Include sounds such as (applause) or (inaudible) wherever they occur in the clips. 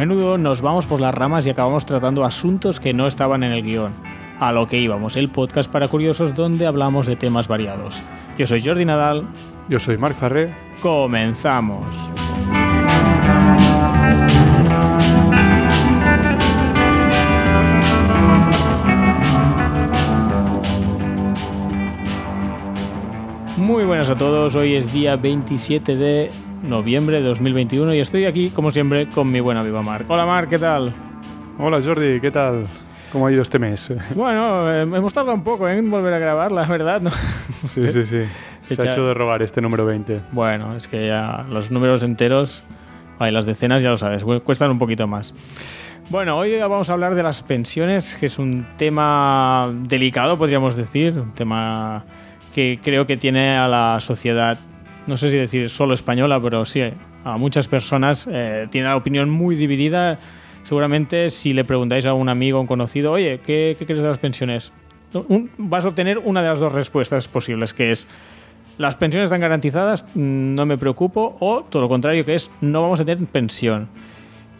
Menudo nos vamos por las ramas y acabamos tratando asuntos que no estaban en el guion. A lo que íbamos, el podcast para curiosos donde hablamos de temas variados. Yo soy Jordi Nadal. Yo soy Marc Farré. Comenzamos. Muy buenas a todos, hoy es día 27 de noviembre de 2021 y estoy aquí, como siempre, con mi buen amigo Marc. Hola Marc, ¿qué tal? Hola Jordi, ¿qué tal? ¿Cómo ha ido este mes? Bueno, eh, hemos tardado un poco en volver a grabar, la verdad. ¿no? Sí, (laughs) sí, sí. Se, ha hecho de robar este número 20. Bueno, es que ya los números enteros, ay, las decenas ya lo sabes, cuestan un poquito más. Bueno, hoy vamos a hablar de las pensiones, que es un tema delicado, podríamos decir, un tema que creo que tiene a la sociedad, no sé si decir solo española, pero sí, a muchas personas eh, tiene la opinión muy dividida. Seguramente si le preguntáis a un amigo un conocido, oye, ¿qué, crees de las pensiones? vas a obtener una de las dos respuestas posibles, que es las pensiones están garantizadas, no me preocupo, o todo lo contrario, que es no vamos a tener pensión.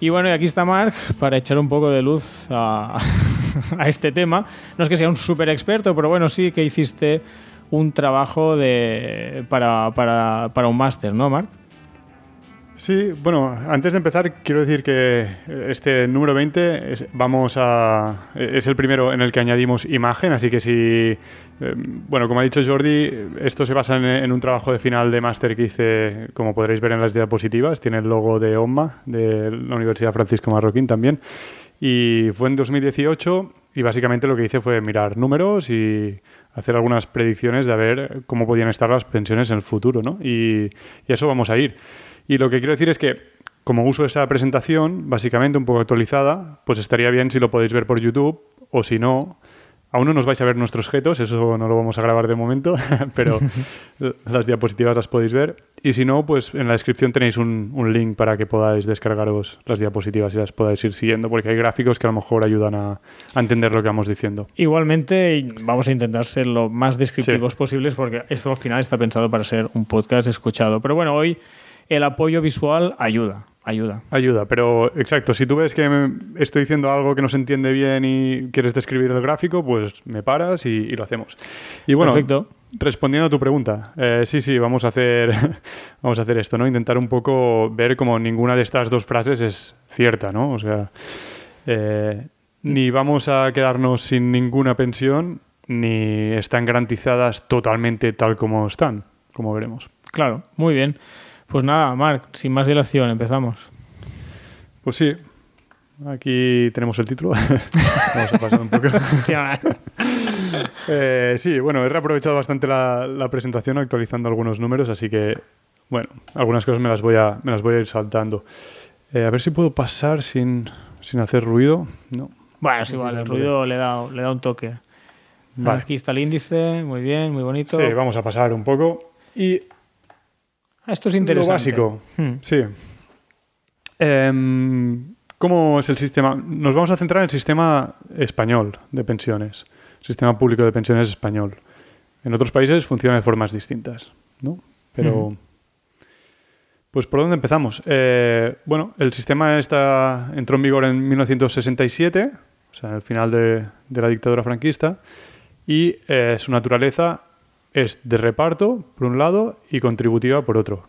Y bueno, y aquí está Mark para echar un poco de luz a, (laughs) a este tema. No es que sea un súper experto, pero bueno, sí que hiciste un trabajo de, para, para, para un máster, ¿no, Marc? Sí, bueno, antes de empezar quiero decir que este número 20 es, vamos a, es el primero en el que añadimos imagen, así que si, eh, bueno, como ha dicho Jordi, esto se basa en, un trabajo de final de máster que hice, como podréis ver en las diapositivas, tiene el logo de OMMA, de la Universidad Francisco Marroquín también, y fue en 2018 y básicamente lo que hice fue mirar números y hacer algunas predicciones de a ver cómo podían estar las pensiones en el futuro, ¿no? Y, eso vamos a ir. Y lo que quiero decir es que, como uso esa presentación, básicamente un poco actualizada, pues estaría bien si lo podéis ver por YouTube o si no, Aún no nos vais a ver nuestros jetos, eso no lo vamos a grabar de momento, (laughs) pero (laughs) las diapositivas las podéis ver. Y si no, pues en la descripción tenéis un, link para que podáis descargaros las diapositivas y las podáis ir siguiendo, porque hay gráficos que a lo mejor ayudan a, entender lo que vamos diciendo. Igualmente, vamos a intentar ser lo más descriptivos posibles, porque esto al final está pensado para ser un podcast escuchado. Pero bueno, hoy el apoyo visual ayuda ayuda. Ayuda, pero exacto, si tú ves que estoy diciendo algo que no se entiende bien y quieres describir el gráfico, pues me paras y, lo hacemos. Y bueno, respondiendo a tu pregunta, eh, sí, sí, vamos a hacer (laughs) vamos a hacer esto, ¿no? Intentar un poco ver como ninguna de estas dos frases es cierta, ¿no? O sea, eh, ni vamos a quedarnos sin ninguna pensión, ni están garantizadas totalmente tal como están, como veremos. Claro, muy bien. Pues nada, Marc, sin más dilación, empezamos. Pues sí, aquí tenemos el título. (laughs) Vamos a pasar un poco. (laughs) eh, sí, bueno, he reaprovechado bastante la, presentación actualizando algunos números, así que, bueno, algunas cosas me las voy a, me las voy a ir saltando. Eh, a ver si puedo pasar sin, sin hacer ruido. No. Bueno, es igual, el ruido le da, le da un toque. Vale. Aquí está el índice, muy bien, muy bonito. Sí, vamos a pasar un poco. Y esto es interesante. Lo básico, hmm. sí. Em, ¿Cómo es el sistema? Nos vamos a centrar en el sistema español de pensiones, sistema público de pensiones español. En otros países funciona de formas distintas, ¿no? Pero, hmm. pues, ¿por dónde empezamos? Eh, bueno, el sistema está, entró en vigor en 1967, o sea, al final de, la dictadura franquista, y eh, su naturaleza es de reparto, por un lado, y contributiva, por otro.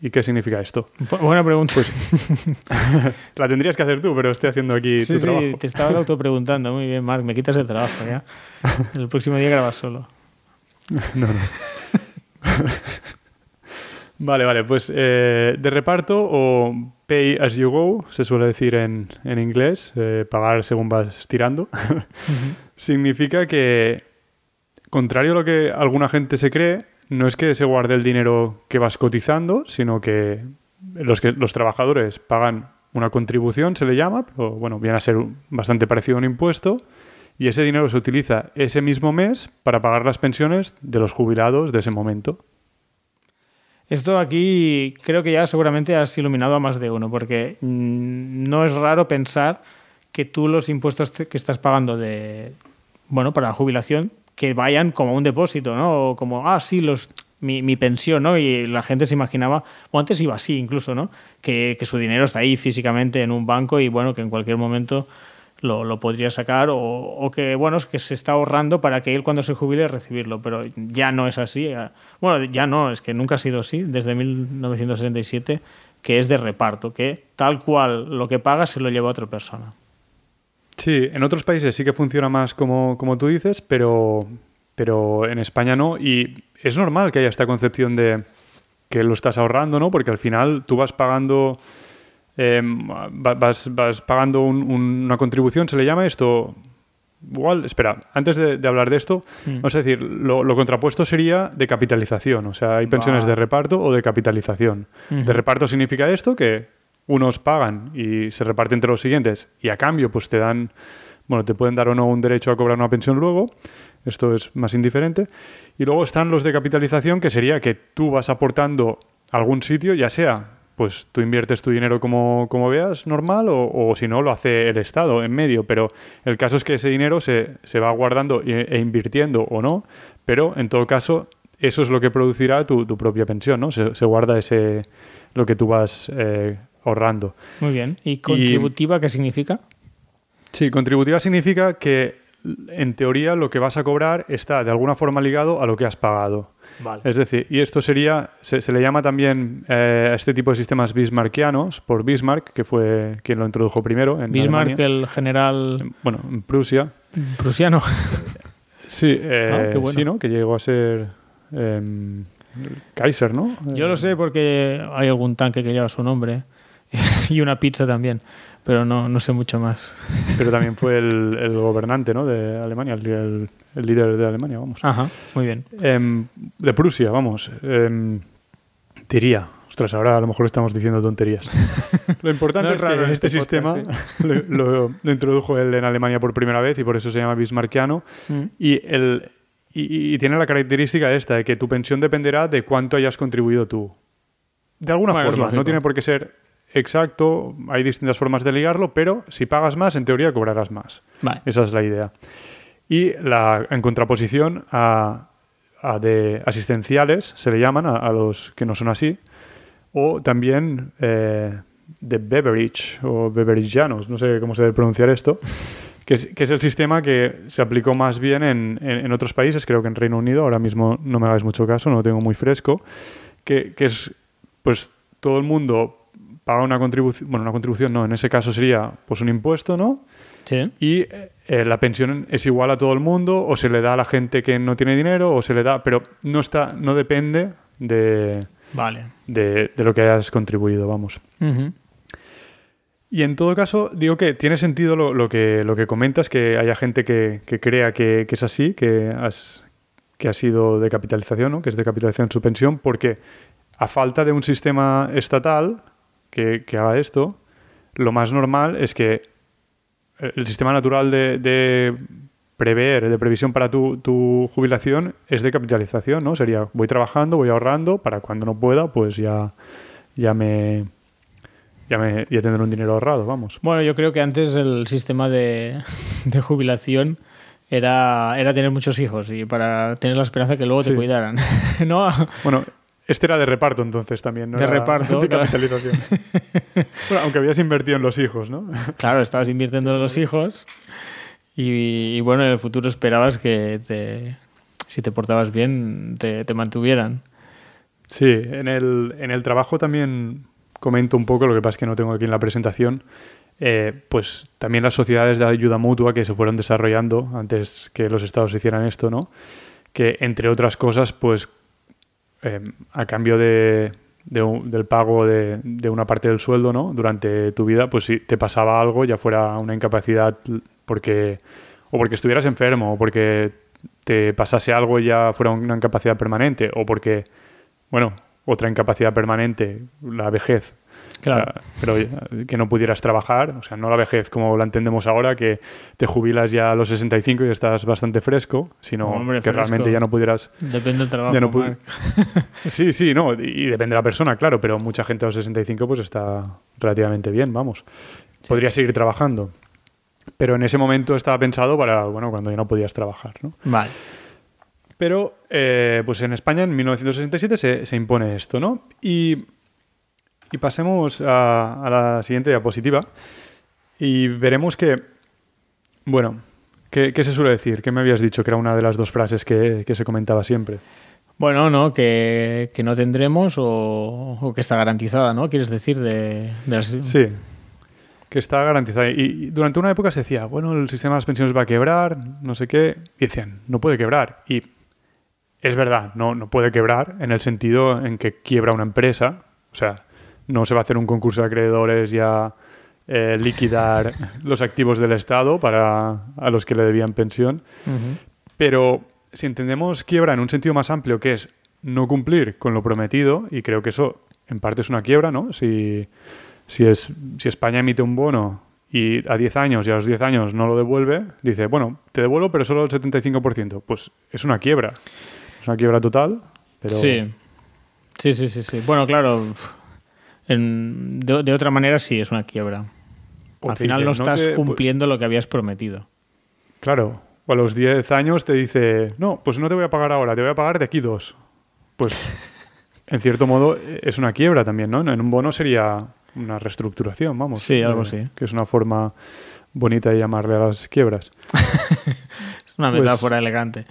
¿Y qué significa esto? Buena pregunta. Pues, (laughs) la tendrías que hacer tú, pero estoy haciendo aquí sí, tu trabajo. Sí, te estaba autopreguntando. Muy bien, Marc, me quitas el trabajo ya. (laughs) El próximo día grabas solo. No, no. (laughs) vale, vale. Pues eh, de reparto o pay as you go, se suele decir en, en inglés, eh, pagar según vas tirando, significa que contrario a lo que alguna gente se cree, no es que se guarde el dinero que vas cotizando, sino que los, trabajadores pagan una contribución, se le llama, pero bueno, viene a ser bastante parecido a un impuesto, y ese dinero se utiliza ese mismo mes para pagar las pensiones de los jubilados de ese momento. Esto aquí creo que ya seguramente has iluminado a más de uno, porque mm, no es raro pensar que tú los impuestos que estás pagando de bueno para la jubilación que vayan como un depósito, ¿no? O como, ah, sí, los, mi, mi, pensión, ¿no? Y la gente se imaginaba, o antes iba así incluso, ¿no? Que, que, su dinero está ahí físicamente en un banco y bueno, que en cualquier momento lo, lo podría sacar o, o, que, bueno, es que se está ahorrando para que él cuando se jubile recibirlo, pero ya no es así. Bueno, ya no, es que nunca ha sido así, desde 1967, que es de reparto, que tal cual lo que paga se lo lleva a otra persona. Sí, en otros países sí que funciona más como, como tú dices, pero, pero en España no. Y es normal que haya esta concepción de que lo estás ahorrando, ¿no? Porque al final tú vas pagando, eh, vas, vas, pagando un, una contribución, se le llama esto. Igual, espera, antes de, de hablar de esto, mm. vamos a decir, lo, lo, contrapuesto sería de capitalización. O sea, hay pensiones de reparto o de capitalización. De reparto significa esto, que unos pagan y se reparte entre los siguientes y a cambio pues te dan, bueno, te pueden dar o no un derecho a cobrar una pensión luego. Esto es más indiferente. Y luego están los de capitalización, que sería que tú vas aportando algún sitio, ya sea, pues tú inviertes tu dinero como, como veas, normal, o, o, si no, lo hace el Estado en medio. Pero el caso es que ese dinero se, se va guardando e, invirtiendo o no, pero en todo caso, eso es lo que producirá tu, tu propia pensión, ¿no? Se, se, guarda ese lo que tú vas eh, ahorrando. Muy bien. ¿Y contributiva y, qué significa? Sí, contributiva significa que en teoría lo que vas a cobrar está de alguna forma ligado a lo que has pagado. Vale. Es decir, y esto sería, se, se le llama también eh, a este tipo de sistemas bismarckianos por Bismarck, que fue quien lo introdujo primero. En Bismarck, Alemania. el general. Bueno, en Prusia. Prusiano. Sí, (laughs) eh, ah, bueno. sí, ¿no? Que llegó a ser eh, Kaiser, ¿no? Yo lo sé porque hay algún tanque que lleva su nombre (laughs) y una pizza también pero no, no sé mucho más. (laughs) Pero también fue el, el gobernante ¿no? de Alemania, el, el, el, líder de Alemania, vamos. Ajá, muy bien. Eh, de Prusia, vamos. Eh, diría. Ostras, ahora a lo mejor estamos diciendo tonterías. (laughs) Lo importante no es, es que este, este sistema podcast, sí. lo, lo, introdujo él en Alemania por primera vez y por eso se llama bismarckiano. Mm. Y, el, y, y, tiene la característica esta, de que tu pensión dependerá de cuánto hayas contribuido tú. De alguna bueno, forma, no tiene por qué ser exacto, hay distintas formas de ligarlo, pero si pagas más, en teoría cobrarás más. Vale. Esa es la idea. Y la, en contraposición a, a de asistenciales, se le llaman a, a, los que no son así, o también eh, de beverage o beverageanos, no sé cómo se debe pronunciar esto, (laughs) que es, que es, el sistema que se aplicó más bien en, en, en, otros países, creo que en Reino Unido, ahora mismo no me hagáis mucho caso, no lo tengo muy fresco, que, que es, pues todo el mundo paga una contribución, bueno, una contribución no, en ese caso sería pues un impuesto, ¿no? Sí. Y eh, la pensión es igual a todo el mundo, o se le da a la gente que no tiene dinero, o se le da, pero no está, no depende de, vale. de, de lo que hayas contribuido, vamos. Uh -huh. Y en todo caso, digo que tiene sentido lo, lo, que, lo que comentas, que haya gente que, que crea que, que, es así, que, has, que ha sido de capitalización, ¿no? que es de capitalización su pensión, porque a falta de un sistema estatal, que, que, haga esto, lo más normal es que el sistema natural de, de prever, de previsión para tu, tu, jubilación es de capitalización, ¿no? Sería, voy trabajando, voy ahorrando, para cuando no pueda, pues ya, ya me... Ya, me, ya tendré un dinero ahorrado, vamos. Bueno, yo creo que antes el sistema de, de jubilación era, era tener muchos hijos y para tener la esperanza que luego sí. te cuidaran. (laughs) ¿No? Bueno, este era de reparto entonces también, ¿no? De era reparto. (laughs) De capitalización. bueno, aunque habías invertido en los hijos, ¿no? (laughs) Claro, estabas invirtiendo en los hijos y, y, bueno, en el futuro esperabas que te, si te portabas bien te, te, mantuvieran. Sí, en el, en el trabajo también comento un poco, lo que pasa es que no tengo aquí en la presentación, eh, pues también las sociedades de ayuda mutua que se fueron desarrollando antes que los estados hicieran esto, ¿no? Que entre otras cosas, pues eh, a cambio de, del pago de, de, una parte del sueldo, ¿no? Durante tu vida, pues si te pasaba algo, ya fuera una incapacidad porque o porque estuvieras enfermo o porque te pasase algo ya fuera una incapacidad permanente o porque, bueno, otra incapacidad permanente, la vejez, Claro. Pero que no pudieras trabajar, o sea, no la vejez como la entendemos ahora, que te jubilas ya a los 65 y estás bastante fresco, sino Hombre, que fresco. realmente ya no pudieras... Depende del trabajo. Ya no (laughs) sí, sí, no, y depende de la persona, claro, pero mucha gente a los 65 pues está relativamente bien, vamos. Sí. Podría seguir trabajando. Pero en ese momento estaba pensado para, bueno, cuando ya no podías trabajar, ¿no? Vale. Pero eh, pues en España en 1967 se, se impone esto, ¿no? Y, y pasemos a, a la siguiente diapositiva y veremos que, bueno, ¿qué, qué se suele decir? ¿Qué me habías dicho que era una de las dos frases que, que se comentaba siempre? Bueno, no, que, que no tendremos o, o que está garantizada, ¿no? Quieres decir de, de las- Sí, que está garantizada. Y, y durante una época se decía, bueno, el sistema de las pensiones va a quebrar, no sé qué. Y decían, no puede quebrar. Y es verdad, no, no puede quebrar en el sentido en que quiebra una empresa. O sea, no se va a hacer un concurso de acreedores y a eh, liquidar (laughs) los activos del Estado para a los que le debían pensión. Pero si entendemos quiebra en un sentido más amplio, que es no cumplir con lo prometido, y creo que eso en parte es una quiebra, ¿no? Si, si, es, si España emite un bono y a 10 años y a los 10 años no lo devuelve, dice, bueno, te devuelvo, pero solo el 75%. Pues es una quiebra. Es una quiebra total, pero... Sí. Sí, sí, sí, sí. Bueno, claro. En- de, de otra manera sí es una quiebra. O Al final dice, no no estás te- cumpliendo lo que habías prometido. Claro. O a los 10 años te dice, no, pues no te voy a pagar ahora, te voy a pagar de aquí dos. Pues, (laughs) en cierto modo, eh, es una quiebra también, ¿no? En un bono sería una reestructuración, vamos. Sí, algo Eh, así. Que es una forma bonita de llamarle a las quiebras. (laughs) Es una Pues- metáfora elegante.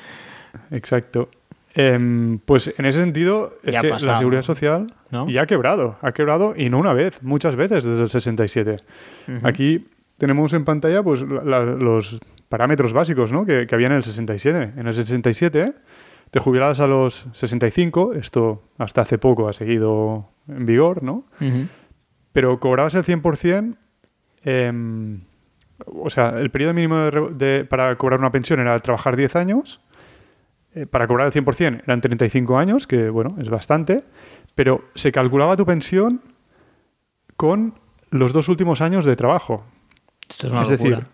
Exacto. Em, pues en ese sentido, es Ya que pasado, la seguridad social ¿no? ya ha quebrado. Ha quebrado y no una vez, muchas veces desde el 67. Aquí tenemos en pantalla pues, la- los parámetros básicos ¿no? que, que había en el 67. En el 67 te jubilabas a los 65, esto hasta hace poco ha seguido en vigor, ¿no? Ujú. pero cobrabas el 100%, em, o sea, el periodo mínimo de de- para cobrar una pensión era trabajar 10 años, eh, para cobrar el 100% eran 35 años, que bueno, es bastante, pero se calculaba tu pensión con los dos últimos años de trabajo. Esto es una es locura. decir,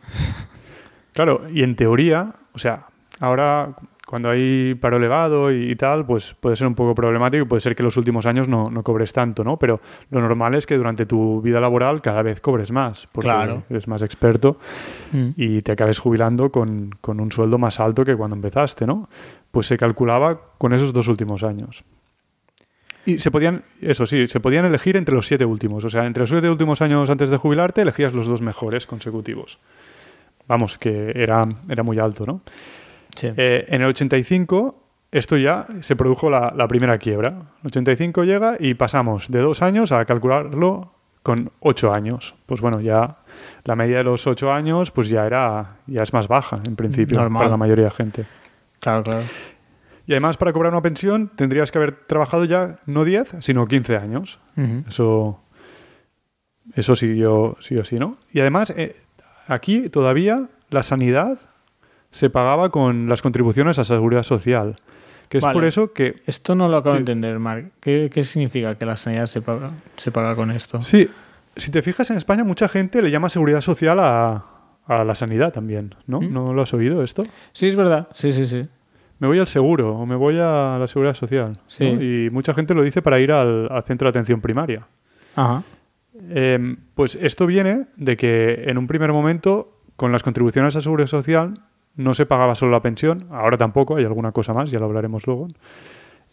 (laughs) claro, y en teoría, o sea, ahora cuando hay paro elevado y, y tal, pues puede ser un poco problemático y puede ser que los últimos años no, no cobres tanto, ¿no? Pero lo normal es que durante tu vida laboral cada vez cobres más, porque Claro. eres más experto Mm. y te acabes jubilando con, con un sueldo más alto que cuando empezaste, ¿no? Pues se calculaba con esos dos últimos años. Y se podían, eso sí, se podían elegir entre los siete últimos. O sea, entre los siete últimos años antes de jubilarte, elegías los dos mejores consecutivos. Vamos, que era, era muy alto, ¿no? Sí. Eh, en el 85, esto ya se produjo la, la primera quiebra. El 85 llega y pasamos de dos años a calcularlo con ocho años. Pues bueno, ya la media de los ocho años, pues ya era, ya es más baja en principio Normal. para la mayoría de gente. Claro, claro. Y además, para cobrar una pensión, tendrías que haber trabajado ya no 10, sino 15 años. Ujú. Eso, eso sí, yo, sí o sí, ¿no? Y además, eh, aquí todavía la sanidad se pagaba con las contribuciones a seguridad social. Que es Vale. por eso que, Esto no lo acabo Sí. de entender, Marc. ¿Qué, qué significa que la sanidad se paga, se paga con esto? sí, si te fijas en España, mucha gente le llama seguridad social a, a la sanidad también, ¿no? ¿Mm? ¿No lo has oído esto? Sí, es verdad. Sí, sí, sí. Me voy al seguro o me voy a la seguridad social. Y mucha gente lo dice para ir al, al centro de atención primaria. Ajá. Eh, pues esto viene de que en un primer momento, con las contribuciones a seguridad social, no se pagaba solo la pensión, ahora tampoco, hay alguna cosa más, ya lo hablaremos luego.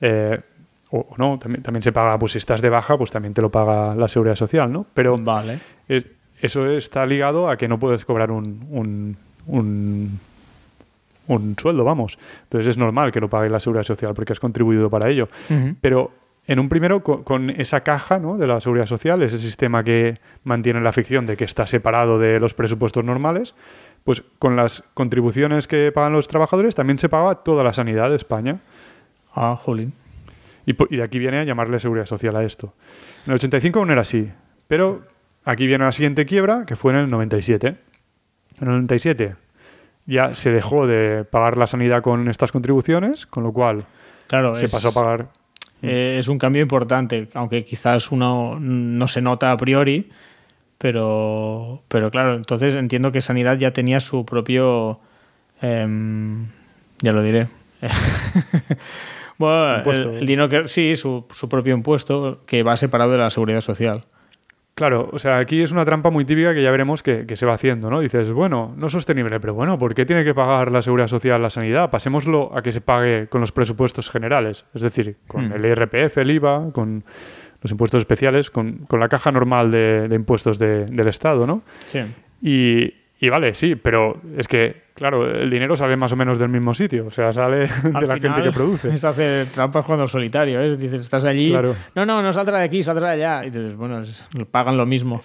Eh, o o no, también, también se paga, pues si estás de baja, pues también te lo paga la seguridad social, ¿no? Pero Vale. es- eso está ligado a que no puedes cobrar un, un, un, un sueldo, vamos. Entonces es normal que lo pague la seguridad social porque has contribuido para ello. Pero en un primero, con, con esa caja ¿no? de la seguridad social, ese sistema que mantiene la ficción de que está separado de los presupuestos normales, pues con las contribuciones que pagan los trabajadores también se paga toda la sanidad de España. Ah, jolín. Y, y de aquí viene a llamarle seguridad social a esto. En el 85 aún era así, pero aquí viene la siguiente quiebra, que fue en el 97. En el 97 ya se dejó de pagar la sanidad con estas contribuciones, con lo cual Claro, se es, pasó a pagar eh, es un cambio importante, aunque quizás uno no se nota a priori, pero, pero claro, entonces entiendo que Sanidad ya tenía su propio... em, ya lo diré. (laughs) bueno, el, el dinero que... Sí, su, su propio impuesto que va separado de la seguridad social. Claro, o sea, aquí es una trampa muy típica que ya veremos que, se va haciendo, ¿no? Dices, bueno, no es sostenible, pero bueno, ¿por qué tiene que pagar la seguridad social la sanidad? Pasémoslo a que se pague con los presupuestos generales, es decir, con hmm. el IRPF, el IVA, con los impuestos especiales, con, la caja normal de, impuestos del Estado, ¿no? Sí. Y, y vale, sí, pero es que, claro, el dinero sale más o menos del mismo sitio, o sea, sale de la gente que produce. Es hacer trampas cuando solitario, ¿eh? Dices, estás allí, no, no, no saldrá de aquí, saldrá de allá. Y dices, bueno, pagan lo mismo.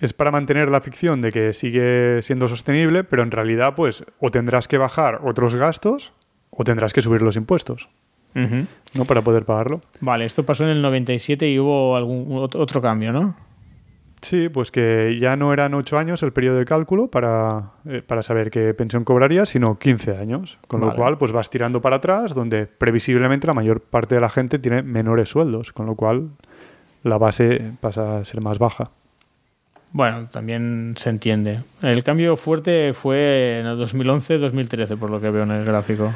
Es para mantener la ficción de que sigue siendo sostenible, pero en realidad, pues, o tendrás que bajar otros gastos o tendrás que subir los impuestos. ¿No? Para poder pagarlo. Vale, esto pasó en el 97 y hubo algún otro cambio, ¿no? Sí, pues que ya no eran 8 años el periodo de cálculo para, eh, para saber qué pensión cobrarías, sino 15 años. Con lo cual, pues vas tirando para atrás, donde previsiblemente la mayor parte de la gente tiene menores sueldos, con lo cual la base pasa a ser más baja. Bueno, también se entiende. El cambio fuerte fue en el 2011-2013, por lo que veo en el gráfico.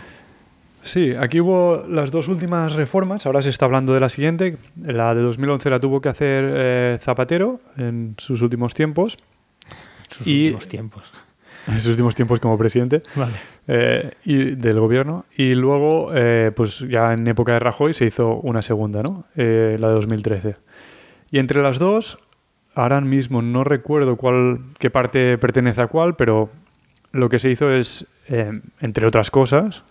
Sí, aquí hubo las dos últimas reformas, ahora se está hablando de la siguiente, la de 2011 la tuvo que hacer eh, Zapatero en sus últimos tiempos. Sus últimos tiempos. En (laughs) sus últimos tiempos como presidente vale. Eh, y del gobierno. Y luego, eh, pues ya en época de Rajoy se hizo una segunda, ¿no? la de 2013. Y entre las dos, ahora mismo no recuerdo cuál, qué parte pertenece a cuál, pero lo que se hizo es, entre otras cosas,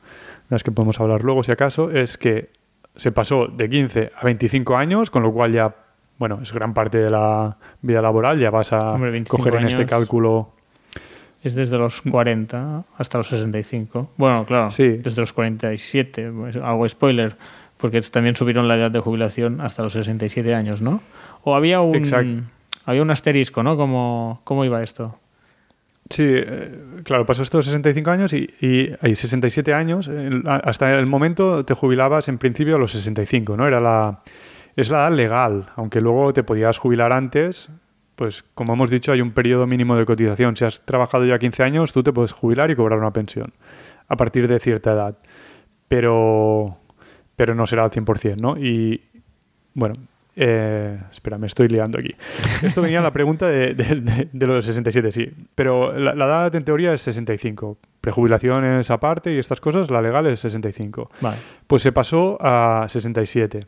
las que podemos hablar luego si acaso, es que se pasó de 15 a 25 años, con lo cual ya, bueno, es gran parte de la vida laboral, ya vas a coger en este cálculo. Es desde los 40 hasta los 65. Bueno, claro, sí. desde los 47, pues, hago spoiler, porque también subieron la edad de jubilación hasta los 67 años, ¿no? O había un, había un asterisco, ¿no? ¿Cómo, ¿Cómo iba esto? Sí, eh, claro, pasó estos 65 años y, hay 67 años. Hasta el momento te jubilabas en principio a los 65, ¿no? Era la, es la edad legal, aunque luego te podías jubilar antes. Pues como hemos dicho, hay un periodo mínimo de cotización. Si has trabajado ya 15 años, tú te puedes jubilar y cobrar una pensión a partir de cierta edad. Pero, pero no será al 100%, ¿no? Y bueno, eh, espera, me estoy liando aquí. Esto venía la pregunta de, de, lo de 67, sí. Pero la, edad en teoría es 65. Prejubilaciones aparte y estas cosas, la legal es 65. Vale. Pues se pasó a 67.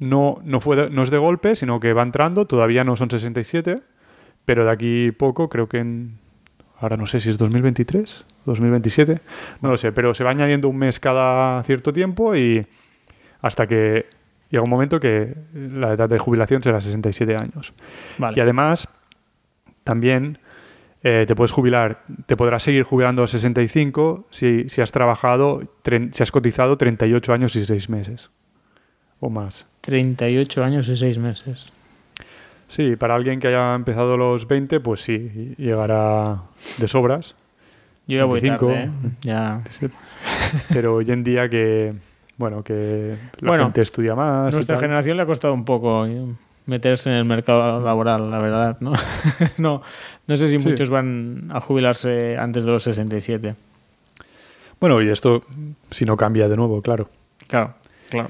No, no, fue no es de golpe, sino que va entrando. Todavía no son 67, pero de aquí poco, creo que en. Ahora no sé si es 2023, 2027, no lo sé, pero se va añadiendo un mes cada cierto tiempo y hasta que llega un momento que la edad de jubilación será 67 años. Y además, también eh, te puedes jubilar, te podrás seguir jubilando a 65 si, si has trabajado, si has cotizado 38 años y 6 meses o más. 38 años y 6 meses. Sí, para alguien que haya empezado los 20, pues sí, llegará de sobras. Yo ya voy tarde, ¿eh? ya. Pero hoy en día que bueno, que la gente estudia más. Nuestra generación le ha costado un poco eh, meterse en el mercado laboral, la verdad, ¿no? (laughs) no, no sé si muchos van a jubilarse antes de los 67. Bueno, y esto si no cambia de nuevo, claro. Claro, claro.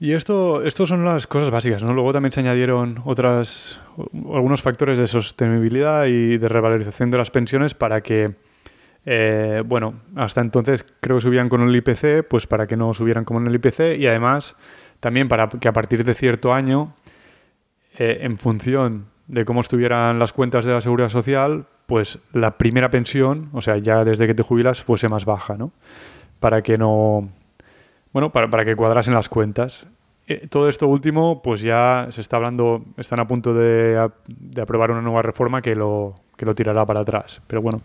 Y esto, estos son las cosas básicas, ¿no? Luego también se añadieron otras, algunos factores de sostenibilidad y de revalorización de las pensiones para que eh, bueno, hasta entonces creo que subían con el IPC, pues para que no subieran como en el IPC y además también para que a partir de cierto año, eh, en función de cómo estuvieran las cuentas de la seguridad social, pues la primera pensión, o sea, ya desde que te jubilas, fuese más baja, ¿no? Para que no. Bueno, para, para que cuadrasen las cuentas. Eh, todo esto último, pues ya se está hablando, están a punto de, de aprobar una nueva reforma que lo, que lo tirará para atrás. Pero bueno,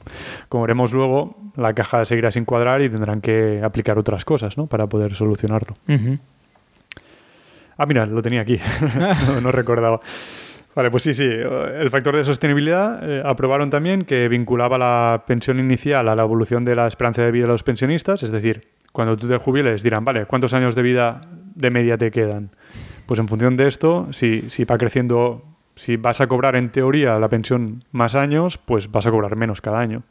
como veremos luego, la caja seguirá sin cuadrar y tendrán que aplicar otras cosas ¿no? para poder solucionarlo. Ah, mira, lo tenía aquí. (laughs) no, recordaba. Vale, pues sí, sí. El factor de sostenibilidad eh, aprobaron también que vinculaba la pensión inicial a la evolución de la esperanza de vida de los pensionistas. Es decir, cuando tú te jubiles dirán, vale, ¿cuántos años de vida de media te quedan? Pues en función de esto, si, si va creciendo si vas a cobrar en teoría la pensión más años, pues vas a cobrar menos cada año.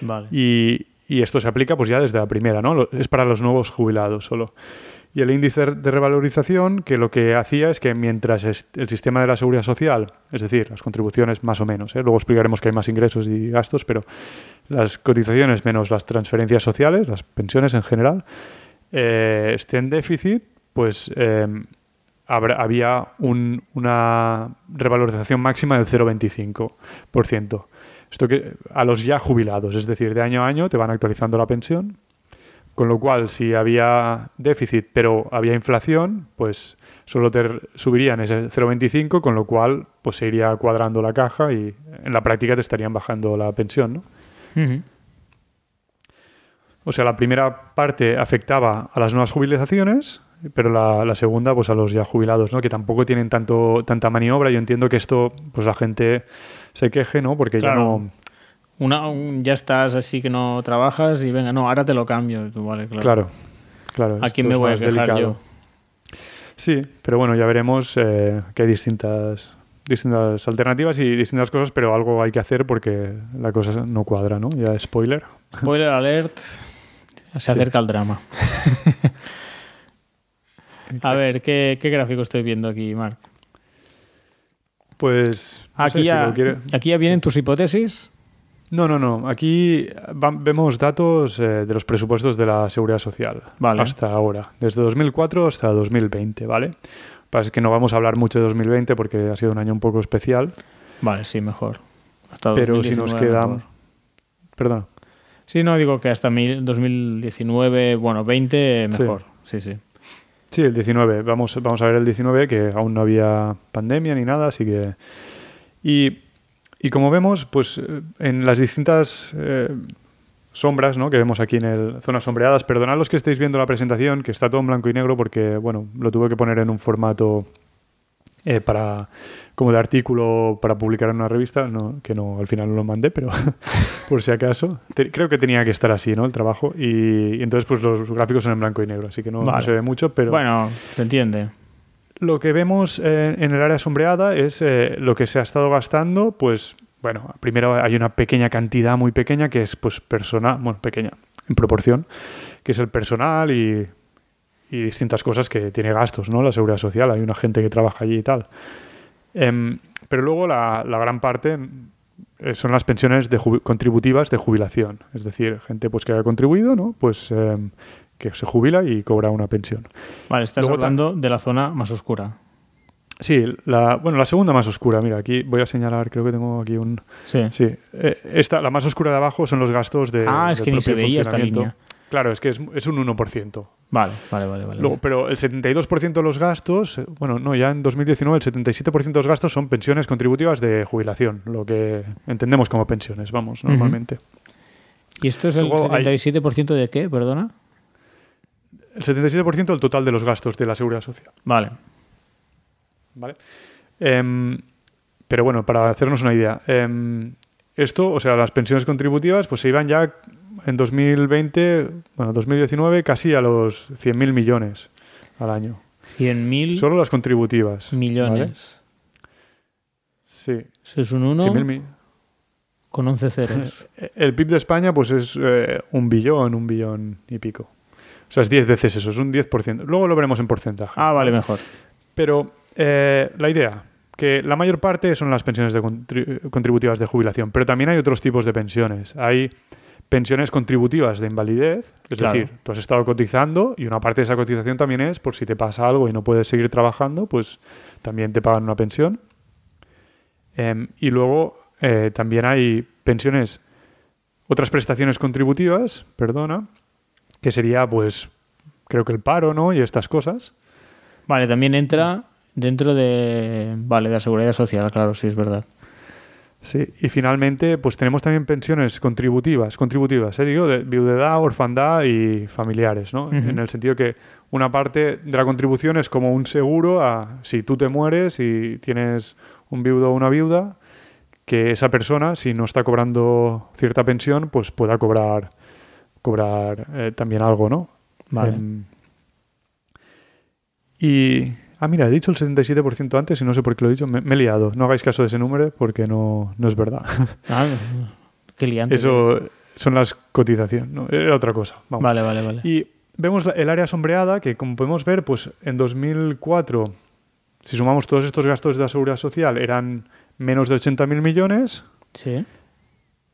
Vale. Y, esto se aplica pues ya desde la primera, ¿no? Es para los nuevos jubilados solo. Y el índice de revalorización, que lo que hacía es que mientras el sistema de la seguridad social, es decir, las contribuciones más o menos, ¿eh? luego explicaremos que hay más ingresos y gastos, pero las cotizaciones menos las transferencias sociales, las pensiones en general, eh, esté en déficit, pues eh, había una revalorización máxima del 0,25%. Esto que a los ya jubilados, es decir, de año a año te van actualizando la pensión, con lo cual si había déficit pero había inflación, pues solo te subirían ese 0,25, con lo cual pues se iría cuadrando la caja y en la práctica te estarían bajando la pensión, ¿no? O sea, la primera parte afectaba a las nuevas jubilaciones, pero la, segunda pues a los ya jubilados, ¿no? Que tampoco tienen tanto tanta maniobra. Yo entiendo que esto pues la gente se queje, ¿no? Porque ya no una, ya estás así que no trabajas y venga, no, ahora te lo cambio. Vale, claro. Claro, claro ¿A quién me voy a quejar yo? Sí, pero bueno, ya veremos eh, que hay distintas, distintas alternativas y distintas cosas, pero algo hay que hacer porque la cosa no cuadra, ¿no? Ya spoiler. Spoiler alert. Se acerca el drama. (laughs) a ver, ¿qué, gráfico estoy viendo aquí, Marc? Pues. aquí, ya, aquí ya vienen tus hipótesis. No, no, no. Aquí vemos datos eh, de los presupuestos de la Seguridad Social. Vale. Hasta ahora. Desde 2004 hasta 2020, ¿vale? Pasa que no vamos a hablar mucho de 2020 porque ha sido un año un poco especial. Vale, sí, mejor. Pero si nos queda... Perdón. Sí, no, digo que hasta 2019, bueno, 20 mejor. Sí, sí. Sí, el 19. Vamos, vamos a ver el 19, que aún no había pandemia ni nada, así que... Y y como vemos, pues eh, en las distintas eh, sombras ¿no? que vemos aquí en el zonas sombreadas, perdonad los que estéis viendo la presentación, que está todo en blanco y negro porque, bueno, lo tuve que poner en un formato eh, para como de artículo para publicar en una revista, no, que no, al final no lo mandé, pero (laughs) por si acaso. creo que tenía que estar así, ¿no? El trabajo. Y, entonces, pues los gráficos son en blanco y negro, así que no, se ve mucho, pero... Bueno, se entiende lo que vemos eh, en el área sombreada es eh, lo que se ha estado gastando, pues bueno, primero hay una pequeña cantidad muy pequeña que es pues personal, bueno, pequeña en proporción, que es el personal y, distintas cosas que tiene gastos, ¿no? La seguridad social, hay una gente que trabaja allí y tal. Em, pero luego la, gran parte eh, son las pensiones de contributivas de jubilación, es decir, gente pues que haya contribuido, ¿no? Pues em, que se jubila y cobra una pensión. Vale, estás hablando de la zona más oscura. Sí, la, bueno, la segunda más oscura. Mira, aquí voy a señalar, creo que tengo aquí un... Sí. Sí. Eh, esta, la más oscura de abajo son los gastos de... Ah, es que ni se veía esta línea. Claro, es que es, es un 1%. Vale, vale, vale. vale. pero el 72% de los gastos, eh, bueno, no, ya en 2019 el 77% de los gastos son pensiones contributivas de jubilación, lo que entendemos como pensiones, vamos, normalmente. ¿Y esto es el 77% de qué, perdona? El 77% del total de los gastos de la seguridad social. Vale. Vale. Em, pero bueno, para hacernos una idea, em, esto, o sea, las pensiones contributivas, pues se iban ya en 2020, bueno, 2019, casi a los 100.000 millones al año. 100.000 Solo las contributivas. Millones. Sí. es un 1 con 11 ceros. (laughs) El PIB de España, pues es eh, un billón, un billón y pico. O sea, es 10 veces eso, es un 10%. Luego lo veremos en porcentaje. Ah, vale, mejor. Pero eh, la idea, que la mayor parte son las pensiones de contributivas de jubilación, pero también hay otros tipos de pensiones. Hay pensiones contributivas de invalidez, es decir, tú has estado cotizando y una parte de esa cotización también es por si te pasa algo y no puedes seguir trabajando, pues también te pagan una pensión. Em, y luego eh, también hay pensiones, otras prestaciones contributivas, perdona, que sería, pues, creo que el paro, ¿no? Y estas cosas. Vale, también entra dentro de, vale, de la seguridad social, claro, sí, es verdad. Sí, y finalmente, pues tenemos también pensiones contributivas, contributivas, ¿eh? digo, de viudedad, orfandad y familiares, ¿no? En el sentido que una parte de la contribución es como un seguro a si tú te mueres y tienes un viudo o una viuda, que esa persona, si no está cobrando cierta pensión, pues pueda cobrar cobrar eh, también algo, ¿no? Vale. Em, y. Ah, mira, he dicho el 77% antes y no sé por qué lo he dicho. Me, he liado. No hagáis caso de ese número porque no, no es verdad. (laughs) Ah, qué liante. Eso son las cotizaciones, ¿no? Era otra cosa. Vale, vale, vale. Y vemos el área sombreada que, como podemos ver, pues en 2004, si sumamos todos estos gastos de la seguridad social, eran menos de 80.000 millones, Sí.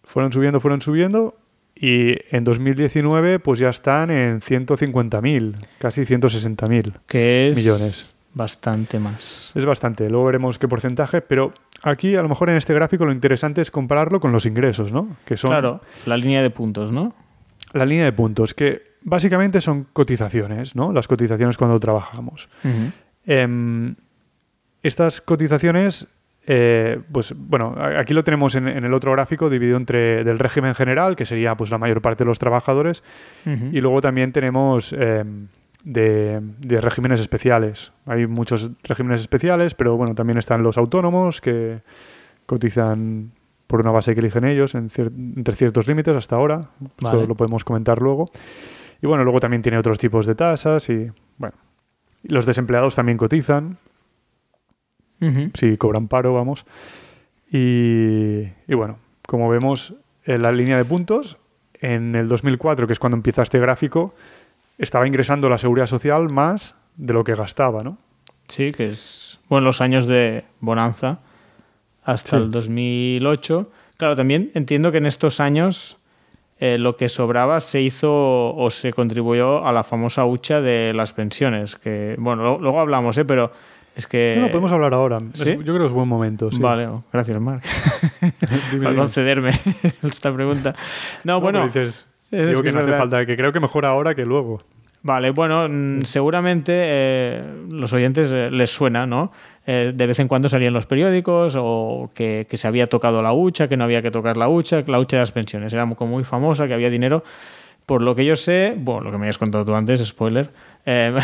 fueron subiendo, fueron subiendo, y en 2019 pues ya están en 150.000, casi 160.000. Que es Millones. Bastante más. Es bastante, luego veremos qué porcentaje, pero aquí a lo mejor en este gráfico lo interesante es compararlo con los ingresos, ¿no? Que son Claro, la línea de puntos, ¿no? la línea de puntos, que básicamente son cotizaciones, ¿no? Las cotizaciones cuando trabajamos. Em, estas cotizaciones, eh, pues bueno, aquí lo tenemos en, en el otro gráfico dividido entre del régimen general, que sería pues la mayor parte de los trabajadores, y luego también tenemos em, de, de regímenes especiales. Hay muchos regímenes especiales, pero bueno, también están los autónomos que cotizan por una base que eligen ellos en cier- entre ciertos límites hasta ahora. Vale. Eso lo podemos comentar luego. Y bueno, luego también tiene otros tipos de tasas y bueno. Los desempleados también cotizan, Ujú. si cobran paro, vamos. Y, y bueno, como vemos en la línea de puntos, en el 2004, que es cuando empieza este gráfico, estaba ingresando la seguridad social más de lo que gastaba, ¿no? Sí, que es. Bueno, los años de bonanza hasta Sí. el 2008. Claro, también entiendo que en estos años eh, lo que sobraba se hizo o se contribuyó a la famosa hucha de las pensiones. Que, bueno, lo- luego hablamos, ¿eh? Pero es que. no, podemos hablar ahora. ¿sí? yo creo que es buen momento. sí. Vale, oh, gracias, Marc, (laughs) por concederme (laughs) esta pregunta. No, No, bueno. Es digo que que, no hace falta, que creo que mejor ahora que luego. Vale, bueno, mm, seguramente eh, los oyentes eh, les suena, ¿no? Eh, de vez en cuando salían los periódicos o que, que se había tocado la hucha, que no había que tocar la hucha, la hucha de las pensiones. Era como muy famosa, que había dinero. Por lo que yo sé, bueno, lo que me habías contado tú antes, spoiler, eh,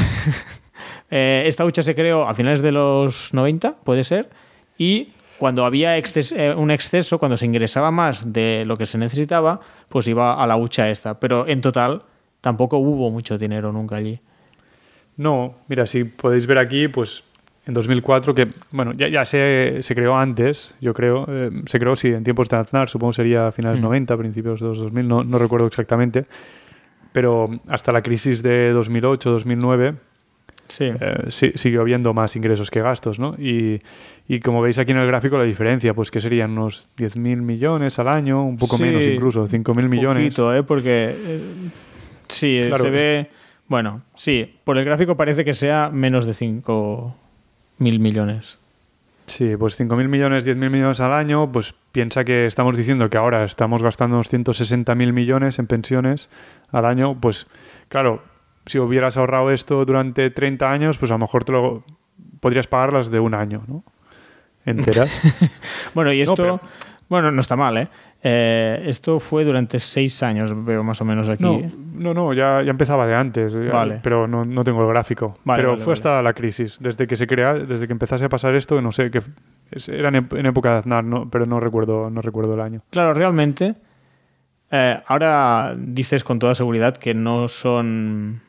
(laughs) eh, esta hucha se creó a finales de los 90, puede ser, y cuando había exces- eh, un exceso, cuando se ingresaba más de lo que se necesitaba, pues iba a la hucha esta. Pero en total tampoco hubo mucho dinero nunca allí. No, mira, si podéis ver aquí, pues en 2004, que bueno, ya, ya se, se creó antes, yo creo, eh, se creó, sí, en tiempos de Aznar, supongo sería a finales Hmm. 90, principios de los 2000, no, no recuerdo exactamente, pero hasta la crisis de 2008-2009 Sí. eh, siguió habiendo más ingresos que gastos, ¿no? Y, y como veis aquí en el gráfico, la diferencia, pues que serían unos 10.000 millones al año, un poco Sí, menos incluso, 5.000 millones. Poquito, ¿eh? Porque eh, sí, Claro, se es- ve... Bueno, sí, por el gráfico parece que sea menos de 5 mil millones. Sí, pues 5.000 millones, 10.000 millones al año, pues piensa que estamos diciendo que ahora estamos gastando unos 160.000 millones en pensiones al año, pues claro, si hubieras ahorrado esto durante 30 años, pues a lo mejor te lo podrías pagarlas de un año, ¿no? Enteras. (laughs) Bueno, y No, esto... pero- Bueno, no está mal, ¿eh? Eh, Esto fue durante seis años, veo más o menos aquí. No, no, no, ya, ya empezaba de antes, Vale. pero no, no tengo el gráfico. Vale, pero vale, fue hasta la crisis, desde que se crea, desde que empezase a pasar esto, no sé, que era en época de Aznar, no, pero no recuerdo, no recuerdo el año. Claro, realmente, eh, ahora dices con toda seguridad que no son.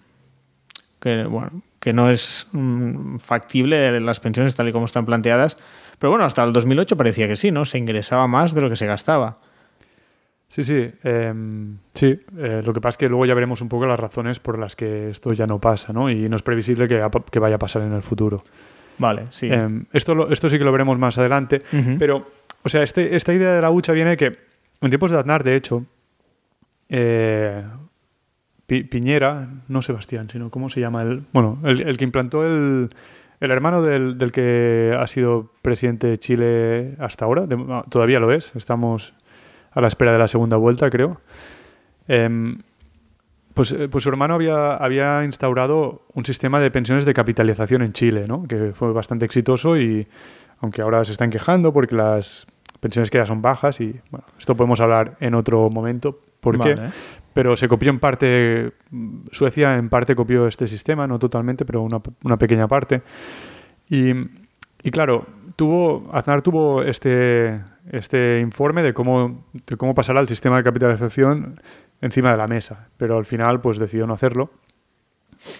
Que, bueno, que no es mm, factible las pensiones tal y como están planteadas. Pero bueno, hasta el 2008 parecía que sí, ¿no? Se ingresaba más de lo que se gastaba. Sí, sí, em, sí. eh, lo que pasa es que luego ya veremos un poco las razones por las que esto ya no pasa, ¿no? Y no es previsible que, vaya a pasar en el futuro. Vale, sí. Em, esto, lo- esto sí que lo veremos más adelante, pero, o sea, este, esta idea de la hucha viene que en tiempos de Aznar, de hecho, eh, Pi- Piñera, no Sebastián, sino ¿cómo se llama? El, bueno, el, que implantó el, el hermano del, del que ha sido presidente de Chile hasta ahora, ah, todavía lo es, estamos a la espera de la segunda vuelta, creo. Em, pues, eh, pues su hermano había, había instaurado un sistema de pensiones de capitalización en Chile, ¿no? que fue bastante exitoso y aunque ahora se están quejando porque las pensiones que ya son bajas y bueno, esto podemos hablar en otro momento por qué. Pero se copió en parte, mm, Suecia en parte copió este sistema, no totalmente, pero una, una pequeña parte. Y, y claro, tuvo, Aznar tuvo este, este informe de cómo, de cómo pasará el sistema de capitalización encima de la mesa, pero al final pues decidió no hacerlo.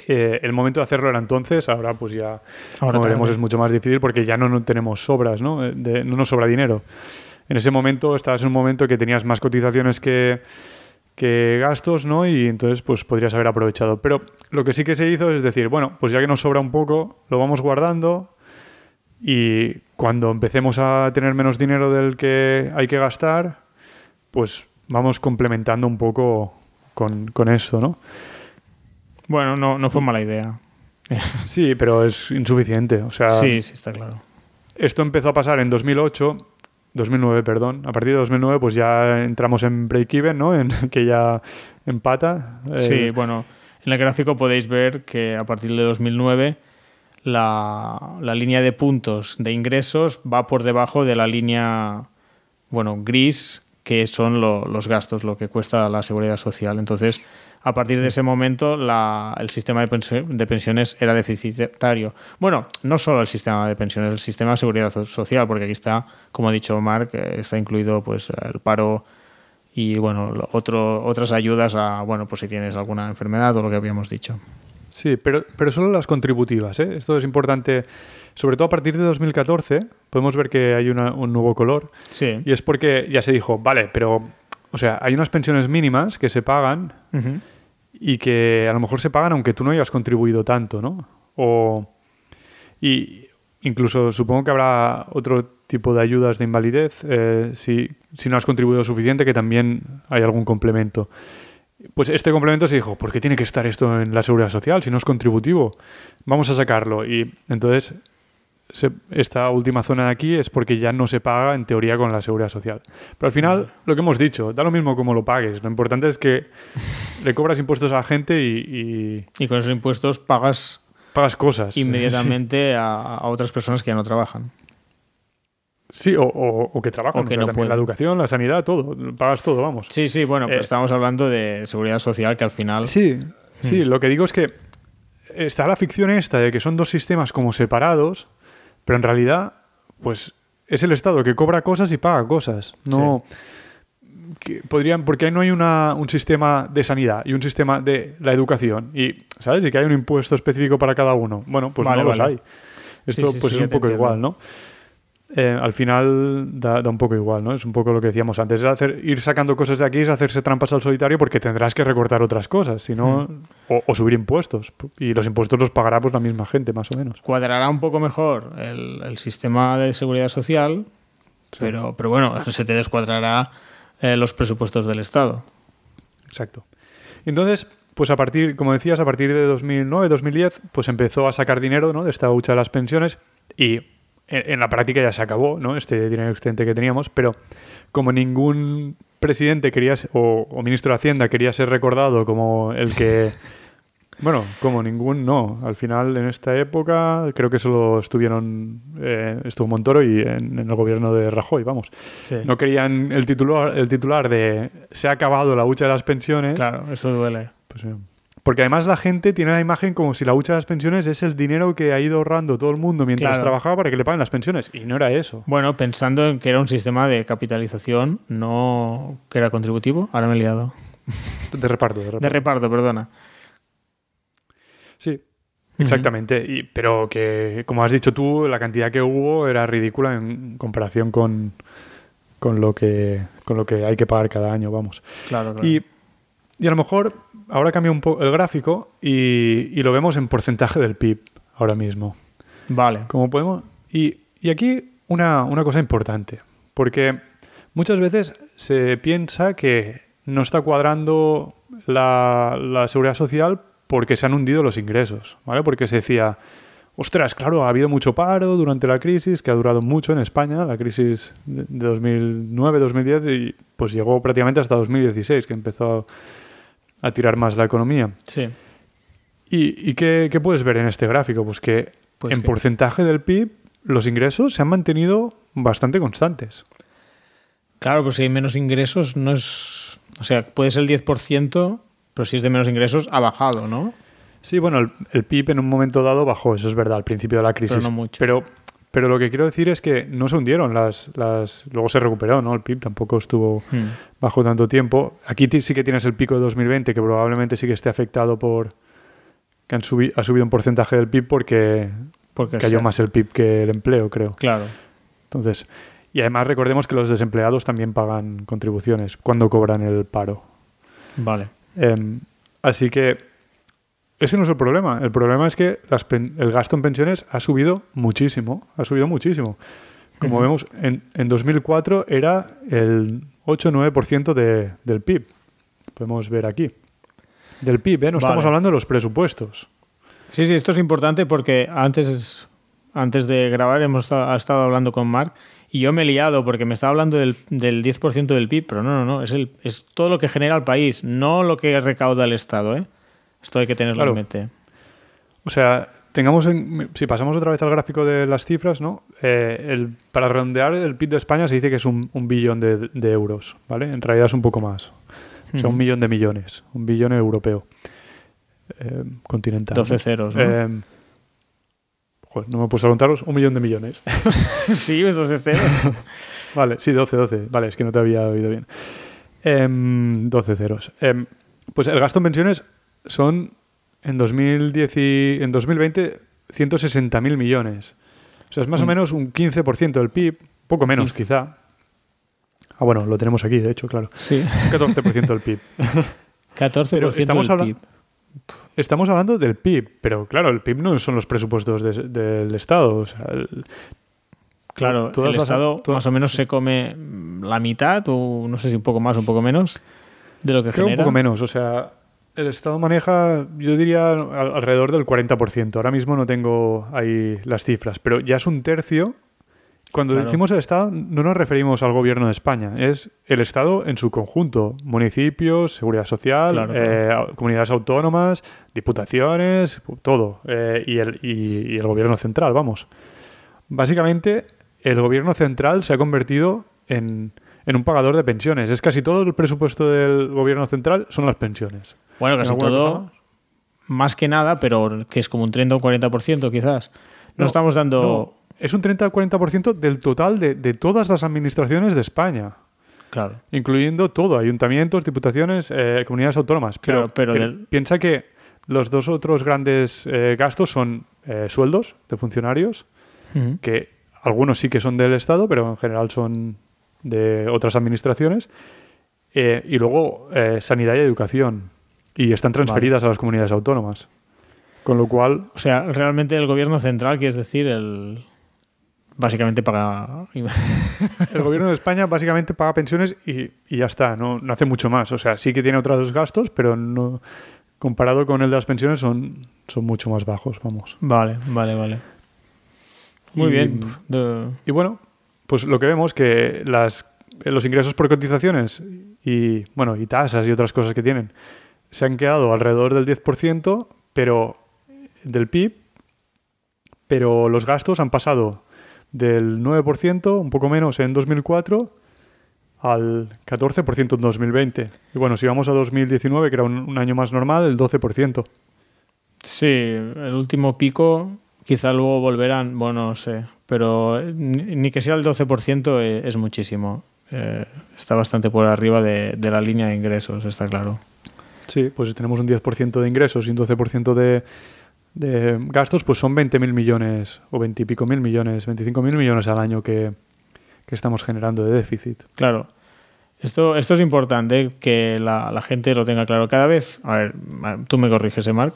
Eh, el momento de hacerlo era entonces, ahora pues ya, Ahora como veremos, es mucho más difícil porque ya no, no tenemos sobras, ¿no? Eh, de- no nos sobra dinero. En ese momento estabas en un momento que tenías más cotizaciones que, que gastos, ¿no? Y entonces pues podrías haber aprovechado. Pero lo que sí que se hizo es decir, bueno, pues ya que nos sobra un poco, lo vamos guardando y cuando empecemos a tener menos dinero del que hay que gastar, pues vamos complementando un poco con, con eso, ¿no? Bueno, no, no fue mala idea. Sí, pero es insuficiente. O sea, Sí, sí, está claro. esto empezó a pasar en 2008, 2009, perdón. A partir de 2009, pues ya entramos en break-even, ¿no? En (laughs) que ya empata. Eh, Sí, bueno, en el gráfico podéis ver que a partir de 2009 la, línea de puntos de ingresos va por debajo de la línea, bueno, gris, que son lo- los gastos, lo que cuesta la seguridad social. Entonces, a partir de ese momento, la- el sistema de, pensio- de pensiones era deficitario. Bueno, no solo el sistema de pensiones, el sistema de seguridad so- social, porque aquí está, como ha dicho Mark, eh, está incluido pues el paro y bueno, otro, otras ayudas a, bueno, pues si tienes alguna enfermedad o lo que habíamos dicho. Sí, pero, pero solo las contributivas. ¿eh? Esto es importante. Sobre todo a partir de 2014 podemos ver que hay una- un nuevo color. Sí. Y es porque ya se dijo, vale, pero... O sea, hay unas pensiones mínimas que se pagan y que a lo mejor se pagan aunque tú no hayas contribuido tanto, ¿no? O... Y incluso supongo que habrá otro tipo de ayudas de invalidez eh, si, si no has contribuido suficiente que también hay algún complemento. Pues este complemento se dijo, ¿por qué tiene que estar esto en la seguridad social si no es contributivo? Vamos a sacarlo. Y entonces se- esta última zona de aquí es porque ya no se paga en teoría con la seguridad social. Pero al final, lo que hemos dicho, da lo mismo cómo lo pagues. Lo importante es que (laughs) le cobras impuestos a la gente y, y Y con esos impuestos pagas pagas cosas. inmediatamente a, a otras personas que ya no trabajan. Sí, o, o- o que trabajan. O que o sea, no también la educación, la sanidad, todo. Pagas todo, vamos. Sí, sí, bueno, pero Eh, estamos hablando de seguridad social que al final... Sí, sí, lo que digo es que está la ficción esta de que son dos sistemas como separados, pero en realidad, pues es el Estado que cobra cosas y paga cosas. No. que podrían, porque ahí no hay una, un sistema de sanidad y un sistema de la educación. Y, ¿sabes? Y que hay un impuesto específico para cada uno. Bueno, pues Vale, no los hay. Esto sí, pues es un poco entiendo. igual, ¿no? Eh, al final da, da un poco igual, ¿no? Es un poco lo que decíamos antes. Es hacer, ir sacando cosas de aquí es hacerse trampas al solitario porque tendrás que recortar otras cosas, si no, Hmm. o, o subir impuestos. Y los impuestos los pagará pues la misma gente, más o menos. Cuadrará un poco mejor el, el sistema de seguridad social, pero, pero bueno, se te descuadrará eh, los presupuestos del Estado. Exacto. Entonces, pues a partir, como decías, a partir de 2009, 2010, pues empezó a sacar dinero, ¿no? De esta hucha de las pensiones y en, la práctica ya se acabó, ¿no? Este dinero excedente que teníamos, pero como ningún presidente quería ser- o, o ministro de Hacienda quería ser recordado como el que (laughs) bueno, como ningún no. Al final, en esta época, creo que solo estuvieron, eh, estuvo Montoro y en, en el gobierno de Rajoy, vamos. No querían el titular, el titular de se ha acabado la hucha de las pensiones. Claro, eso duele. Pues, eh, porque además la gente tiene la imagen como si la hucha de las pensiones es el dinero que ha ido ahorrando todo el mundo mientras Claro. trabajaba para que le paguen las pensiones. Y no era eso. Bueno, pensando en que era un sistema de capitalización, no que era contributivo, ahora me he liado. De reparto, de reparto. (laughs) De reparto, perdona. Sí, exactamente. Y, pero que, como has dicho tú, la cantidad que hubo era ridícula en comparación con, con, lo, que, con lo que hay que pagar cada año, vamos. Claro, claro. Y, y a lo mejor ahora cambia un poco el gráfico y, y lo vemos en porcentaje del PIB ahora mismo. Vale. Como podemos. Y, y aquí una, una cosa importante, porque muchas veces se piensa que no está cuadrando la, la seguridad social porque se han hundido los ingresos, ¿vale? Porque se decía, ostras, claro, ha habido mucho paro durante la crisis, que ha durado mucho en España, la crisis de de 2009-2010, y pues llegó prácticamente hasta 2016, que empezó a tirar más la economía. Sí. ¿Y, y qué, qué puedes ver en este gráfico? Pues que Pues en que- porcentaje del PIB los ingresos se han mantenido bastante constantes. Claro, pues si hay menos ingresos, no es. O sea, puede ser el 10%, pero si es de menos ingresos, ha bajado, ¿no? Sí, bueno, el, el PIB en un momento dado bajó, eso es verdad, al principio de la crisis. Pero no mucho. Pero, pero lo que quiero decir es que no se hundieron las, las... Luego se recuperó, ¿no? El PIB tampoco estuvo bajo tanto tiempo. Aquí sí que tienes el pico de 2020, que probablemente sí que esté afectado por... que han subi- ha subido un porcentaje del PIB porque Porque cayó más el PIB que el empleo, creo. Claro. Entonces, y además recordemos que los desempleados también pagan contribuciones cuando cobran el paro. Vale. Em, así que ese no es el problema. El problema es que las el gasto en pensiones ha subido muchísimo. Ha subido muchísimo. Como vemos, en, en 2004 era el 8-9% de, del PIB. Podemos ver aquí. Del PIB, ¿eh? No estamos hablando de los presupuestos. Sí, sí, esto es importante porque antes, antes de grabar hemos ha estado hablando con Mark y yo me he liado porque me estaba hablando del, del 10% del PIB, pero no, no, no, es, el, es todo lo que genera el país, no lo que recauda el Estado. ¿eh? Esto hay que tenerlo Claro. en mente. O sea, tengamos en, si pasamos otra vez al gráfico de las cifras, ¿no? Eh, el, para redondear el PIB de España se dice que es un, un billón de, de euros, ¿vale? En realidad es un poco más. O sea, un millón de millones, un billón europeo. Eh, continental. 12 ¿no? ceros, ¿no? Eh, joder, no me he puesto a contaros, un millón de millones. (laughs) sí, 12 ceros. (laughs) vale, sí, 12, 12. Vale, es que no te había oído bien. Em, 12 ceros. Em, pues el gasto en pensiones son en, 2010 y- en 2020 160.000 millones. O sea, es más o Mm. menos un 15% del PIB, poco menos 15. quizá. Ah, bueno, lo tenemos aquí, de hecho, claro. Sí, (laughs) Un 14% del PIB. 14% Pero estamos del PIB. Estamos hablando del PIB, pero claro, el PIB no son los presupuestos de- del Estado. O sea, el- Claro, el Estado más o menos se come la mitad, o no sé si un poco más o un poco menos, de lo que Creo un poco menos, o sea, el Estado maneja, yo diría, al- alrededor del 40%. Ahora mismo no tengo ahí las cifras, pero ya es un tercio. Cuando Claro. decimos el Estado, no nos referimos al gobierno de España, es el Estado en su conjunto. Municipios, seguridad social, Claro, eh, comunidades autónomas, diputaciones, todo. eh, y, el, y- y el gobierno central, vamos. Básicamente, el gobierno central se ha convertido en, en un pagador de pensiones. Es casi todo el presupuesto del gobierno central son las pensiones. Bueno, ¿En casi todo, más? más que nada, pero que es como un 30 o un 40% quizás. No, No, estamos dando... No, es un 30-40% del total de, de todas las administraciones de España, Claro. incluyendo todo, ayuntamientos, diputaciones, eh, comunidades autónomas. Pero, Claro, pero del- piensa que los dos otros grandes eh, gastos son eh, sueldos de funcionarios, que algunos sí que son del Estado, pero en general son de otras administraciones, eh, y luego eh, sanidad y educación, y están transferidas a las comunidades autónomas. Con lo cual, O sea, realmente el gobierno central, que es decir, el básicamente paga... (laughs) el gobierno de España básicamente paga pensiones y, y ya está, no, no hace mucho más. O sea, sí que tiene otros gastos, pero no comparado con el de las pensiones son, son mucho más bajos, vamos. Vale, vale, vale. Muy Y- bien. De- Y bueno, pues lo que vemos que las, los ingresos por cotizaciones y, bueno, y tasas y otras cosas que tienen se han quedado alrededor del 10%, pero del PIB, pero los gastos han pasado del 9%, un poco menos en 2004, al 14% en 2020. Y bueno, si vamos a 2019, que era un, un año más normal, el 12%. Sí, el último pico, quizá luego volverán, bueno, no sé, pero ni, ni que sea el 12% eh, es muchísimo. Eh, está bastante por arriba de, de la línea de ingresos, está claro. Sí, pues si tenemos un 10% de ingresos y un 12% de, de gastos, pues son 20.000 millones o 20 y pico mil millones, 25.000 millones al año que, que estamos generando de déficit. Claro. Esto, esto es importante que la, la gente lo tenga claro. Cada vez, a ver, tú me corriges, ¿eh, Marc?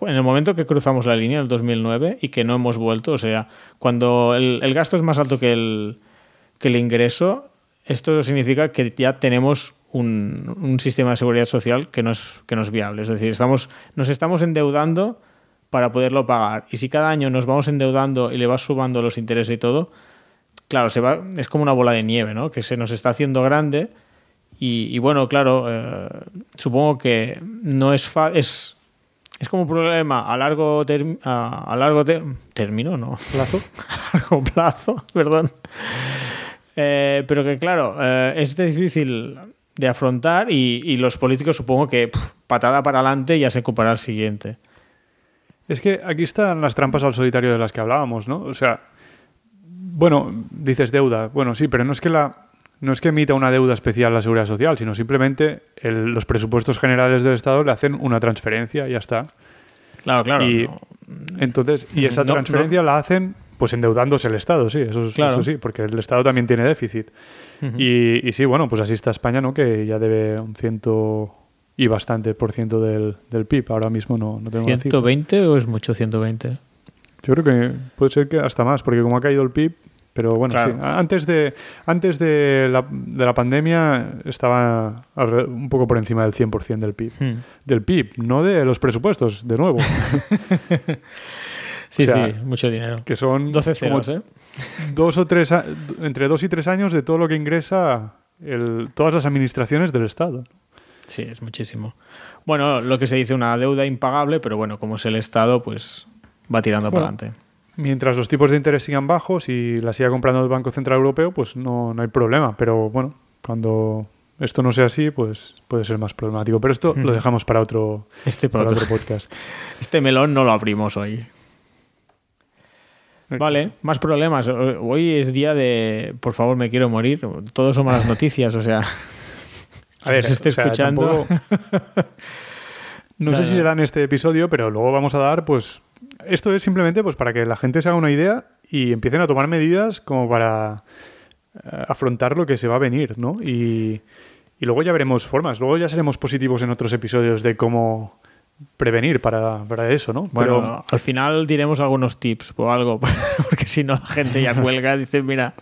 En el momento que cruzamos la línea, el 2009, y que no hemos vuelto, o sea, cuando el, gasto es más alto que el, que el ingreso, esto significa que ya tenemos un, un sistema de seguridad social que no, es, que no es viable. Es decir, estamos, nos estamos endeudando para poderlo pagar. Y si cada año nos vamos endeudando y le vas sumando los intereses y todo, claro, se va, es como una bola de nieve, ¿no? Que se nos está haciendo grande. Y, y bueno, claro, eh, supongo que no es, fa es es como un problema a largo, term a, a largo ter término, ¿no? ¿Plazo? (laughs) a largo plazo, (laughs) perdón. Eh, pero que claro, eh, es difícil de afrontar y, y los políticos supongo que patada para adelante ya se ocupará el siguiente. Es que aquí están las trampas al solitario de las que hablábamos, ¿no? O sea, bueno, dices deuda. Bueno, sí, pero no es que la no es que emita una deuda especial a la seguridad social, sino simplemente el, los presupuestos generales del Estado le hacen una transferencia y ya está. Claro, claro. Y no. entonces, y esa No, transferencia la hacen pues endeudándose el Estado, sí, eso, es- Claro. eso sí, porque el Estado también tiene déficit. Y, y sí, bueno, pues así está España, ¿no? Que ya debe un ciento y bastante por ciento del, del PIB. Ahora mismo no, no tengo la cifra. ¿120 o es mucho 120? Yo creo que puede ser que hasta más, porque como ha caído el PIB, pero bueno, Claro. sí. Antes de, antes de, la, de la pandemia estaba un poco por encima del 100% del PIB. Hmm. Del PIB, no de los presupuestos, de nuevo, (laughs) Sí, O sea, sí, mucho dinero. que son 12 como ceros, ¿eh? dos o tres, entre dos y tres años de todo lo que ingresa el- todas las administraciones del Estado. Sí, es muchísimo. Bueno, lo que se dice una deuda impagable, pero bueno, como es el Estado, pues va tirando Bueno. para adelante. Mientras los tipos de interés sigan bajos y la siga comprando el Banco Central Europeo, pues no, no hay problema. Pero bueno, cuando esto no sea así, pues puede ser más problemático. Pero esto lo dejamos para otro, Este, para otro podcast. (laughs) este melón no lo abrimos hoy. Vale, más problemas. Hoy es día de, por favor, me quiero morir. Todos son malas noticias, o sea, A ver, (laughs) se esté o sea, escuchando. tampoco- (laughs) No sé si será en este episodio, pero luego vamos a dar, pues, esto es simplemente pues para que la gente se haga una idea y empiecen a tomar medidas como para eh, afrontar lo que se va a venir, ¿no? Y, y luego ya veremos formas, luego ya seremos positivos en otros episodios de cómo prevenir para, para eso, ¿no? Bueno, Pero al final diremos algunos tips o algo, (laughs) porque si no la gente ya cuelga, dice, mira,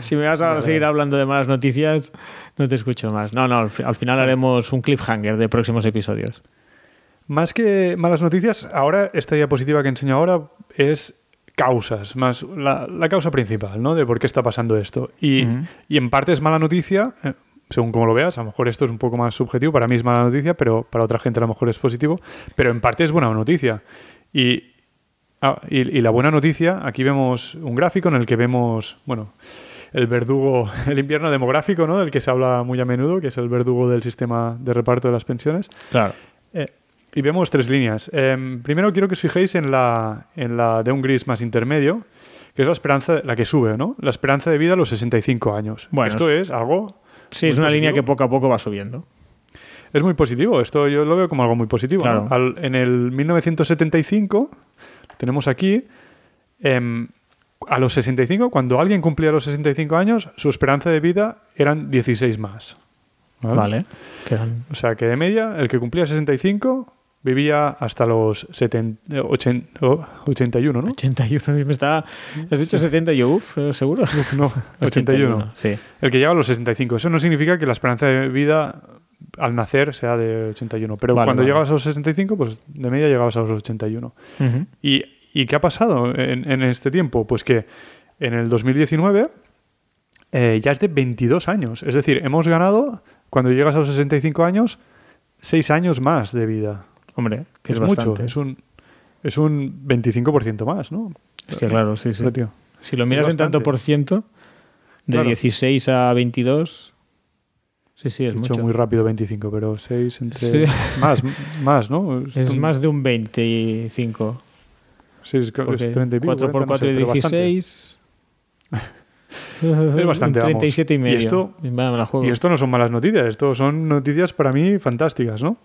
si me vas a seguir hablando de malas noticias, no te escucho más. No, no, al, al final haremos un cliffhanger de próximos episodios. Más que malas noticias, ahora esta diapositiva que enseño ahora es causas, más la, la causa principal, ¿no? De por qué está pasando esto. Y, y en parte es mala noticia, eh, según como lo veas, a lo mejor esto es un poco más subjetivo, para mí es mala noticia, pero para otra gente a lo mejor es positivo, pero en parte es buena noticia. Y, ah, y, y la buena noticia, aquí vemos un gráfico en el que vemos, bueno, el verdugo, (laughs) el invierno demográfico, ¿no? Del que se habla muy a menudo, que es el verdugo del sistema de reparto de las pensiones. Claro. Eh, y vemos tres líneas. Em, primero quiero que os fijéis en la, en la de un gris más intermedio, que es la esperanza, la que sube, ¿no? La esperanza de vida a los 65 años. Bueno, Esto es algo... Sí, es una línea que poco a poco va subiendo. Es muy positivo. Esto yo lo veo como algo muy positivo. ¿no? Claro. Al- en el 1975, tenemos aquí, em, a los 65, cuando alguien cumplía los 65 años, su esperanza de vida eran 16 más. ¿vale? O sea que de media, el que cumplía 65 vivía hasta los 70, eh, 80, oh, 81, ¿no? 81. Me estaba... ¿Has dicho 70 yo? Uf, ¿eh, ¿seguro? No, (laughs) 81. Sí. El que llega a los 65. Eso no significa que la esperanza de vida al nacer sea de 81. Pero Vale, cuando vale. llegabas a los 65, pues de media llegabas a los 81. Ujú. ¿Y, y qué ha pasado en, en este tiempo? Pues que en el 2019 eh, ya es de 22 años. Es decir, hemos ganado, cuando llegas a los 65 años, 6 años más de vida. Hombre, que es es, mucho, es un, es un 25% más, ¿no? Hostia, claro, sí, sí. Pero, tío, Si lo miras en tanto por ciento, de Claro. 16 a 22, sí, sí, he es dicho mucho. muy rápido 25, pero 6 entre... Sí. Más, más, ¿no? (laughs) Es un- más de un 25. Sí, es, es Porque 30 y pico, 4 por 40, no sé, 4 y pero bastante. 16. (laughs) Es bastante, Un vamos. 37 y Y medio. esto- Y va, me la juego. Y esto no son malas noticias, esto son noticias para mí fantásticas, ¿no?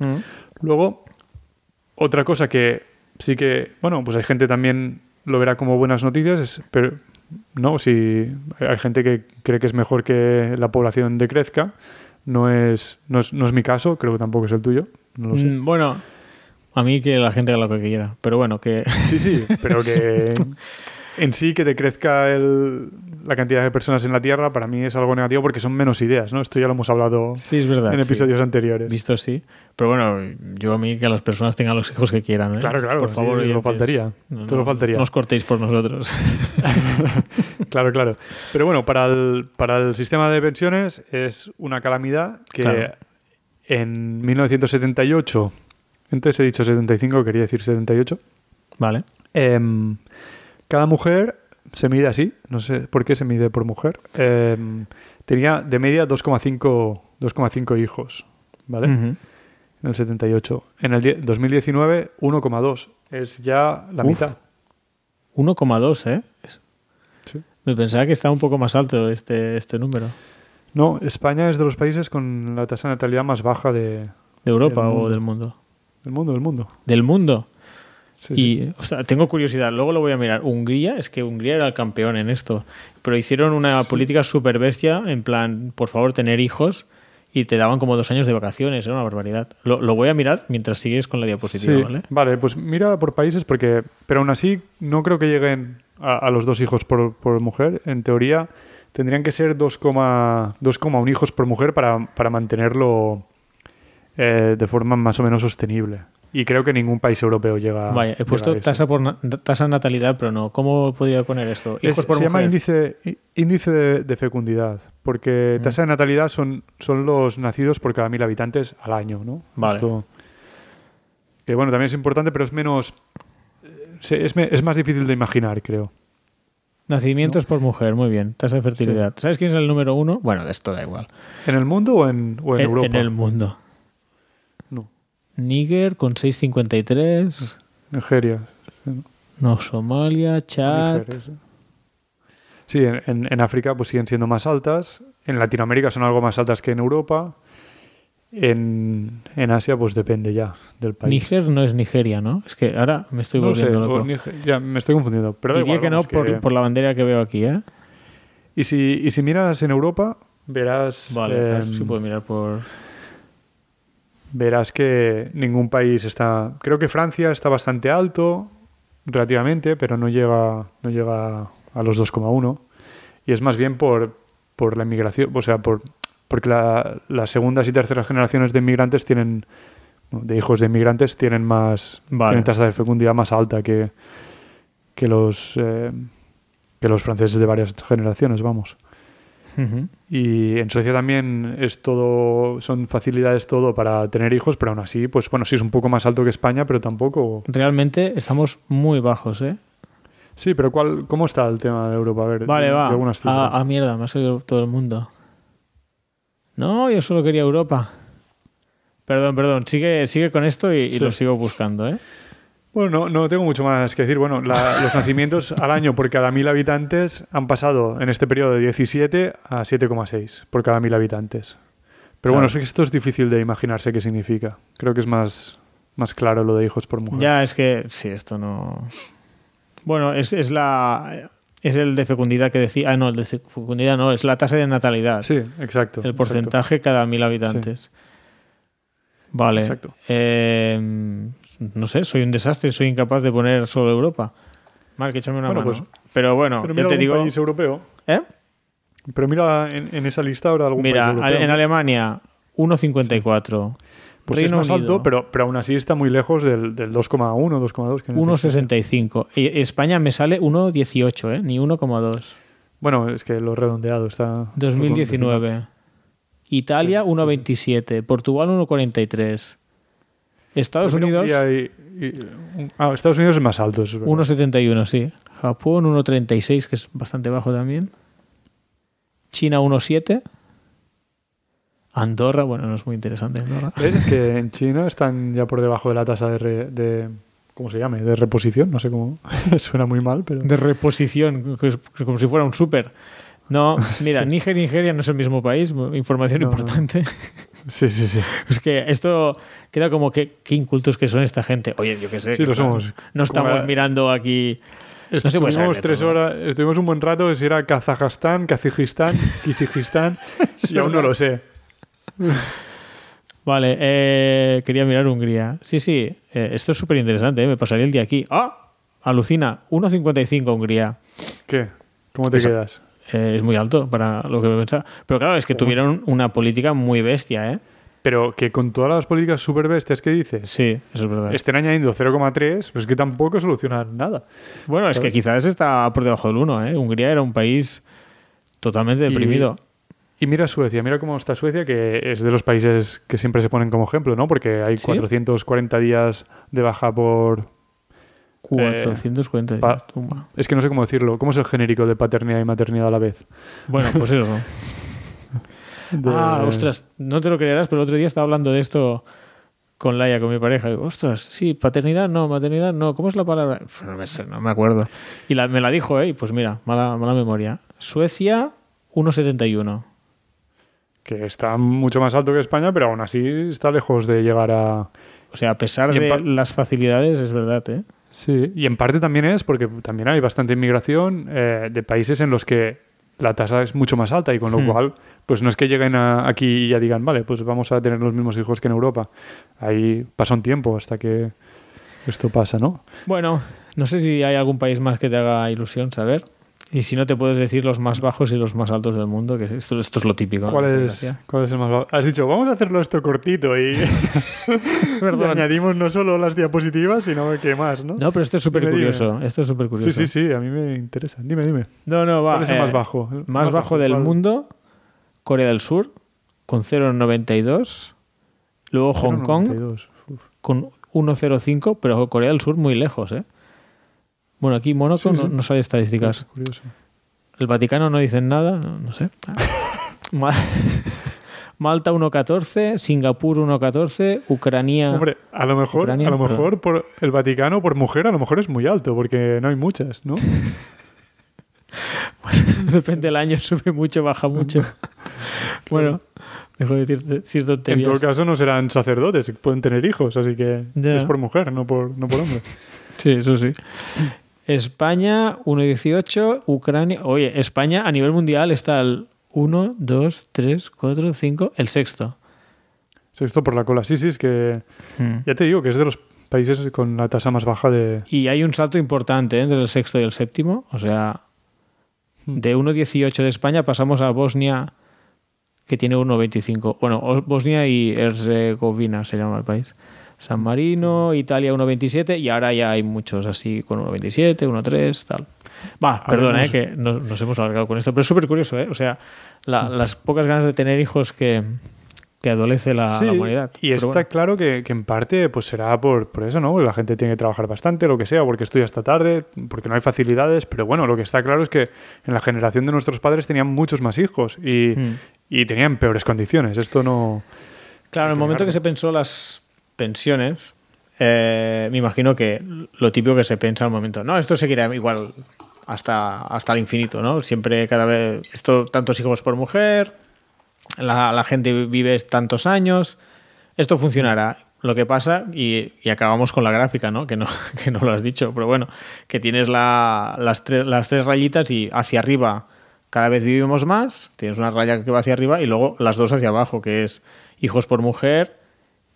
Mm. Luego, otra cosa que sí que, bueno, pues hay gente también lo verá como buenas noticias, es- pero no, si hay gente que cree que es mejor que la población decrezca, no es, no es, no es mi caso, creo que tampoco es el tuyo, no lo sé. Mm, Bueno, a mí que la gente haga lo que quiera. Pero bueno, que. Sí, sí, pero que (laughs) en sí que decrezca el, la cantidad de personas en la Tierra para mí es algo negativo porque son menos ideas, ¿no? Esto ya lo hemos hablado Sí, es verdad. en sí. episodios anteriores. Visto sí. Pero bueno, yo a mí que las personas tengan los hijos que quieran. ¿eh? Claro, claro, Por sí, favor, oyentes. faltaría, No, no, faltaría. No os cortéis por nosotros. (laughs) Claro, claro. Pero bueno, para el, para el sistema de pensiones es una calamidad que Claro. en 1978, antes he dicho 75, quería decir 78, vale. em, cada mujer se mide así, no sé por qué se mide por mujer, em, tenía de media 2,5 2,5 hijos, ¿vale? Ujú. En el 78. En el die- 2019, 1,2. Es ya la Uf. mitad. 1,2, ¿eh? Sí. Me pensaba que estaba un poco más alto este, este número. No, España es de los países con la tasa de natalidad más baja de, ¿De Europa Del o del mundo? del mundo, del mundo. Del mundo. Sí, sí. Y, o sea, tengo curiosidad, luego lo voy a mirar. Hungría, es que Hungría era el campeón en esto. Pero hicieron una política súper bestia, en plan, por favor, tener hijos. y te daban como dos años de vacaciones, era una barbaridad. Lo, lo voy a mirar mientras sigues con la diapositiva, ¿vale? vale, pues mira por países porque, pero aún así no creo que lleguen a, a los dos hijos por, por mujer. En teoría tendrían que ser 2,1 2,1 hijos por mujer para, para mantenerlo eh, de forma más o menos sostenible. Y creo que ningún país europeo llega. Vaya, he puesto a tasa por na- tasa natalidad, pero no. ¿Cómo podría poner esto? Es- Hijos por se llama índice, índice de, de fecundidad, porque Mm. tasa de natalidad son, son los nacidos por cada mil habitantes al año, ¿no? Vale. Esto- que bueno, también es importante, pero es menos... eh, se- Es, me- es más difícil de imaginar, creo. Nacimientos por mujer, muy bien. Tasa de fertilidad. ¿Sabes quién es el número uno? Bueno, de esto da igual. ¿En el mundo o en, o en En- Europa? en el mundo. Níger con 6,53. Nigeria. No, Somalia, Chad. Sí, en, en- África pues siguen siendo más altas. En Latinoamérica son algo más altas que en Europa. En, en Asia pues depende ya del país. Níger no es Nigeria, ¿no? Es que ahora me estoy No sé, volviendo loco. Ya me estoy confundiendo. Pero Diría igual, que no por, por la bandera que veo aquí, ¿eh? Y, si, y si miras en Europa, verás, Vale, a ver em, si puedo mirar por... verás que ningún país está... Creo que Francia está bastante alto, relativamente, pero no llega, no llega a los 2,1. Y es más bien por, por la inmigración, o sea, por, porque la- las segundas y terceras generaciones de inmigrantes tienen, de hijos de inmigrantes, tienen más, Vale. tienen tasa de fecundidad más alta que, que los... eh, que los franceses de varias generaciones, vamos. Y en Suecia también es todo, son facilidades todo para tener hijos, pero aún así, pues bueno, sí es un poco más alto que España, pero tampoco. Realmente estamos muy bajos, ¿eh? Sí, pero ¿cuál, ¿cómo está el tema de Europa? A ver, Vale, va. algunas cifras. Ah, mierda, me ha salido todo el mundo. No, yo solo quería Europa. Perdón, perdón. Sigue, sigue con esto y, y Sí. lo sigo buscando, ¿eh? Bueno, no, no tengo mucho más que decir. Bueno, la- los (laughs) nacimientos al año por cada mil habitantes han pasado en este periodo de 17 a 7,6 por cada mil habitantes. Pero Claro. bueno, esto es difícil de imaginarse qué significa. Creo que es más, más claro lo de hijos por mujer. Ya, es que sí, esto no. Bueno, es, es la. Es el de fecundidad que decía. Ah, no, el de fecundidad no, es la tasa de natalidad. Sí, exacto. el exacto. porcentaje cada mil habitantes. Vale. Exacto. Eh, no sé, soy un desastre, soy incapaz de poner solo Europa. Marc, échame una Bueno, mano. pues, Pero bueno, Pero ya mira te algún digo. país europeo. ¿Eh? Pero mira en, en esa lista ahora algún Mira, país europeo. en Alemania, 1,54. pues Reino es más Unido, alto, pero, pero aún así está muy lejos del, del 2,1, 2,2. que necesita. 1,65. Y España me sale 1,18, ¿eh? Ni 1,2. Bueno, es que lo redondeado está... 2019. Italia, Sí, sí, 1,27. Portugal, 1,43. Estados Unidos, y- y- ah, Estados Unidos es más alto, eso es verdad. 1,71, sí. Japón, 1,36, que es bastante bajo también. China, 1,7. Andorra, bueno, no es muy interesante Andorra. ¿Ves? Es que (laughs) en China están ya por debajo de la tasa de, re- de- ¿cómo se llame? De reposición, no sé cómo. (laughs) Suena muy mal, pero... De reposición, que es como si fuera un súper. No, (laughs) mira, Níger y Nigeria no es el mismo país, información No, no. importante. Sí, sí, sí. Es que esto queda como que qué incultos que son esta gente. Oye, yo qué sé. Sí, que lo somos. No estamos Como la- mirando aquí. No saber Estuvimos tres todo. horas, estuvimos un buen rato, si era Kazajstán, Kazajistán, Kizijistán, (laughs) y aún no lo sé. Vale, eh, quería mirar Hungría. Sí, sí, eh, esto es súper interesante, me pasaría el día aquí. ¡Ah! Alucina, 1,55 Hungría. ¿Qué? ¿Cómo te quedas? Eh, es muy alto para lo que me pensaba. Pero claro, es que tuvieron una política muy bestia, ¿eh? Pero que con todas las políticas super bestias que dices, Sí, eso es verdad. estén añadiendo 0,3, pues es que tampoco solucionan nada. Bueno, es que quizás está por debajo del 1, ¿eh? Hungría era un país totalmente Y- deprimido. Y mira Suecia, mira cómo está Suecia, que es de los países que siempre se ponen como ejemplo, ¿no? Porque hay ¿Sí? 440 días de baja por... 440 pa- días, toma. Es que no sé cómo decirlo. ¿Cómo es el genérico de paternidad y maternidad a la vez? Bueno, pues eso. (laughs) De- Ah, ostras, no te lo creerás, pero el otro día estaba hablando de esto con Laia, con mi pareja. Digo, ostras, sí, paternidad no, maternidad no. ¿Cómo es la palabra? No me, sé, no me acuerdo. Y la- me la dijo, ¿eh? Pues mira, mala, mala memoria. Suecia, 1,71. Que está mucho más alto que España, pero aún así está lejos de llegar a... O sea, a pesar de las facilidades, es verdad, ¿eh? Sí, y en parte también es porque también hay bastante inmigración eh, de países en los que la tasa es mucho más alta y con lo Hmm. cual pues no es que lleguen a- aquí y ya digan, vale, pues vamos a tener los mismos hijos que en Europa. Ahí pasa un tiempo hasta que esto pasa, ¿no? Bueno, no sé si hay algún país más que te haga ilusión saber. Y si no, te puedes decir los más bajos y los más altos del mundo, que esto, esto es lo típico. ¿Cuál es. ¿Cuál es el más bajo? Has dicho, vamos a hacerlo esto cortito y, (laughs) (laughs) añadimos no solo las diapositivas, sino que más, ¿no? No, pero esto es súper dime. curioso. Esto es súper curioso. sí, sí, sí, a mí me interesa. Dime, dime. No, no, va. ¿Cuál es el eh, más bajo? El Más bajo del ¿cuál? mundo, Corea del Sur, con 0,92. Luego Hong Kong, 0,92. Uf. con 1,05. Pero Corea del Sur muy lejos, ¿eh? Bueno, aquí Mónaco Sí, no, sí. no sale estadísticas. Curioso. El Vaticano no dicen nada, no, no sé. (laughs) Ma- Malta 1.14, Singapur 1.14, Ucrania. Hombre, a lo mejor, Ucrania, a lo mejor por el Vaticano, por mujer, a lo mejor es muy alto, porque no hay muchas, ¿no? (laughs) Depende del año, sube mucho, baja mucho. (laughs) bueno, dejo de decir, decir En tonterías. todo caso, no serán sacerdotes, pueden tener hijos, así que es por mujer, no por, no por hombre. Sí, eso sí. España 1.18, Ucrania. Oye, España a nivel mundial está el 1, 2, 3, 4, 5, el sexto. Sexto por la cola. Sí, sí, es que ya te digo que es de los países con la tasa más baja de. Y hay un salto importante ¿eh? entre el sexto y el séptimo. O sea, Hmm. de 1.18 de España pasamos a Bosnia, que tiene 1.25. Bueno, Bosnia y Herzegovina se llama el país. San Marino, Italia 1.27 y ahora ya hay muchos así con 1.27, 1.3, tal. Va, perdona, eh, que nos, nos hemos alargado con esto, pero es súper curioso, ¿eh? O sea, la- las pocas ganas de tener hijos que, que adolece la, Sí, la humanidad. y Pero está bueno. claro que, que en parte pues será por, por eso, ¿no? La gente tiene que trabajar bastante, lo que sea, porque estudia hasta tarde, porque no hay facilidades, pero bueno, lo que está claro es que en la generación de nuestros padres tenían muchos más hijos y, Hmm. y tenían peores condiciones. Esto no... Claro, en el momento que se pensó las pensiones, eh, me imagino que lo típico que se piensa al momento, no, esto seguirá igual hasta, hasta el infinito, ¿no? Siempre, cada vez, esto, tantos hijos por mujer, la, gente vive tantos años, esto funcionará. Lo que pasa, y, acabamos con la gráfica, ¿no? Que, no? (laughs) que no lo has dicho, pero bueno, que tienes la- las, las tres rayitas y hacia arriba cada vez vivimos más, tienes una raya que va hacia arriba y luego las dos hacia abajo, que es hijos por mujer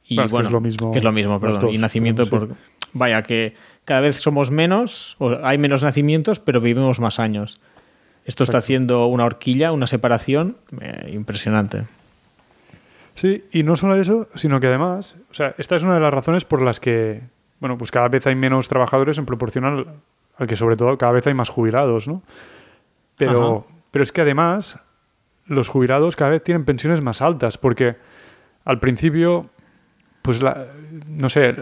y Claro, es que bueno, es lo mismo que es lo mismo, perdón, dos, y nacimiento pero por... Vaya, que cada vez somos menos, o hay menos nacimientos, pero vivimos más años. Esto está haciendo una horquilla, una separación eh, impresionante. Sí, y no solo eso, sino que además, o sea, esta es una de las razones por las que, bueno, pues cada vez hay menos trabajadores en proporción al, al que sobre todo cada vez hay más jubilados, ¿no? Pero, pero es que además los jubilados cada vez tienen pensiones más altas, porque al principio, pues la- no sé,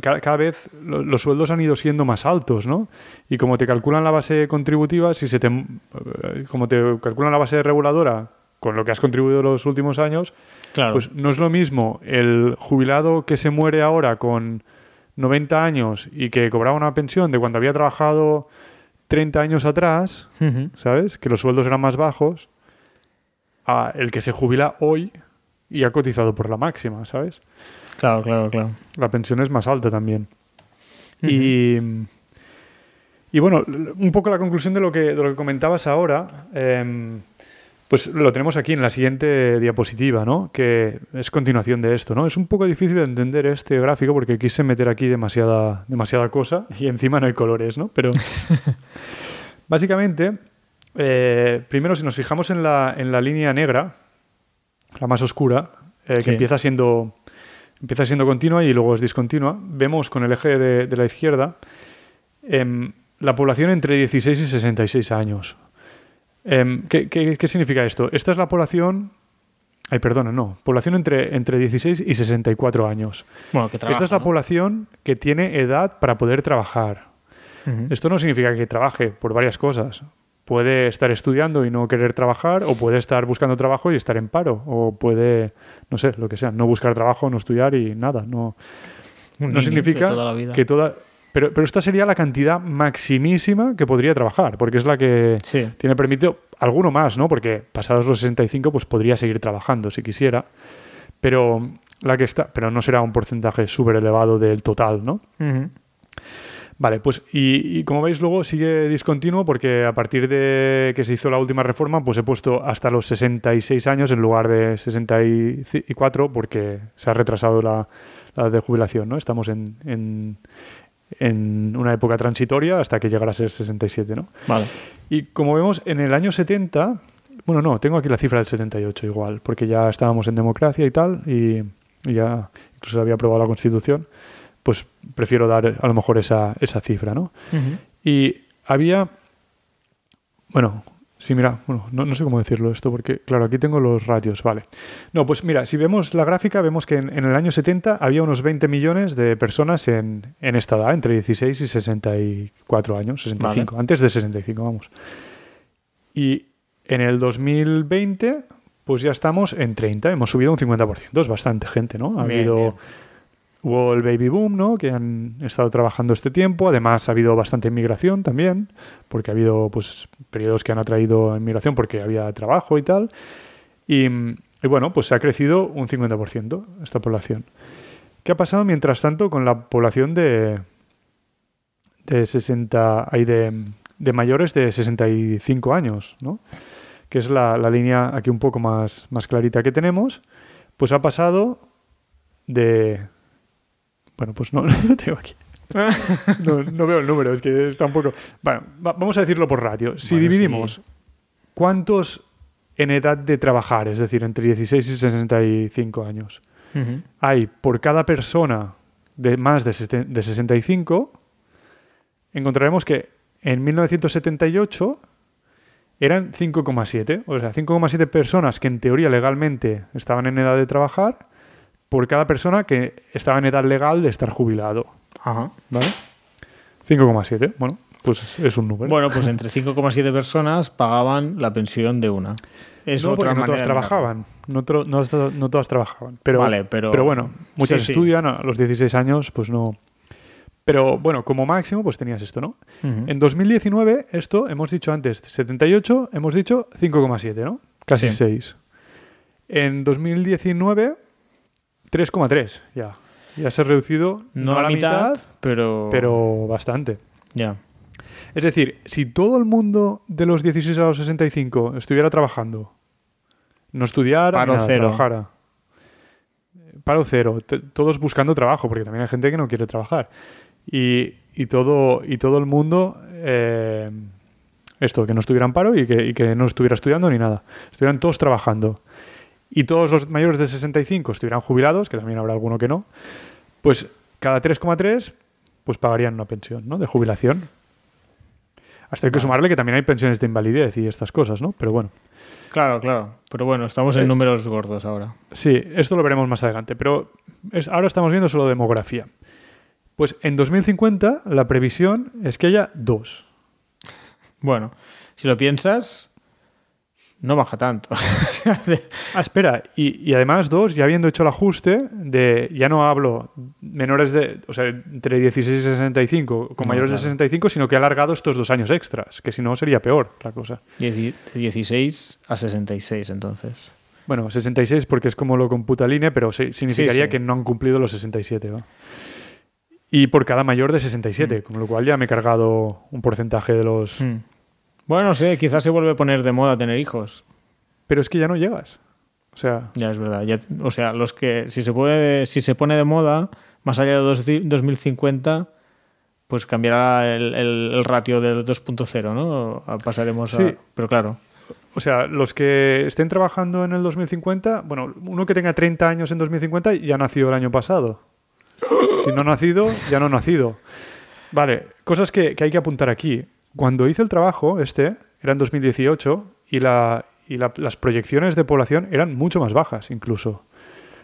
cada, cada vez lo- los sueldos han ido siendo más altos, ¿no? Y como te calculan la base contributiva, si se te, eh, como te calculan la base reguladora con lo que has contribuido los últimos años, Claro. pues no es lo mismo el jubilado que se muere ahora con 90 años y que cobraba una pensión de cuando había trabajado 30 años atrás. ¿sabes? Que los sueldos eran más bajos, a el que se jubila hoy y ha cotizado por la máxima, ¿sabes? Claro, claro, claro. La pensión es más alta también. Y, y bueno, un poco la conclusión de lo que, de lo que comentabas ahora, em, pues lo tenemos aquí en la siguiente diapositiva, ¿no? Que es continuación de esto, ¿no? Es un poco difícil de entender este gráfico porque quise meter aquí demasiada, demasiada cosa y encima no hay colores, ¿no? Pero (laughs) básicamente, eh, primero si nos fijamos en la, en la línea negra, la más oscura, eh, Sí. que empieza siendo, empieza siendo continua y luego es discontinua, vemos con el eje de, de la izquierda em, la población entre 16 y 66 años. Em, ¿qué, qué, qué significa esto? Esta es la población... Ay, perdona, no. Población entre, entre 16 y 64 años. Bueno, que trabaja, Esta es la ¿no? población que tiene edad para poder trabajar. Esto no significa que trabaje por varias cosas. Puede estar estudiando y no querer trabajar, o puede estar buscando trabajo y estar en paro, o puede, no sé, lo que sea, no buscar trabajo, no estudiar y nada. No, no significa toda la vida. que toda... Pero, pero esta sería la cantidad maximísima que podría trabajar, porque es la que Sí. tiene permitido alguno más, ¿no? Porque pasados los 65 pues podría seguir trabajando si quisiera, pero la que está, pero no será un porcentaje súper elevado del total, ¿no? Vale, pues y, y como veis luego sigue discontinuo porque a partir de que se hizo la última reforma pues he puesto hasta los 66 años en lugar de 64 porque se ha retrasado la, la de jubilación, ¿no? Estamos en, en, en una época transitoria hasta que llegará a ser 67, ¿no? Vale. Y como vemos, en el año 70, bueno, no, tengo aquí la cifra del 78 igual, porque ya estábamos en democracia y tal, y, y ya incluso se había aprobado la Constitución, pues prefiero dar a lo mejor esa, esa cifra, ¿no? Ujú. Y había, bueno, sí, mira, bueno, no, no sé cómo decirlo esto, porque claro, aquí tengo los ratios, vale. No, pues mira, si vemos la gráfica, vemos que en, en el año 70 había unos 20 millones de personas en, en esta edad, entre 16 y 64 años, 65, antes de 65, vamos. Y en el 2020, pues ya estamos en 30, hemos subido un 50%, es bastante gente, ¿no? Ha Bien, habido... bien. Hubo el baby boom, ¿no? Que han estado trabajando este tiempo. Además, ha habido bastante inmigración también, porque ha habido pues periodos que han atraído inmigración porque había trabajo y tal. Y, bueno, pues se ha crecido un 50% esta población. ¿Qué ha pasado mientras tanto con la población de, de 60 hay de, de mayores de 65 años, ¿no? Que es la, la línea aquí un poco más, más clarita que tenemos. Pues ha pasado de bueno, pues no, (laughs) no tengo aquí. No, no veo el número, es que está un poco. Bueno, va- vamos a decirlo por ratio. Si Bueno, dividimos sí. cuántos en edad de trabajar, es decir, entre 16 y 65 años, hay por cada persona de más de 65, encontraremos que en 1978 eran 5,7. O sea, 5,7 personas que en teoría legalmente estaban en edad de trabajar por cada persona que estaba en edad legal de estar jubilado. Ajá. ¿Vale? 5,7. Bueno, pues es, un número. Bueno, pues entre 5,7 personas pagaban la pensión de una. Es no, otra porque no manera todas trabajaban. No, tro- no, to- no todas trabajaban. Pero, Vale, pero- bueno, muchas sí, sí. estudian a los 16 años, pues no. Pero bueno, como máximo, pues tenías esto, ¿no? mirarlo. Ujú. En 2019, esto hemos dicho antes 78, hemos dicho 5,7, ¿no? Casi Sí. 6. En 2019, 3,3 ya. Ya se ha reducido No a la mitad, pero... pero bastante. Ya. Es decir, si todo el mundo de los 16 a los 65 estuviera trabajando, no estudiara, Paro nada, cero. trabajara. Paro cero. T- Todos buscando trabajo, porque también hay gente que no quiere trabajar. Y, y todo, y todo el mundo, eh, esto, que no estuviera en paro y que, y que no estuviera estudiando ni nada. Estuvieran todos trabajando. Y todos los mayores de 65 estuvieran jubilados, que también habrá alguno que no, pues cada 3,3 pues pagarían una pensión ¿no? de jubilación. Hasta hay que sumarle que también hay pensiones de invalidez y estas cosas, ¿no? Pero bueno, Claro, claro. Pero bueno, estamos en Eh. números gordos ahora. sí, esto lo veremos más adelante. Pero es- ahora estamos viendo solo demografía. Pues en 2050 la previsión es que haya dos. Bueno, si lo piensas, no baja tanto. (laughs) Ah, espera, y, y además dos, ya habiendo hecho el ajuste de, ya no hablo menores de, o sea, entre 16 y 65, con No, mayores de claro. 65, sino que ha alargado estos dos años extras, que si no sería peor la cosa. de 16 a 66, entonces. Bueno, 66 porque es como lo computa el INE, pero sí- significaría sí. que no han cumplido los 67. ¿va? Y por cada mayor de 67, con lo cual ya me he cargado un porcentaje de los... Hmm. Bueno, no sé, quizás se vuelve a poner de moda tener hijos. Pero es que ya no llegas. O sea, Ya es verdad. Ya- o sea, los que si se puede, si se pone de moda, más allá de dos- 2050, pues cambiará el, el- el ratio del 2.0, ¿no? A- Pasaremos a. Sí. Pero claro. o sea, los que estén trabajando en el 2050, bueno, uno que tenga 30 años en 2050 ya nació el año pasado. Si no ha nacido, ya no ha nacido. Vale, cosas que, que hay que apuntar aquí. Cuando hice el trabajo, este, era en 2018, y, la, y la- las proyecciones de población eran mucho más bajas incluso.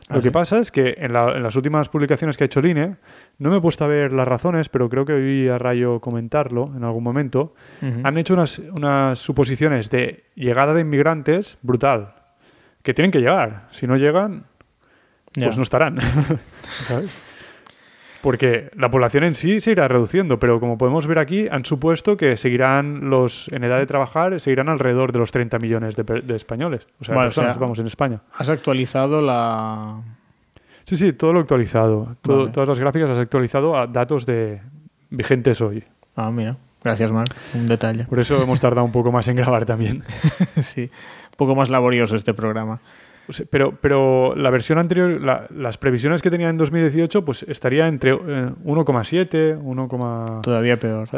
Ah, Lo que ¿sí? pasa es que en, la- en las últimas publicaciones que ha hecho el INE, no me he puesto a ver las razones, pero creo que oí a Rayo comentarlo en algún momento, han hecho unas, unas suposiciones de llegada de inmigrantes brutal, que tienen que llegar. Si no llegan, pues no estarán. (laughs) ¿Sabes? Porque la población en sí se irá reduciendo, pero como podemos ver aquí, han supuesto que seguirán los en edad de trabajar, seguirán alrededor de los 30 millones de, de españoles. O sea, Vale, o personas, sea- vamos, en España. Has actualizado la. Sí, sí, todo lo actualizado. Todo- Vale. Todas las gráficas has actualizado a datos de vigentes hoy. Ah, mira. Gracias, Marc. Un detalle. Por eso hemos tardado un poco más en grabar también. (laughs) sí. Un poco más laborioso este programa. Pero, pero la versión anterior, las previsiones que tenía en 2018, pues estaría entre 1,7, 1, Todavía peor.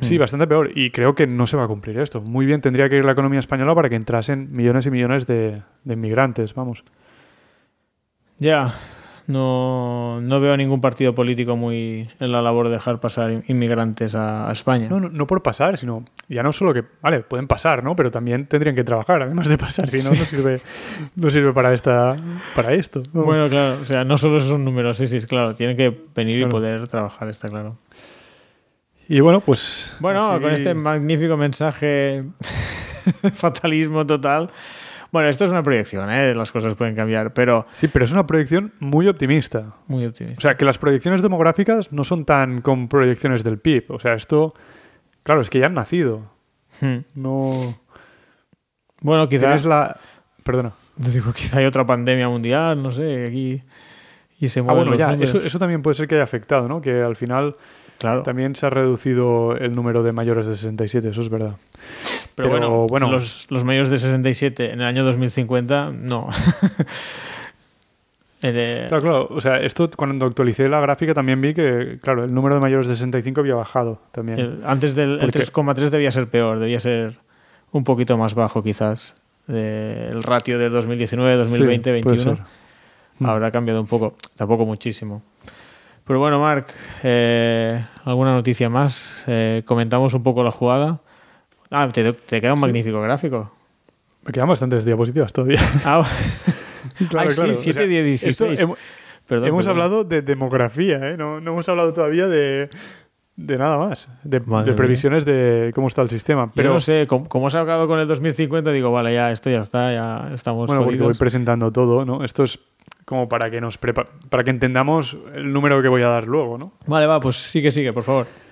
Sí, bastante peor. Y creo que no se va a cumplir esto. Muy bien tendría que ir la economía española para que entrasen millones y millones de, de inmigrantes, vamos. Ya, no, no, veo ningún partido político muy en la labor de dejar pasar inmigrantes a, España. No, no, no, por pasar, sino ya no solo que, vale, pueden pasar, ¿no? Pero también tendrían que trabajar, además de pasar, si no, no sirve, no sirve para, esta, para esto. Bueno, claro, o sea, no solo son números, sí, sí, claro, tienen que venir y poder trabajar, está claro. Y bueno, pues... Bueno, con este magnífico mensaje (laughs) fatalismo total bueno, esto es una proyección, ¿eh? las cosas pueden cambiar, pero... Sí, pero es una proyección muy optimista. Muy optimista. O sea, que las proyecciones demográficas no son tan con proyecciones del PIB. O sea, esto, claro, es que ya han nacido. Hmm. No... Bueno, quizás... la... Perdona. Digo, quizá hay otra pandemia mundial, no sé, aquí... Y se ah, bueno, ya, eso, eso, también puede ser que haya afectado, ¿no? Que al final claro. también se ha reducido el número de mayores de 67, eso es verdad. Pero, bueno, Los, los, mayores de 67 en el año 2050, no. (laughs) Claro, claro. O sea, esto cuando actualicé la gráfica también vi que, claro, el número de mayores de 65 había bajado también. antes del 3,3 debía ser peor, debía ser un poquito más bajo quizás. el ratio de 2019, 2020, 2021 habrá cambiado un poco, tampoco muchísimo. Pero bueno, Marc, eh, ¿alguna noticia más? Eh, comentamos un poco la jugada. Ah, te, queda un magnífico gráfico. Me quedan bastantes diapositivas todavía. (laughs) Ah, (laughs) claro, claro. Sí, 7 16. Hemos, hablado de demografía, ¿eh? no, no, hemos hablado todavía de, de nada más, de, previsiones de cómo está el sistema. Pero no sé, como, como has hablado con el 2050, digo, vale, ya esto ya está, ya estamos. Bueno, porque voy presentando todo, ¿no? Esto es como para que nos para que entendamos el número que voy a dar luego, ¿no? Vale, va, pues sigue, sigue, por favor.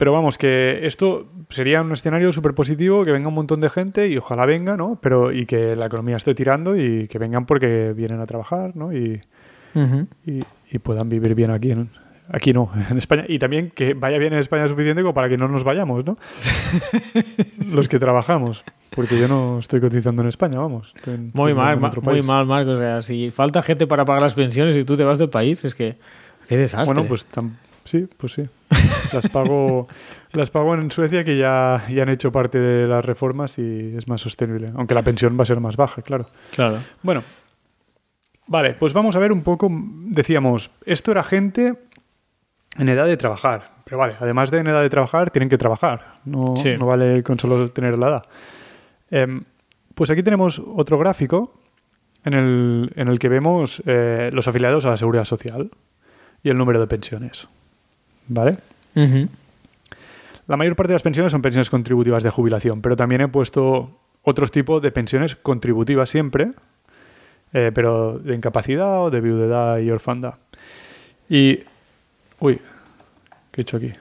Pero vamos, que esto sería un escenario súper positivo, que venga un montón de gente y ojalá venga, ¿no? Pero y que la economía esté tirando y que vengan porque vienen a trabajar, ¿no? Y, y, puedan vivir bien aquí, aquí no, en España. Y también que vaya bien en España suficiente como para que no nos vayamos, ¿no? (laughs) Los que trabajamos. Porque yo no estoy cotizando en España, vamos. muy mal, muy mal, Marcos. O sea, si falta gente para pagar las pensiones y tú te vas del país, es que... ¡Qué desastre! Bueno, pues Sí, pues sí. (laughs) Las pago, las pago en Suecia que ya, ya han hecho parte de las reformas y es más sostenible. Aunque la pensión va a ser más baja, claro. Claro. Bueno, vale, pues vamos a ver un poco. Decíamos, esto era gente en edad de trabajar. Pero vale, además de en edad de trabajar, tienen que trabajar. No, no vale con solo tener la edad. Em, pues aquí tenemos otro gráfico en el, en el que vemos eh, los afiliados a la seguridad social y el número de pensiones. ¿Vale? La mayor parte de las pensiones son pensiones contributivas de jubilación, pero también he puesto otros tipos de pensiones contributivas siempre, eh, pero de incapacidad o de viudedad y orfandad. Y. Uy, ¿qué he hecho aquí?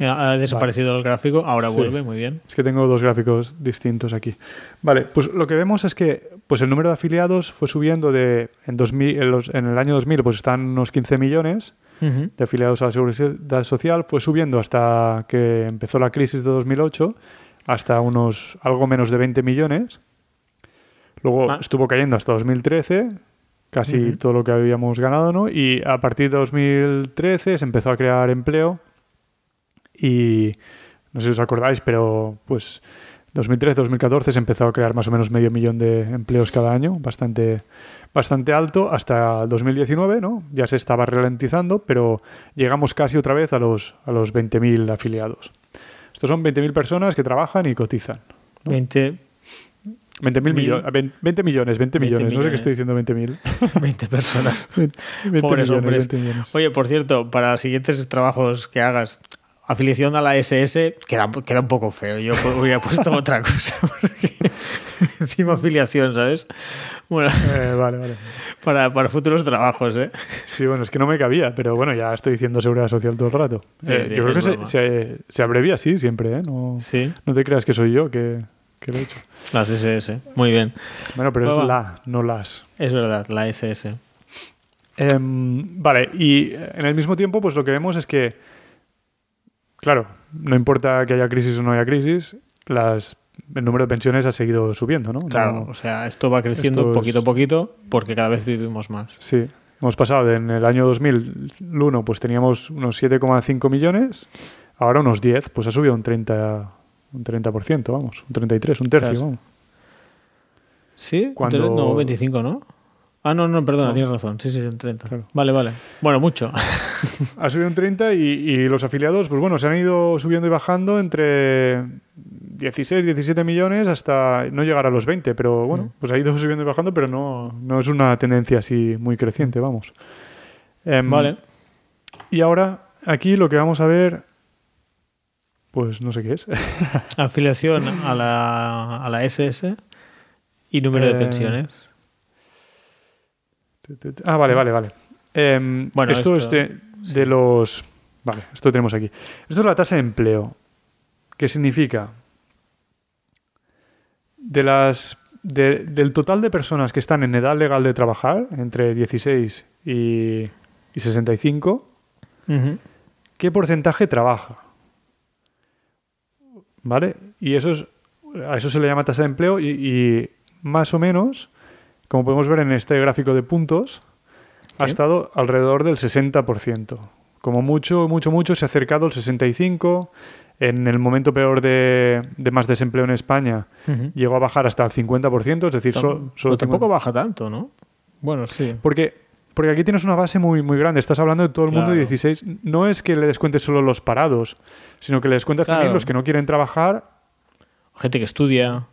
Ha desaparecido el gráfico, ahora vuelve, muy bien. Es que tengo dos gráficos distintos aquí. Vale, pues lo que vemos es que pues el número de afiliados fue subiendo de en, 2000, en, el año 2000 pues están unos 15 millones de afiliados a la seguridad social, fue subiendo hasta que empezó la crisis de 2008 hasta unos algo menos de 20 millones. Luego ah. estuvo cayendo hasta 2013, casi todo lo que habíamos ganado, ¿no? Y a partir de 2013 se empezó a crear empleo y no sé si os acordáis, pero pues 2013-2014 se empezó a crear más o menos medio millón de empleos cada año, bastante, bastante alto, hasta 2019, ¿no? Ya se estaba ralentizando, pero llegamos casi otra vez a los, a los 20.000 afiliados. Estos son 20.000 personas que trabajan y cotizan. 20 20 millones, 20 millones, 20 millones, no sé qué estoy diciendo 20.000. 20 (laughs) personas. (laughs) 20, millones, 20 millones. Oye, por cierto, para los siguientes trabajos que hagas, afiliación a la SS queda, queda un poco feo. Yo hubiera puesto (laughs) otra cosa. (laughs) encima afiliación, ¿sabes? Bueno, eh, vale, vale. (laughs) Para, para, futuros trabajos, ¿eh? Sí, bueno, es que no me cabía, pero bueno, ya estoy diciendo seguridad social todo el rato. Eh, yo creo que se, se, se, abrevia así siempre, ¿eh? No, sí. no te creas que soy yo que, que lo he hecho. Las SS, muy bien. Bueno, pero es la, no las. Es verdad, la SS. Em, vale, y en el mismo tiempo, pues lo que vemos es que claro, no importa que haya crisis o no haya crisis, las, el número de pensiones ha seguido subiendo, ¿no? Claro, No- o sea, esto va creciendo Esto es- poquito a poquito porque cada vez vivimos más. Sí, hemos pasado de- en el año 2001, pues teníamos unos 7,5 millones, ahora unos 10, pues ha subido un 30, un 30%, vamos, un 33, un tercio, Claro. vamos. ¿Sí? Cuando- No, 25, ¿no? Ah, no, no, perdona, No. tienes razón. Sí, sí, en 30. Claro. Vale, vale. Bueno, mucho. (laughs) Ha subido un 30 y, y los afiliados, pues bueno, se han ido subiendo y bajando entre 16, 17 millones hasta no llegar a los 20, pero bueno, pues ha ido (laughs) subiendo y bajando, pero no, no es una tendencia así muy creciente, vamos. Em, Vale. Y ahora aquí lo que vamos a ver, pues no sé qué es. (laughs) Afiliación a la, a la SS y número Eh, de pensiones. Ah, vale, vale, vale. Em, Bueno, esto, esto- es de, de los... Vale, esto tenemos aquí. Esto es la tasa de empleo. ¿Qué significa? De las, de- del total de personas que están en edad legal de trabajar, entre 16 y, y 65, Ujú. ¿qué porcentaje trabaja? ¿Vale? Y eso es, a eso se le llama tasa de empleo y, y más o menos, como podemos ver en este gráfico de puntos, ha estado alrededor del 60%. Como mucho, mucho, mucho se ha acercado al 65%. En el momento peor de, de más desempleo en España llegó a bajar hasta el 50%, es decir, so- solo pero tampoco 50%. baja tanto, ¿no? Bueno, sí. Porque, porque aquí tienes una base muy, muy grande. Estás hablando de todo el mundo de Claro. 16. No es que le descuentes solo los parados, sino que le descuentas también Claro. los que no quieren trabajar, Gente que estudia.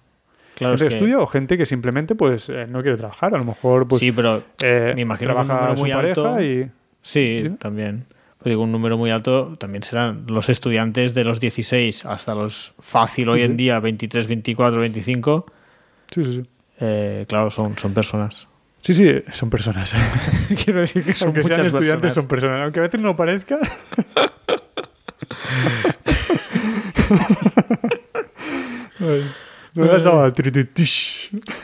Claro, gente es que estudia o gente que simplemente pues eh, no quiere trabajar. A lo mejor pues sí, pero eh, me imagino trabaja número su muy pareja alto- y sí, Dime. también. Pues digo, un número muy alto también serán los estudiantes de los 16 hasta los fácil Sí, hoy sí. en día, 23, 24, 25. sí, sí, sí. eh, claro, son, son personas. Sí, sí, son personas. (laughs) Quiero decir que son Aunque sean estudiantes, personas. son personas. Aunque a veces no parezca. (laughs) (laughs) Ay, no me has dado al.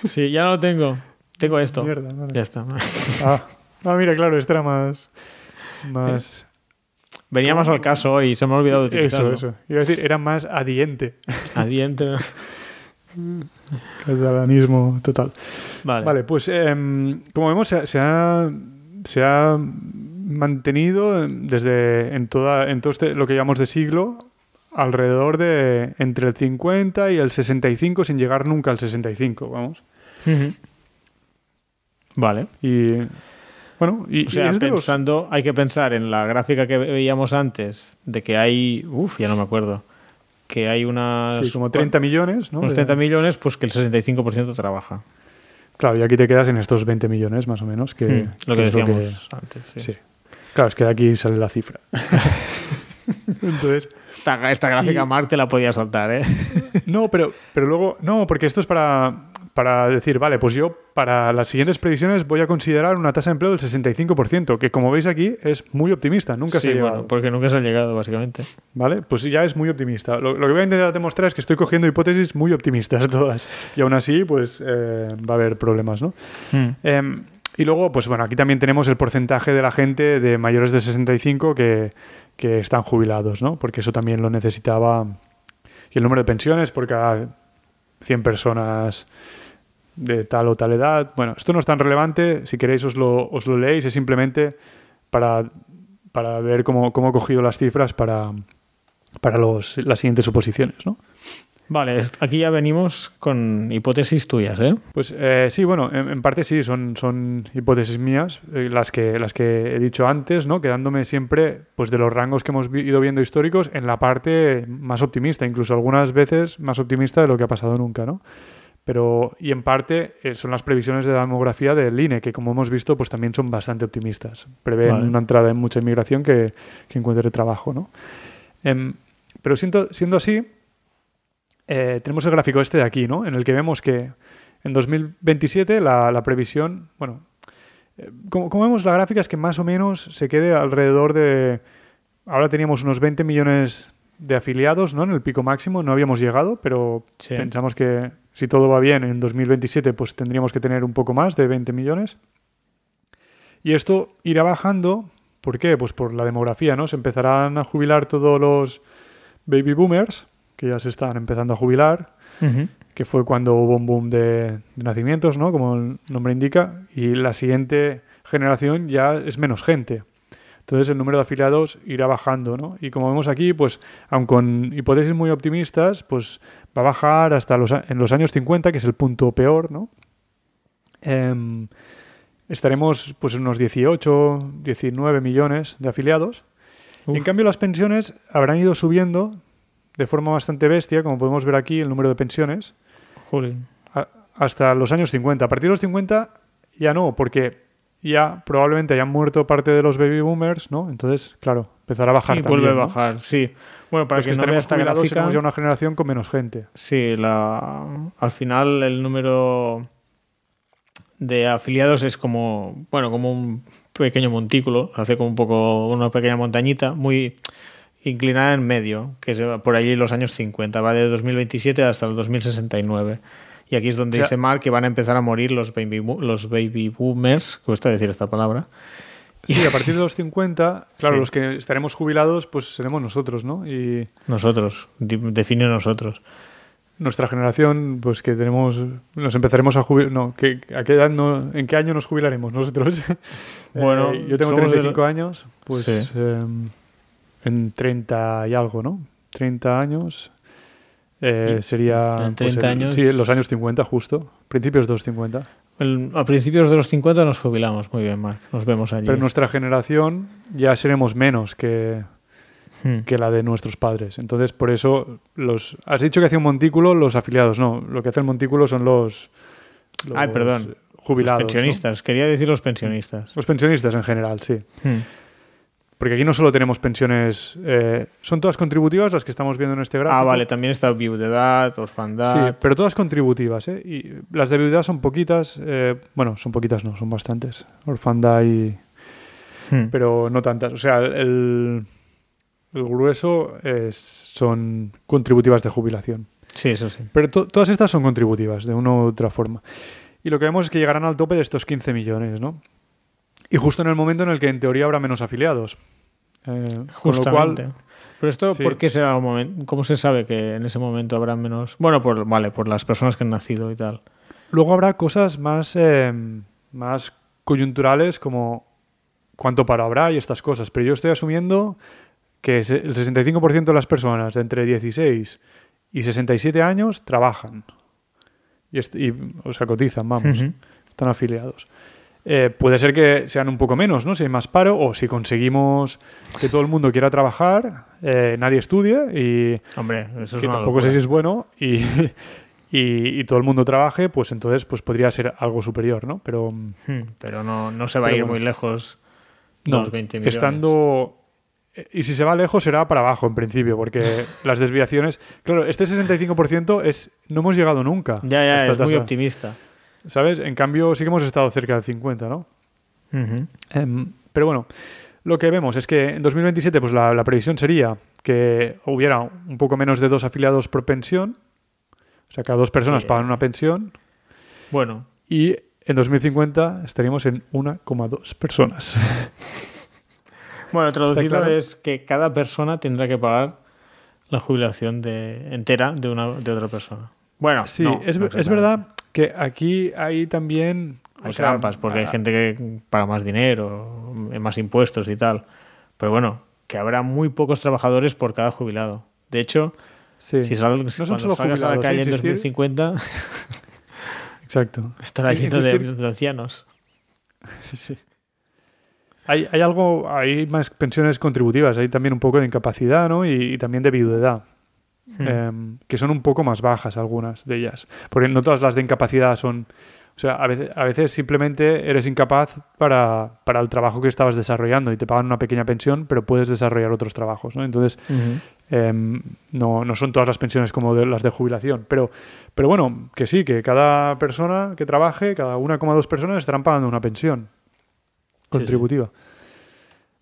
Sí, ya no lo tengo. Tengo esto. Mierda, vale. Ya está. Ah, ah, mira, claro, este era más. Más. Venía más al caso y se me ha olvidado de Eso, utilizarlo. eso. Iba a decir, era más adiente. Adiente. Catalanismo total. Vale. Vale, pues em, como vemos, se, se ha, se ha mantenido desde en toda en todo este, lo que llamamos de siglo alrededor de entre el 50 y el 65 sin llegar nunca al 65, vamos. Ujú. Vale. Y bueno, y, O sea, y los- pensando, hay que pensar en la gráfica que veíamos antes, de que hay, uff, ya no me acuerdo, que hay unas... sí, como 30 millones, ¿no? unos De- 30 millones, pues que el 65% trabaja. Claro, y aquí te quedas en estos 20 millones más o menos, que, Hmm, lo que que es lo decíamos antes. Sí. Sí. Claro, es que de aquí sale la cifra. (laughs) (laughs) Entonces, Esta, esta gráfica Y- Mark te la podía saltar, ¿eh? (laughs) no, pero, pero luego, no, porque esto es para, para decir, vale, pues yo para las siguientes previsiones voy a considerar una tasa de empleo del 65%, que como veis aquí es muy optimista, nunca se ha llegado. bueno, porque nunca se ha llegado, básicamente. ¿Vale? Pues ya es muy optimista. Lo, lo que voy a intentar demostrar es que estoy cogiendo hipótesis muy optimistas (laughs) todas. Y aún así, pues eh, va a haber problemas, ¿no? Hmm. Em, y luego, pues bueno, aquí también tenemos el porcentaje de la gente de mayores de 65 que, que están jubilados, ¿no? Porque eso también lo necesitaba. Y el número de pensiones por cada 100 personas de tal o tal edad. Bueno, esto no es tan relevante. Si queréis os lo, os lo leéis. Es simplemente para, para ver cómo, cómo he cogido las cifras para, para los, las siguientes suposiciones, ¿no? Vale, aquí ya venimos con hipótesis tuyas, ¿eh? Pues eh, sí, bueno, en, en parte sí, son, son hipótesis mías, eh, las, que, las que he dicho antes, ¿no? Quedándome siempre pues, de los rangos que hemos ido viendo históricos en la parte más optimista, incluso algunas veces más optimista de lo que ha pasado nunca, ¿no? Pero, y en parte eh, son las previsiones de la demografía del INE, que como hemos visto, pues también son bastante optimistas. Prevén Vale. una entrada en mucha inmigración que, que encuentre trabajo, ¿no? Em, pero siento, siendo así, eh, tenemos el gráfico este de aquí, ¿no? En el que vemos que en 2027 la, la previsión, bueno, eh, como, como vemos la gráfica es que más o menos se quede alrededor de, ahora teníamos unos 20 millones de afiliados, ¿no? En el pico máximo, no habíamos llegado, pero Sí. pensamos que si todo va bien en 2027 pues tendríamos que tener un poco más de 20 millones. Y esto irá bajando, ¿por qué? Pues por la demografía, ¿no? Se empezarán a jubilar todos los baby boomers, que ya se están empezando a jubilar, que fue cuando hubo un boom de, de nacimientos, ¿no? Como el nombre indica, y la siguiente generación ya es menos gente. Entonces el número de afiliados irá bajando, ¿no? Y como vemos aquí, pues, aun con hipótesis muy optimistas, pues va a bajar hasta los, en los años 50, que es el punto peor, ¿no? Em, estaremos pues en unos 18, 19 millones de afiliados. Y en cambio las pensiones habrán ido subiendo de forma bastante bestia, como podemos ver aquí el número de pensiones, Jolín. a- hasta los años 50. A partir de los 50 ya no, porque ya probablemente hayan muerto parte de los baby boomers, ¿no? Entonces, claro, empezará a bajar Y también, vuelve a bajar, sí. Bueno, para Los que que no vea estaremos esta gráfica, ya una generación con menos gente. sí, la, al final el número de afiliados es como, bueno, como un pequeño montículo, hace como un poco una pequeña montañita muy inclinada en medio, que es por allí los años 50, va de 2027 hasta el 2069. Y aquí es donde O sea- dice Mark que van a empezar a morir los baby, los baby boomers, cuesta decir esta palabra. Sí, a partir de los 50, claro, Sí. los que estaremos jubilados, pues seremos nosotros, ¿no? Y Nosotros, define nosotros. nuestra generación, pues que tenemos, nos empezaremos a jubilar, no, que, ¿a qué edad no, ¿en qué año nos jubilaremos nosotros? (laughs) Bueno, Eh, yo tengo somos 35 del- años, pues Sí. em, en 30 y algo, ¿no? 30 años eh, sería... en pues, 30 el- años- Sí, los años 50 justo, principios de los 50. El- a principios de los 50 nos jubilamos. Muy bien, Marc. Nos vemos allí. Pero nuestra generación ya seremos menos que, Hmm. que la de nuestros padres. Entonces, por eso, los has dicho que hacía un montículo los afiliados. No, lo que hace el montículo son los, los Ay, perdón. jubilados. Los ¿no? pensionistas. Quería decir los pensionistas. Los pensionistas en general, sí. Hmm. Porque aquí no solo tenemos pensiones, eh, son todas contributivas las que estamos viendo en este gráfico. Ah, vale. También está viudedad, orfandad. Sí, pero todas contributivas, ¿eh? Y las de viudedad son poquitas, eh, bueno, son poquitas no, son bastantes. Orfandad y... Hmm. pero no tantas. O sea, el, el grueso es- son contributivas de jubilación. Sí, eso sí. Pero to- todas estas son contributivas, de una u otra forma. Y lo que vemos es que llegarán al tope de estos 15 millones, ¿no? Y justo en el momento en el que en teoría habrá menos afiliados. Eh, con lo Justamente. cual, Pero esto, Sí. ¿por qué será un momento? ¿Cómo se sabe que en ese momento habrá menos? Bueno, por, vale, por las personas que han nacido y tal. luego habrá cosas más, eh, más coyunturales como cuánto paro habrá y estas cosas. Pero yo estoy asumiendo que el 65% de las personas de entre 16 y 67 años trabajan. Y, o sea, cotizan, vamos. Están afiliados. Eh, puede ser que sean un poco menos, ¿no? Si hay más paro o si conseguimos que todo el mundo quiera trabajar, eh, nadie estudie y Hombre, eso es que tampoco sé si es bueno y, (laughs) y, y todo el mundo trabaje, pues entonces pues podría ser algo superior, ¿no? Pero mm, Hmm, Pero no, no se va a ir bueno. muy lejos no, los 20 millones. estando... Y si se va lejos será para abajo en principio, porque (laughs) las desviaciones... Claro, este 65% es no hemos llegado nunca. Ya, ya, es muy optimista. ¿Sabes? En cambio sí que hemos estado cerca del 50, ¿no? Em, pero bueno, lo que vemos es que en 2027 pues la, la previsión sería que hubiera un poco menos de dos afiliados por pensión, o sea, cada dos personas pagan una pensión, Bueno, y en 2050 estaríamos en 1,2 personas. (laughs) Bueno, traducido claro? es que cada persona tendrá que pagar la jubilación de, entera de, una, de otra persona. Bueno, Sí, no, es, no es verdad que aquí hay también... Hay o sea, trampas, porque hay gente que paga más dinero, más impuestos y tal. Pero bueno, que habrá muy pocos trabajadores por cada jubilado. De hecho, Sí, si sal- son solo salgas a la calle ¿eh? en Insistir- 2050, (laughs) (laughs) exacto. estará lleno de, de ancianos. (laughs) Sí. Hay, hay algo, hay más pensiones contributivas, hay también un poco de incapacidad, ¿no? Y, y también de viudedad. Em, que son un poco más bajas algunas de ellas. Porque no todas las de incapacidad son... O sea, a veces, a veces simplemente eres incapaz para, para el trabajo que estabas desarrollando y te pagan una pequeña pensión, pero puedes desarrollar otros trabajos, ¿no? Entonces, em, no, no son todas las pensiones como de, las de jubilación. Pero, pero bueno, que sí, que cada persona que trabaje, cada una coma dos personas estarán pagando una pensión contributiva.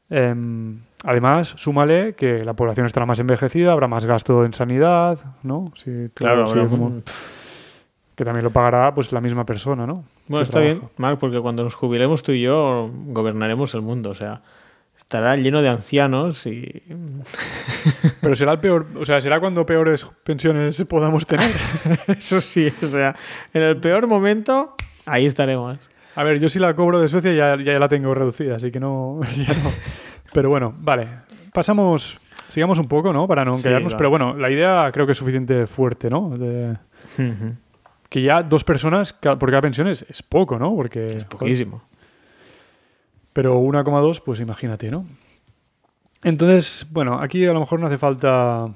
Em, además, súmale que la población estará más envejecida, habrá más gasto en sanidad, ¿no? Todo Claro, como- que también lo pagará pues la misma persona, ¿no? Bueno, está bien. Marc, porque cuando nos jubilemos tú y yo gobernaremos el mundo. O sea, estará lleno de ancianos y... (laughs) Pero será el peor, o sea, será cuando peores pensiones podamos tener. (laughs) Eso sí, o sea, en el peor momento, ahí estaremos. A ver, yo si la cobro de Suecia ya, ya la tengo reducida, así que no, (laughs) ya no. Pero bueno, vale. Pasamos, sigamos un poco, ¿no? Para no Sí, encallarnos. va. Pero bueno, la idea creo que es suficiente fuerte, ¿no? De- que ya dos personas por cada pensión es, es poco, ¿no? Porque, Es poquísimo. Pero 1,2, pues imagínate, ¿no? Entonces, bueno, aquí a lo mejor no hace falta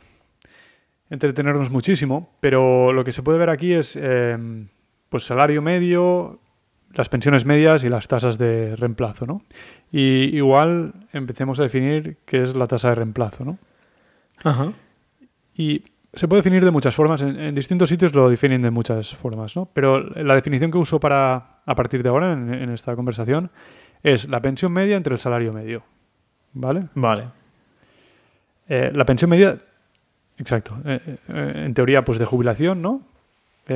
entretenernos muchísimo, pero lo que se puede ver aquí es eh, pues salario medio, las pensiones medias y las tasas de reemplazo, ¿no? Y igual empecemos a definir qué es la tasa de reemplazo, ¿no? Ajá. Y se puede definir de muchas formas, en, en distintos sitios lo definen de muchas formas, ¿no? Pero la definición que uso para, a partir de ahora en, en esta conversación es la pensión media entre el salario medio, ¿vale? Vale. Eh, la pensión media, exacto, eh, eh, en teoría pues de jubilación, ¿no?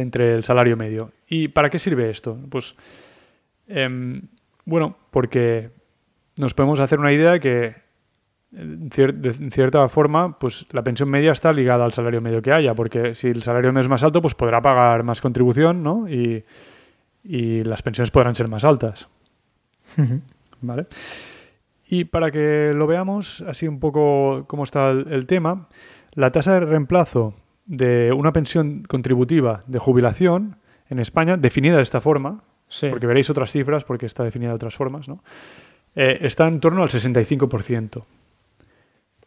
Entre el salario medio. ¿Y para qué sirve esto? Pues, em, bueno, porque nos podemos hacer una idea que en cier- de en cierta forma, pues la pensión media está ligada al salario medio que haya, porque si el salario medio es más alto, pues podrá pagar más contribución, ¿no? Y, y las pensiones podrán ser más altas. ¿Vale? Y para que lo veamos así un poco cómo está el, el tema, la tasa de reemplazo de una pensión contributiva de jubilación en España, definida de esta forma, Sí. porque veréis otras cifras porque está definida de otras formas, ¿no? Eh, está en torno al 65%.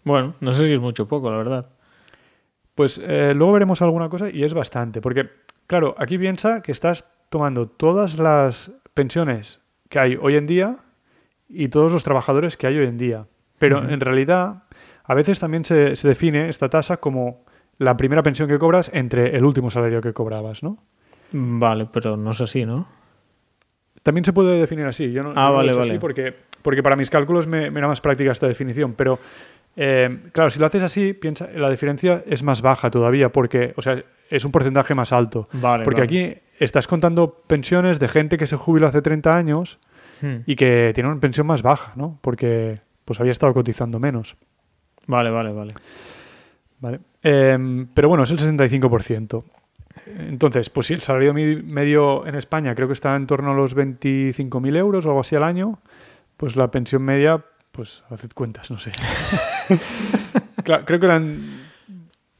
Bueno, no sé si es mucho o poco, la verdad. Pues eh, luego veremos alguna cosa y es bastante, porque claro, aquí piensa que estás tomando todas las pensiones que hay hoy en día y todos los trabajadores que hay hoy en día. Pero en realidad, a veces también se, se define esta tasa como la primera pensión que cobras entre el último salario que cobrabas, ¿no? Vale, pero no es así, ¿no? También se puede definir así. Yo no, Ah, no lo he vale, hecho vale. así porque, porque para mis cálculos me, me era más práctica esta definición. Pero eh, claro, si lo haces así, piensa, la diferencia es más baja todavía porque, o sea, es un porcentaje más alto. Vale. Porque vale. aquí estás contando pensiones de gente que se jubiló hace 30 años Hmm. y que tiene una pensión más baja, ¿no? Porque pues había estado cotizando menos. Vale, vale, vale. ¿vale? Em, pero bueno, es el 65%. Entonces, pues si el salario medio en España creo que está en torno a los 25.000 euros o algo así al año, pues la pensión media, pues haced cuentas, no sé. (laughs) Claro, creo que eran...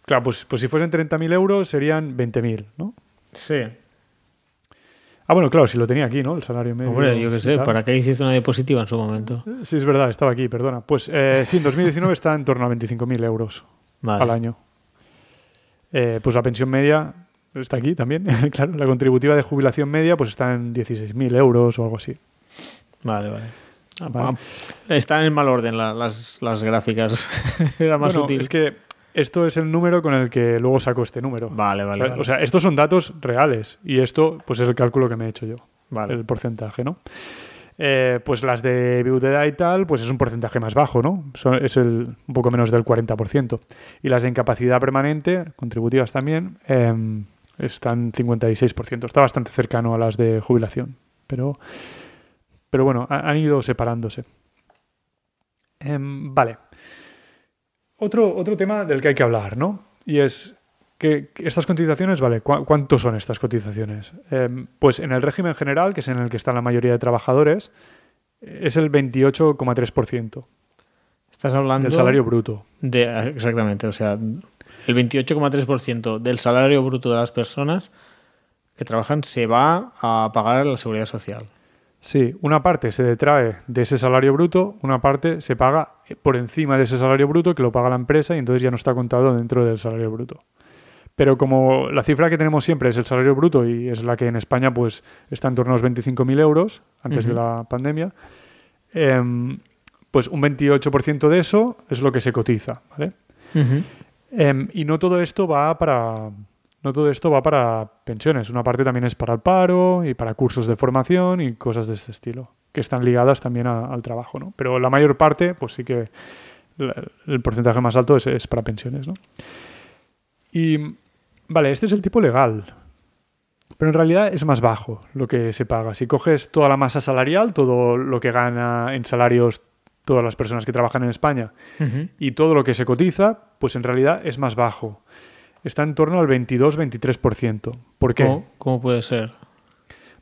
Claro, pues, pues si fuesen 30.000 euros serían 20.000, ¿no? Sí. Ah, bueno, claro, si lo tenía aquí, ¿no? El salario medio. Hombre, yo qué sé. ¿para qué hiciste una diapositiva en su momento? Sí, es verdad, estaba aquí, perdona. Pues eh, sí, en 2019 está en torno a 25.000 euros Vale. al año. Eh, pues la pensión media está aquí también, (laughs) claro. La contributiva de jubilación media pues está en 16.000 euros o algo así. Vale, vale. Ah, Vale. Están en mal orden la- las, las gráficas. (laughs) Era más bueno, útil. es que esto es el número con el que luego saco este número. Vale, vale, O sea, vale. O sea, estos son datos reales y esto pues es el cálculo que me he hecho yo. Vale. el porcentaje, ¿no? Eh, pues las de viudedad y tal, pues es un porcentaje más bajo, ¿no? Es el, un poco menos del 40%. Y las de incapacidad permanente, contributivas también, em, están 56%. Está bastante cercano a las de jubilación. Pero, pero bueno, ha- han ido separándose. Em, vale. Otro, otro tema del que hay que hablar, ¿no? Y es que estas cotizaciones, vale, ¿cu- ¿cuánto son estas cotizaciones? Em, pues en el régimen general, que es en el que está la mayoría de trabajadores, es el 28,3% Estás hablando del salario bruto. de exactamente, o sea, el 28,3% del salario bruto de las personas que trabajan se va a pagar la seguridad social. Sí, una parte se detrae de ese salario bruto, una parte se paga por encima de ese salario bruto que lo paga la empresa y entonces ya no está contado dentro del salario bruto. Pero como la cifra que tenemos siempre es el salario bruto y es la que en España pues está en torno a los 25.000 euros antes de la pandemia, em, pues un 28% de eso es lo que se cotiza, ¿vale? Em, y no todo esto va para no todo esto va para pensiones. Una parte también es para el paro y para cursos de formación y cosas de este estilo, que están ligadas también a- al trabajo, ¿no? Pero la mayor parte, pues sí que el porcentaje más alto es, es para pensiones, ¿no? Y vale, este es el tipo legal. Pero en realidad es más bajo lo que se paga. Si coges toda la masa salarial, todo lo que gana en salarios todas las personas que trabajan en España, y todo lo que se cotiza, pues en realidad es más bajo. Está en torno al 22-23%. ¿Por qué? ¿Cómo, cómo puede ser?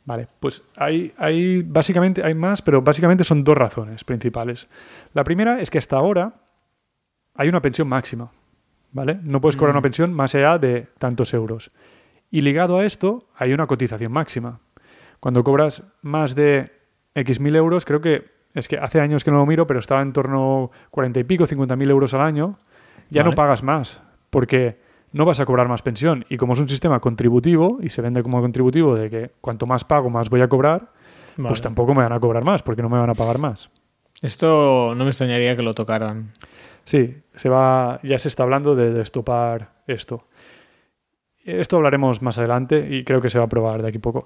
Vale, pues hay, hay básicamente hay más, pero básicamente son dos razones principales. La primera es que hasta ahora hay una pensión máxima, ¿vale? No puedes cobrar Mm. una pensión más allá de tantos euros. Y ligado a esto hay una cotización máxima. Cuando cobras más de X mil euros, creo que es que hace años que no lo miro, pero estaba en torno a 40 y pico, 50 mil euros al año, ya no pagas más, porque no vas a cobrar más pensión. Y como es un sistema contributivo, y se vende como contributivo de que cuanto más pago, más voy a cobrar, Vale. pues tampoco me van a cobrar más, porque no me van a pagar más. Esto no me extrañaría que lo tocaran. Sí, se va, ya se está hablando de destopar esto. Esto hablaremos más adelante y creo que se va a aprobar de aquí a poco.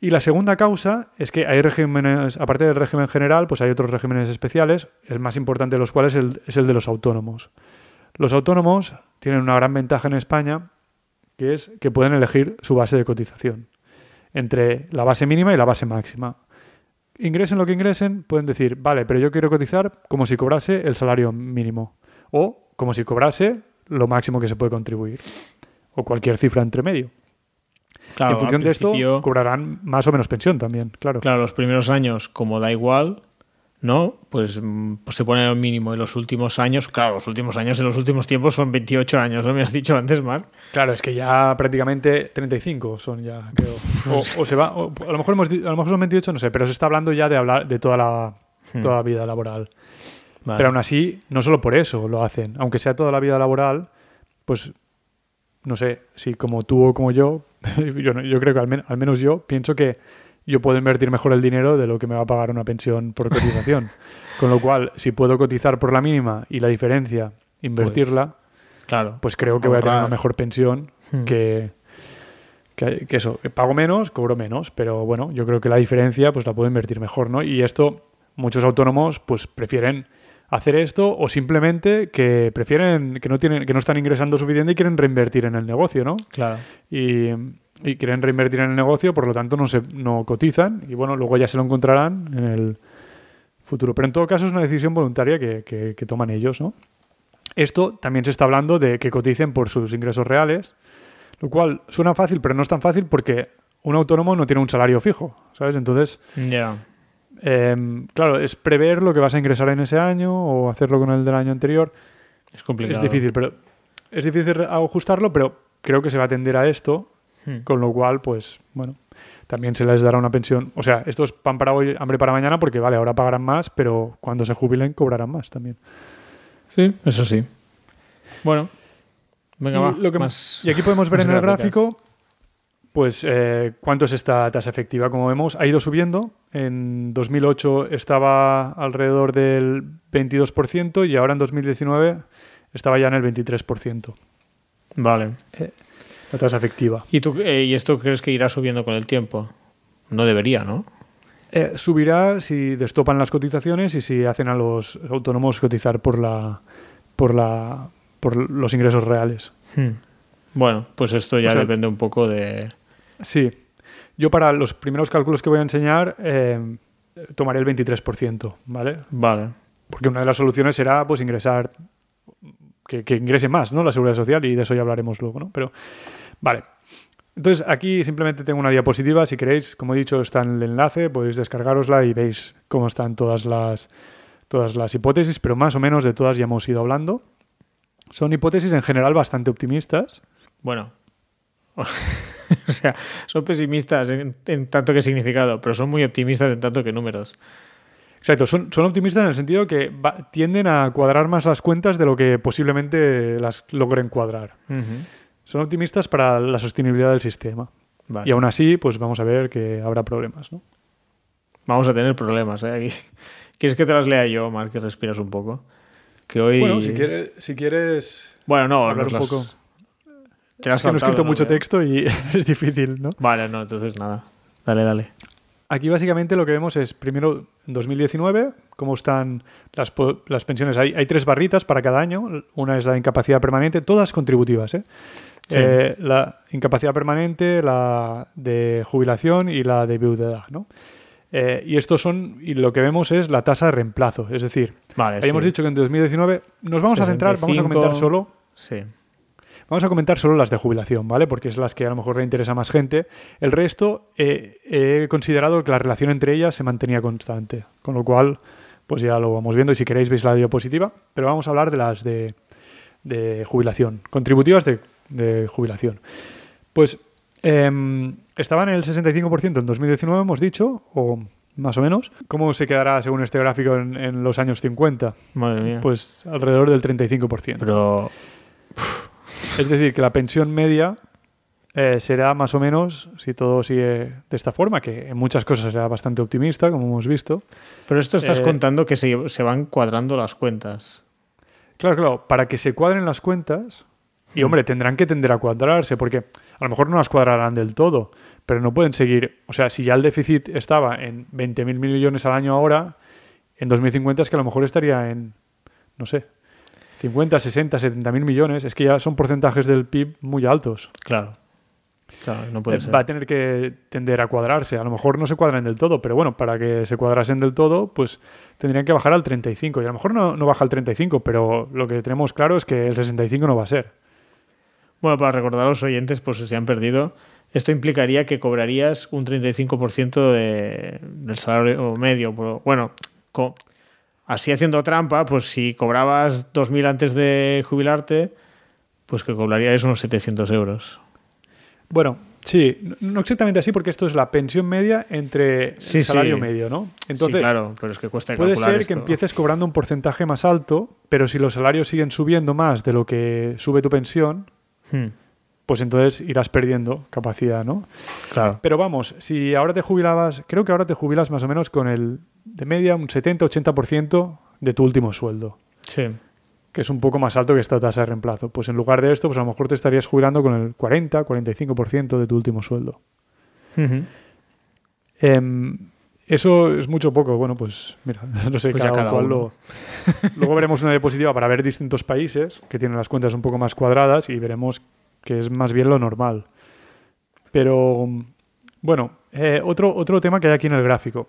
Y la segunda causa es que hay regímenes, aparte del régimen general, pues hay otros regímenes especiales, el más importante de los cuales es el, es el de los autónomos. Los autónomos tienen una gran ventaja en España, que es que pueden elegir su base de cotización entre la base mínima y la base máxima. Ingresen lo que ingresen, pueden decir, vale, pero yo quiero cotizar como si cobrase el salario mínimo o como si cobrase lo máximo que se puede contribuir o cualquier cifra entre medio. Claro, en función de esto cobrarán más o menos pensión también, claro. Claro, los primeros años, como da igual, ¿no? Pues, mm, pues se pone el mínimo. Y los últimos años, claro, los últimos años en los últimos tiempos son 28 años, ¿no? Me has dicho antes, Marc. Claro, es que ya prácticamente 35 son ya, creo. O, o se va, o a lo mejor hemos a lo mejor son 28, no sé, pero se está hablando ya de hablar de toda la Hmm. toda la vida laboral. Vale. Pero aún así, no solo por eso lo hacen, aunque sea toda la vida laboral, pues no sé, si como tú o como yo, (laughs) yo, no- yo creo que al, men- al menos yo pienso que yo puedo invertir mejor el dinero de lo que me va a pagar una pensión por cotización. (laughs) Con lo cual, si puedo cotizar por la mínima y la diferencia invertirla, Claro. pues creo que voy a tener una mejor pensión Hmm. que, que, que eso, que pago menos, cobro menos, pero bueno, yo creo que la diferencia pues la puedo invertir mejor, ¿no? Y esto muchos autónomos pues prefieren hacer esto o simplemente que prefieren que no tienen que no están ingresando suficiente y quieren reinvertir en el negocio, ¿no? Claro. Y, y quieren reinvertir en el negocio, por lo tanto no se no cotizan y bueno, luego ya se lo encontrarán en el futuro. Pero en todo caso es una decisión voluntaria que, que- que toman ellos, ¿no? Esto también se está hablando de que coticen por sus ingresos reales, lo cual suena fácil, pero no es tan fácil porque un autónomo no tiene un salario fijo, ¿sabes? Entonces, Ya. em, claro, es prever lo que vas a ingresar en ese año o hacerlo con el del año anterior. Es complicado. Es difícil, pero es difícil ajustarlo, pero creo que se va a atender a esto, Hmm. con lo cual, pues, bueno, también se les dará una pensión. O sea, esto es pan para hoy, hambre para mañana, porque vale, ahora pagarán más, pero cuando se jubilen cobrarán más también. Sí, eso sí. Bueno. Venga, y, va. lo que- más- y aquí podemos ver en el gráfico, pues, eh, cuánto es esta tasa efectiva. Como vemos, ha ido subiendo. En 2008 estaba alrededor del 22% y ahora en 2019 estaba ya en el 23%. Vale. La tasa efectiva. ¿Y, tú, eh, ¿Y esto crees que irá subiendo con el tiempo? No debería, ¿no? Eh, subirá si destopan las cotizaciones y si hacen a los autónomos cotizar por la por la por los ingresos reales. Hmm. Bueno, pues esto ya O sea- depende un poco de... Sí. Yo para los primeros cálculos que voy a enseñar eh, tomaré el 23%, ¿vale? Vale. Porque una de las soluciones será pues ingresar que, que ingrese más, ¿no? La seguridad social y de eso ya hablaremos luego, ¿no? Pero vale. Entonces aquí simplemente tengo una diapositiva, si queréis, como he dicho, está en el enlace, podéis descargarosla y veis cómo están todas las todas las hipótesis, pero más o menos de todas ya hemos ido hablando. Son hipótesis en general bastante optimistas. Bueno. (laughs) o sea, son pesimistas en, en tanto que significado, pero son muy optimistas en tanto que números. Exacto, son, son optimistas en el sentido que va- tienden a cuadrar más las cuentas de lo que posiblemente las logren cuadrar. Son optimistas para la sostenibilidad del sistema. Vale. Y aún así, pues vamos a ver que habrá problemas, ¿no? Vamos a tener problemas, ¿eh? Aquí. (laughs) ¿Quieres que te las lea yo, Marc, que respiras un poco? Que hoy... Bueno, si quieres, si quieres Bueno, no, hablar un las- poco. Te Es que no he escrito mucho texto y (laughs) es difícil, ¿no? Vale, no, entonces nada. Dale, dale. Aquí básicamente lo que vemos es, primero, en 2019, cómo están las, las pensiones. Hay, hay tres barritas para cada año. Una es la incapacidad permanente, todas contributivas, ¿eh? Sí. Eh, la incapacidad permanente, la de jubilación y la de viudedad, ¿no? Eh, y estos son, y lo que vemos es la tasa de reemplazo, es decir, Vale, Habíamos sí. dicho que en 2019 nos vamos a centrar, vamos a comentar 65. solo Sí. Vamos a comentar solo las de jubilación, ¿vale? Porque es las que a lo mejor le interesa a más gente. El resto eh, he considerado que la relación entre ellas se mantenía constante, con lo cual, pues ya lo vamos viendo y si queréis veis la diapositiva, pero vamos a hablar de las de, de jubilación, contributivas de, de jubilación. Pues em, estaban en el 65% en 2019, hemos dicho, o más o menos. ¿Cómo se quedará según este gráfico en, en los años 50? Madre mía. Pues alrededor del 35%. Pero. Es decir, que la pensión media eh, será más o menos, si todo sigue de esta forma, que en muchas cosas será bastante optimista, como hemos visto. Pero esto estás Eh, contando que se, se van cuadrando las cuentas. Claro, claro, para que se cuadren las cuentas, y hombre, tendrán que tender a cuadrarse, porque a lo mejor no las cuadrarán del todo, pero no pueden seguir, o sea, si ya el déficit estaba en 20.000 millones al año ahora, en 2050 es que a lo mejor estaría en, no sé, 50, 60, 70 mil millones, es que ya son porcentajes del PIB muy altos. Claro. Claro, no puede Eh, ser. va a tener que tender a cuadrarse. A lo mejor no se cuadran del todo, pero bueno, para que se cuadrasen del todo, pues tendrían que bajar al 35. Y a lo mejor no, no baja al 35, pero lo que tenemos claro es que el 65 no va a ser. Bueno, para recordar a los oyentes, pues si se han perdido, esto implicaría que cobrarías un 35% de, del salario medio. Bueno, co- así haciendo trampa, pues si cobrabas 2.000 antes de jubilarte, pues que cobraríais unos 700 euros. Bueno, sí, no- exactamente así, porque esto es la pensión media entre Sí, el salario sí. medio, ¿no? sí, Entonces, claro, pero es que cuesta puede calcular ser esto. que empieces cobrando un porcentaje más alto, pero si los salarios siguen subiendo más de lo que sube tu pensión, Hmm, pues entonces irás perdiendo capacidad, ¿no? claro. Pero vamos, si ahora te jubilabas, creo que ahora te jubilas más o menos con el de media un 70-80% de tu último sueldo, Sí. que es un poco más alto que esta tasa de reemplazo. Pues en lugar de esto, pues a lo mejor te estarías jubilando con el 40-45% de tu último sueldo. Eso es mucho poco. Bueno, pues mira, (laughs) no sé, Pues ya cada, cada cual uno. lo- Luego veremos una diapositiva para ver distintos países que tienen las cuentas un poco más cuadradas y veremos que es más bien lo normal. Pero, bueno, eh, otro, otro tema que hay aquí en el gráfico.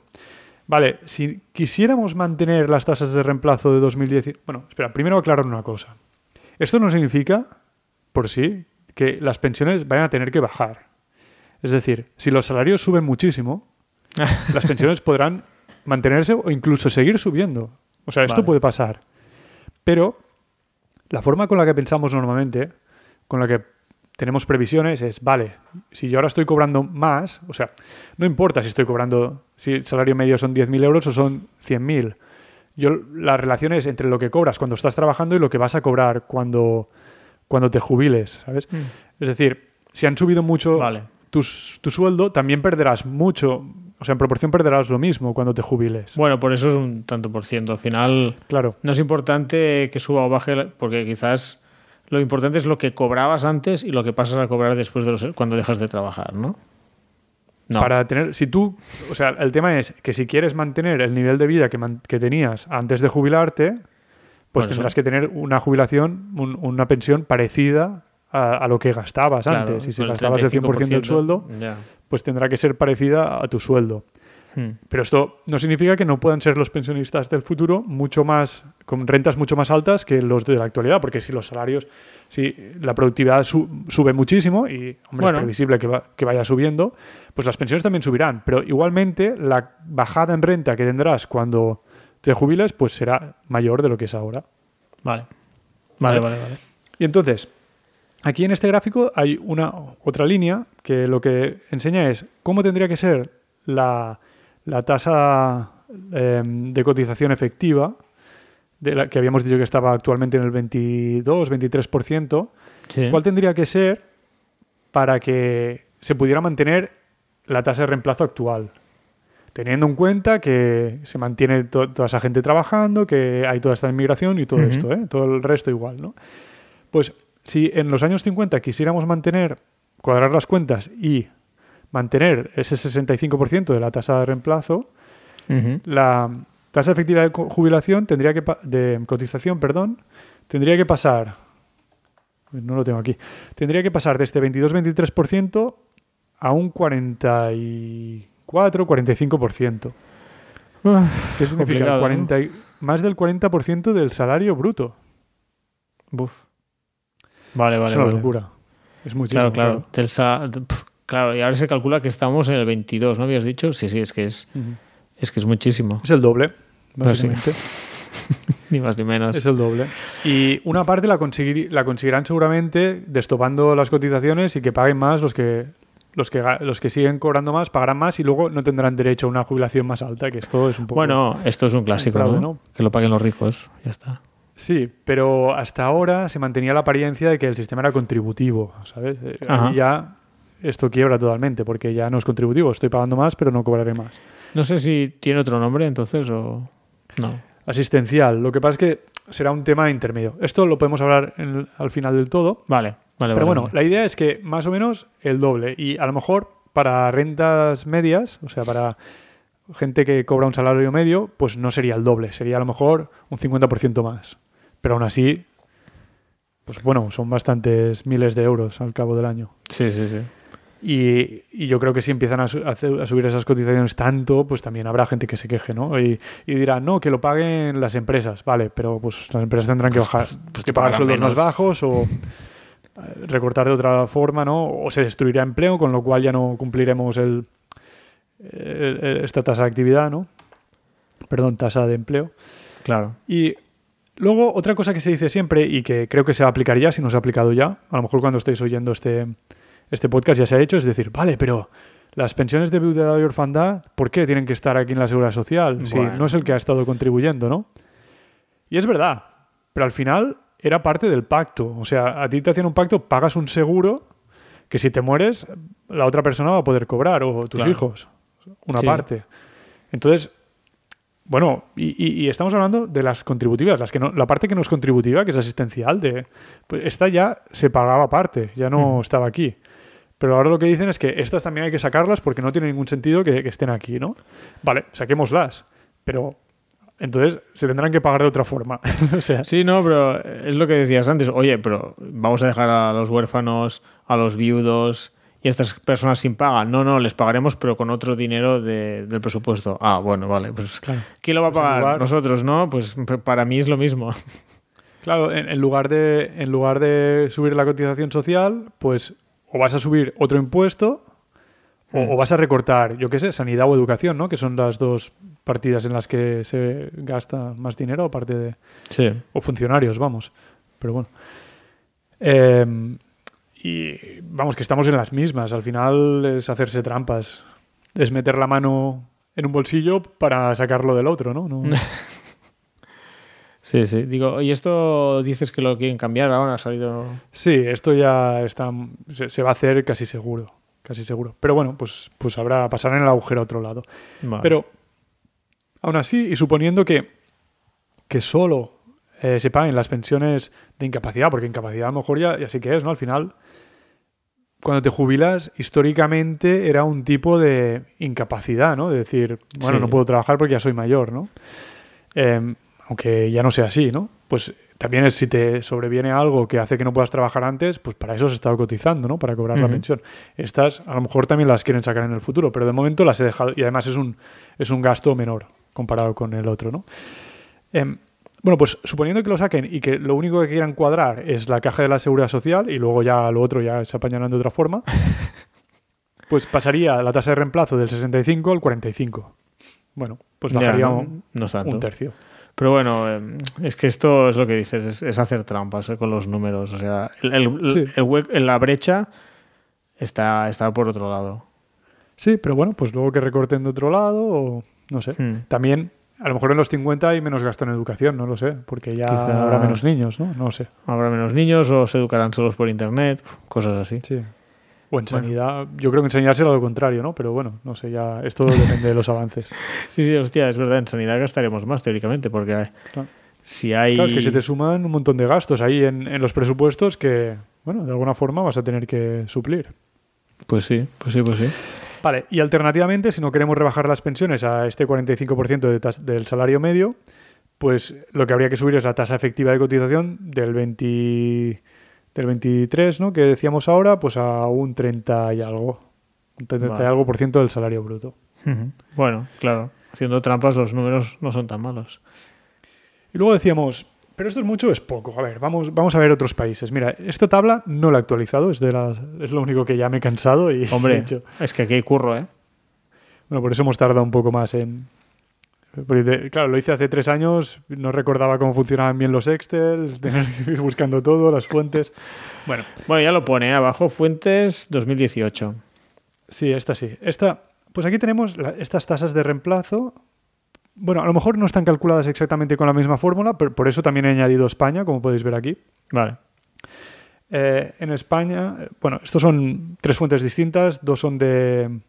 Vale, si quisiéramos mantener las tasas de reemplazo de 2010... Bueno, espera, primero aclarar una cosa. Esto no significa, por sí, que las pensiones vayan a tener que bajar. Es decir, si los salarios suben muchísimo, (laughs) las pensiones podrán mantenerse o incluso seguir subiendo. O sea, esto Vale. puede pasar. Pero la forma con la que pensamos normalmente, con la que tenemos previsiones, es, vale, si yo ahora estoy cobrando más, o sea, no importa si estoy cobrando, si el salario medio son 10.000 euros o son 100.000. Yo, la relación es entre lo que cobras cuando estás trabajando y lo que vas a cobrar cuando, cuando te jubiles, ¿sabes? Es decir, si han subido mucho Vale. tu, tu sueldo, también perderás mucho. O sea, en proporción perderás lo mismo cuando te jubiles. Bueno, por eso es un tanto por ciento. Al final Claro. no es importante que suba o baje, porque quizás lo importante es lo que cobrabas antes y lo que pasas a cobrar después de los, cuando dejas de trabajar, ¿no? No. Para tener, si tú, o sea, el tema es que si quieres mantener el nivel de vida que, man- que tenías antes de jubilarte, pues Bueno, tendrás que tener una jubilación, un- una pensión parecida a, a lo que gastabas Claro, antes. Y si gastabas el 100% del 35%, sueldo. Pues tendrá que ser parecida a tu sueldo. Hmm. Pero esto no significa que no puedan ser los pensionistas del futuro mucho más, con rentas mucho más altas que los de la actualidad, porque si los salarios, si la productividad su- sube muchísimo y hombre, Bueno. es previsible que, va- que vaya subiendo, pues las pensiones también subirán. Pero igualmente la bajada en renta que tendrás cuando te jubiles, pues será mayor de lo que es ahora. Vale. Vale, vale, vale. Y entonces, aquí en este gráfico hay una otra línea que lo que enseña es cómo tendría que ser la, la tasa eh, de cotización efectiva, de la que habíamos dicho que estaba actualmente en el 22-23%, Sí. ¿cuál tendría que ser para que se pudiera mantener la tasa de reemplazo actual? Teniendo en cuenta que se mantiene to- toda esa gente trabajando, que hay toda esta inmigración y todo esto, ¿eh? todo el resto igual, ¿no? Pues si en los años 50 quisiéramos mantener, cuadrar las cuentas y mantener ese 65% de la tasa de reemplazo, la tasa efectiva de jubilación tendría que de cotización, perdón, tendría que pasar no lo tengo aquí. Tendría que pasar de este 22-23% a un 44-45%. ¿Qué significa? complicado, 40 y- más del 40% del salario bruto. Buf. Vale, vale. es una vale. locura. Es muchísimo. Claro, claro. Del sa- de- pf, claro, y ahora se calcula que estamos en el 22, ¿no habías dicho? Sí, sí, es que es, es, que es muchísimo. Es el doble, básicamente. (laughs) Ni más ni menos. Es el doble. Y una parte la, conseguir- la conseguirán seguramente destopando las cotizaciones y que paguen más los que los que los que siguen cobrando más pagarán más y luego no tendrán derecho a una jubilación más alta, que esto es un poco Bueno, esto es un clásico, fraude, ¿no? ¿no? Que lo paguen los ricos. Ya está. Sí, pero hasta ahora se mantenía la apariencia de que el sistema era contributivo, ¿sabes? Eh, Ajá. ahí ya esto quiebra totalmente porque ya no es contributivo, estoy pagando más pero no cobraré más. No sé si tiene otro nombre entonces o no. Asistencial, lo que pasa es que será un tema intermedio. Esto lo podemos hablar en el- al final del todo, Vale, vale. Pero vale, bueno, vale. la idea es que más o menos el doble. Y a lo mejor para rentas medias, o sea, para gente que cobra un salario medio, pues no sería el doble, sería a lo mejor un 50% más. Pero aún así, pues bueno, son bastantes miles de euros al cabo del año. Sí, sí, sí. Y, y yo creo que si empiezan a, su- a hacer- a subir esas cotizaciones tanto, pues también habrá gente que se queje, ¿no? Y, y dirá, no, que lo paguen las empresas. Vale, pero pues las empresas tendrán que bajar, pues que te pagar sueldos más bajos o eh, recortar de otra forma, ¿no? O se destruirá empleo, con lo cual ya no cumpliremos el, el- el- esta tasa de actividad, ¿no? Perdón, tasa de empleo. Claro. Y luego, otra cosa que se dice siempre y que creo que se va a aplicar ya, si no se ha aplicado ya, a lo mejor cuando estéis oyendo este, este podcast ya se ha hecho, es decir, vale, pero las pensiones de viudedad y orfandad, ¿por qué tienen que estar aquí en la seguridad social? Si no es el que ha estado contribuyendo, ¿no? Y es verdad, pero al final era parte del pacto. O sea, a ti te hacían un pacto, pagas un seguro que si te mueres, la otra persona va a poder cobrar, o tus Claro. hijos, una Sí. parte. Entonces, bueno, y, y- y estamos hablando de las contributivas, las que no, la parte que no es contributiva, que es asistencial, de, pues esta ya se pagaba aparte, ya no Hmm. estaba aquí. Pero ahora lo que dicen es que estas también hay que sacarlas porque no tiene ningún sentido que, que estén aquí, ¿no? Vale, saquémoslas, pero entonces se tendrán que pagar de otra forma. (laughs) o sea, Sí, no, pero es lo que decías antes. Oye, pero vamos a dejar a los huérfanos, a los viudos y estas personas sin paga. No, no, les pagaremos, pero con otro dinero de- del presupuesto. Ah, bueno, vale. Pues, Claro. ¿quién lo va a Pues pagar? lugar- Nosotros, ¿no? Pues p- para mí es lo mismo. (laughs) Claro, en, en lugar de, en lugar de subir la cotización social, pues o vas a subir otro impuesto o, Hmm. o vas a recortar, yo qué sé, sanidad o educación, ¿no? Que son las dos partidas en las que se gasta más dinero, aparte de... Sí. o funcionarios, vamos. Pero bueno. Eh, y vamos, que estamos en las mismas. Al final es hacerse trampas. Es meter la mano en un bolsillo para sacarlo del otro, ¿no? no (laughs) Sí, sí. Digo, y esto dices que lo quieren cambiar ahora, ha salido. Sí, esto ya está, se, se va a hacer casi seguro. Casi seguro. Pero bueno, pues, pues habrá pasar en el agujero a otro lado. Vale. Pero aún así, y suponiendo que, que solo eh, se paguen las pensiones de incapacidad, porque incapacidad a lo mejor ya, ya sí que es, ¿no? Al final, cuando te jubilas, históricamente era un tipo de incapacidad, ¿no? De decir, bueno, Sí. no puedo trabajar porque ya soy mayor, ¿no? Eh, aunque ya no sea así, ¿no? Pues también es si te sobreviene algo que hace que no puedas trabajar antes, pues para eso has estado cotizando, ¿no? Para cobrar la pensión. Estas a lo mejor también las quieren sacar en el futuro, pero de momento las he dejado y además es un, es un gasto menor comparado con el otro, ¿no? Em, bueno, pues suponiendo que lo saquen y que lo único que quieran cuadrar es la caja de la seguridad social y luego ya lo otro ya se apañarán de otra forma, (laughs) pues pasaría la tasa de reemplazo del 65 al 45. Bueno, pues Ya, bajaría no, un, no tanto. un tercio. Pero bueno, eh, es que esto es lo que dices, es, es hacer trampas eh, con los números. O sea, el, el- Sí. el hue- la brecha está, está por otro lado. Sí, pero bueno, pues luego que recorten de otro lado o no sé. Hmm. También, a lo mejor en los 50 hay menos gasto en educación, no lo sé, porque ya Quizá- habrá menos niños, ¿no? No lo sé. Habrá menos niños o se educarán solos por internet, cosas así. Sí. O en Bueno. sanidad, yo creo que en sanidad será lo contrario, ¿no? Pero bueno, no sé, ya esto depende de los avances. (laughs) Sí, sí, hostia, es verdad, en sanidad gastaremos más teóricamente, porque hay- Claro. si hay... Claro, es que se te suman un montón de gastos ahí en, en los presupuestos que, bueno, de alguna forma vas a tener que suplir. Pues sí, pues sí, pues sí. Vale, y alternativamente, si no queremos rebajar las pensiones a este 45% de tas- del salario medio, pues lo que habría que subir es la tasa efectiva de cotización del 20, del 23, ¿no? Que decíamos ahora, pues a un 30 y algo. Un 30 y Vale. algo por ciento del salario bruto. Bueno, claro, haciendo trampas los números no son tan malos. Y luego decíamos, pero esto es mucho o es poco. A ver, vamos, vamos a ver otros países. Mira, esta tabla no la he actualizado, es, de las, es lo único que ya me he cansado y (laughs) Hombre, he hecho. es que aquí hay curro, ¿eh? Bueno, por eso hemos tardado un poco más en... porque claro, lo hice hace tres años, no recordaba cómo funcionaban bien los Excel, (laughs) tener que ir buscando todo, las fuentes. (laughs) Bueno, Bueno, ya lo pone ¿eh? abajo, Fuentes 2018. sí, esta sí. Esta, pues aquí tenemos la- estas tasas de reemplazo. Bueno, a lo mejor no están calculadas exactamente con la misma fórmula, pero por eso también he añadido España, como podéis ver aquí. Vale. Eh, en España, eh, bueno, estos son tres fuentes distintas, dos son de,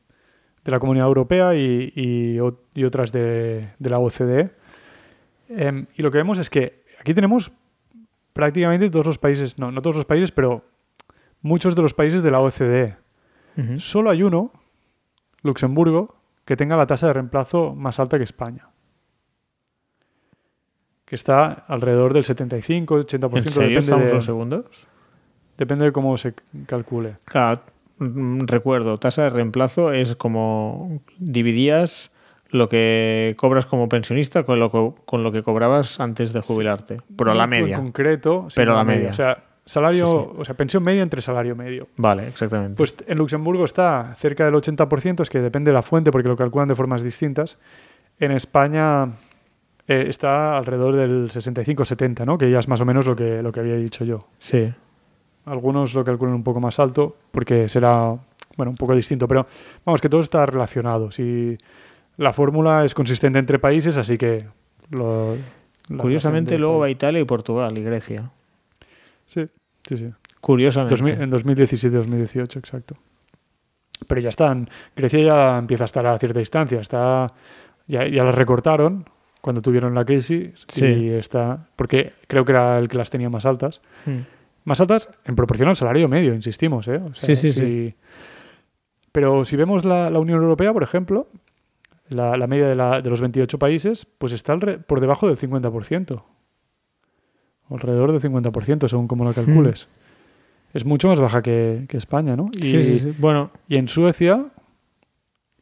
de la Comunidad Europea y, y o- y otras de, de la OCDE. Em, y lo que vemos es que aquí tenemos prácticamente todos los países, no, no todos los países, pero muchos de los países de la OCDE. Solo hay uno, Luxemburgo, que tenga la tasa de reemplazo más alta que España. Que está alrededor del 75-80%. ¿En serio depende estamos de- los segundos? Depende de cómo se calcule. Claro, mm, recuerdo, tasa de reemplazo es como dividías lo que cobras como pensionista con lo que, con lo que cobrabas antes de jubilarte. Pero la media. En concreto, sí, Pero la media. O sea, salario, Sí, o sea, pensión media entre salario medio. Vale, exactamente. Pues en Luxemburgo está cerca del 80%, es que depende de la fuente porque lo calculan de formas distintas. En España eh, está alrededor del 65-70, ¿no? Que ya es más o menos lo que, lo que había dicho yo. sí. Algunos lo calculan un poco más alto porque será, bueno, un poco distinto, pero vamos, que todo está relacionado. Si la fórmula es consistente entre países, así que... lo- la Curiosamente luego va. Italia y Portugal y Grecia. Sí, sí, sí. Curiosamente. 2000 en 2017-2018, exacto. Pero ya están. Grecia ya empieza a estar a cierta distancia. Está, ya, ya las recortaron cuando tuvieron la crisis. Sí. Y está. Porque creo que era el que las tenía más altas. Más altas en proporción al salario medio, insistimos. ¿eh? O Sí, sí, si- sí. Pero si vemos la, la Unión Europea, por ejemplo, la, la media de, la- de los 28 países, pues está por debajo del 50%. Alrededor del 50%, según como lo calcules. Es mucho más baja que, que España, ¿no? Y, Sí, sí, sí. Bueno, y en Suecia,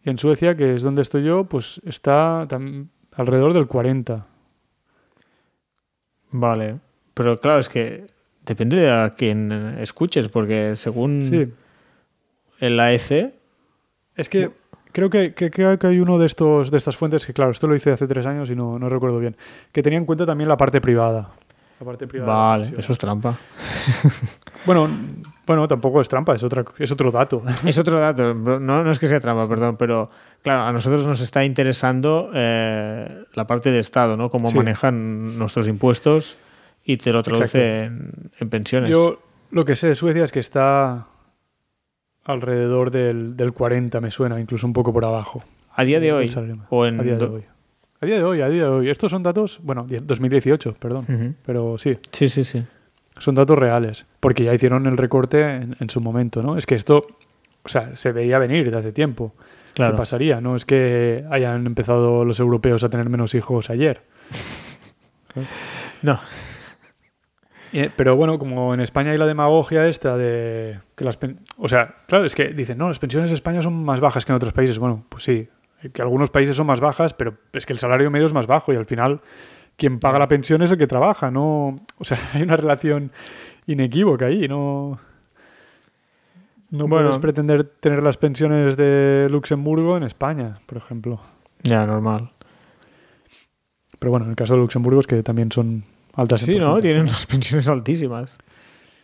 y en Suecia, que es donde estoy yo, pues está tam- alrededor del 40. vale. Pero claro, es que depende de a quién escuches, porque según Sí. el AEC, Es que creo que, que, que hay uno de estos de estas fuentes que, claro, esto lo hice hace tres años y no, no recuerdo bien, que tenía en cuenta también la parte privada. La parte privada. de la vale, eso es trampa. (laughs) Bueno, bueno, tampoco es trampa, es, otra, es otro dato. (laughs) Es otro dato, no, no es que sea trampa, perdón, pero claro, a nosotros nos está interesando eh, la parte de Estado, ¿no? Cómo Sí. manejan nuestros impuestos y te lo traduce en, en pensiones. Yo lo que sé de Suecia es que está alrededor del, del 40, me suena, incluso un poco por abajo. a día de hoy, o en A día de hoy. A día de hoy, a día de hoy. Estos son datos, bueno, die- 2018, perdón. Ujú. Pero sí, Sí, sí, sí. son datos reales. Porque ya hicieron el recorte en, en su momento, ¿no? Es que esto, o sea, se veía venir de hace tiempo. Claro. ¿Qué pasaría? No es que hayan empezado los europeos a tener menos hijos ayer. (laughs) No, Eh, Pero bueno, como en España hay la demagogia esta de que las... O sea, claro, es que dicen, no, las pensiones en España son más bajas que en otros países. Bueno, pues sí, que algunos países son más bajas, pero es que el salario medio es más bajo y al final quien paga la pensión es el que trabaja, no... O sea, (laughs) hay una relación inequívoca ahí, no... No Bueno. puedes pretender tener las pensiones de Luxemburgo en España, por ejemplo. ya, normal. Pero bueno, en el caso de Luxemburgo es que también son altas en Sí, ¿no? Tienen unas pensiones altísimas.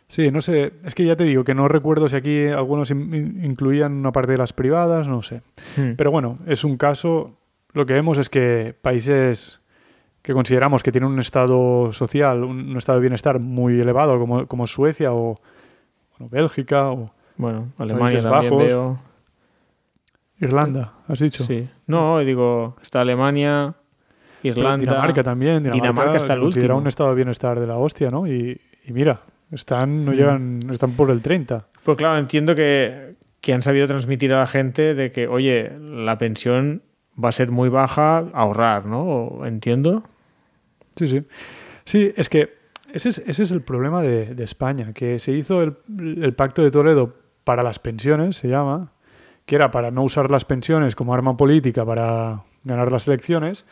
Sí, no sé. Es que ya te digo que no recuerdo si aquí algunos in- in- incluían una parte de las privadas, no sé. Hmm. Pero bueno, es un caso. Lo que vemos es que países que consideramos que tienen un estado social, un, un estado de bienestar muy elevado, como, como Suecia o bueno, Bélgica o Bueno, Alemania también Bajos. veo. Irlanda, has dicho. Sí. No, digo, está Alemania, Pero Irlanda. Dinamarca también. Dinamarca, Dinamarca está el último. un estado de bienestar de la hostia, ¿no? Y, y mira, están, no Sí. llegan, están por el 30. Pues claro, entiendo que, que han sabido transmitir a la gente de que, oye, la pensión va a ser muy baja, ahorrar, ¿no? Entiendo. Sí, sí. Sí, es que ese es, ese es el problema de, de España, que se hizo el, el Pacto de Toledo para las pensiones, se llama, que era para no usar las pensiones como arma política para ganar las elecciones,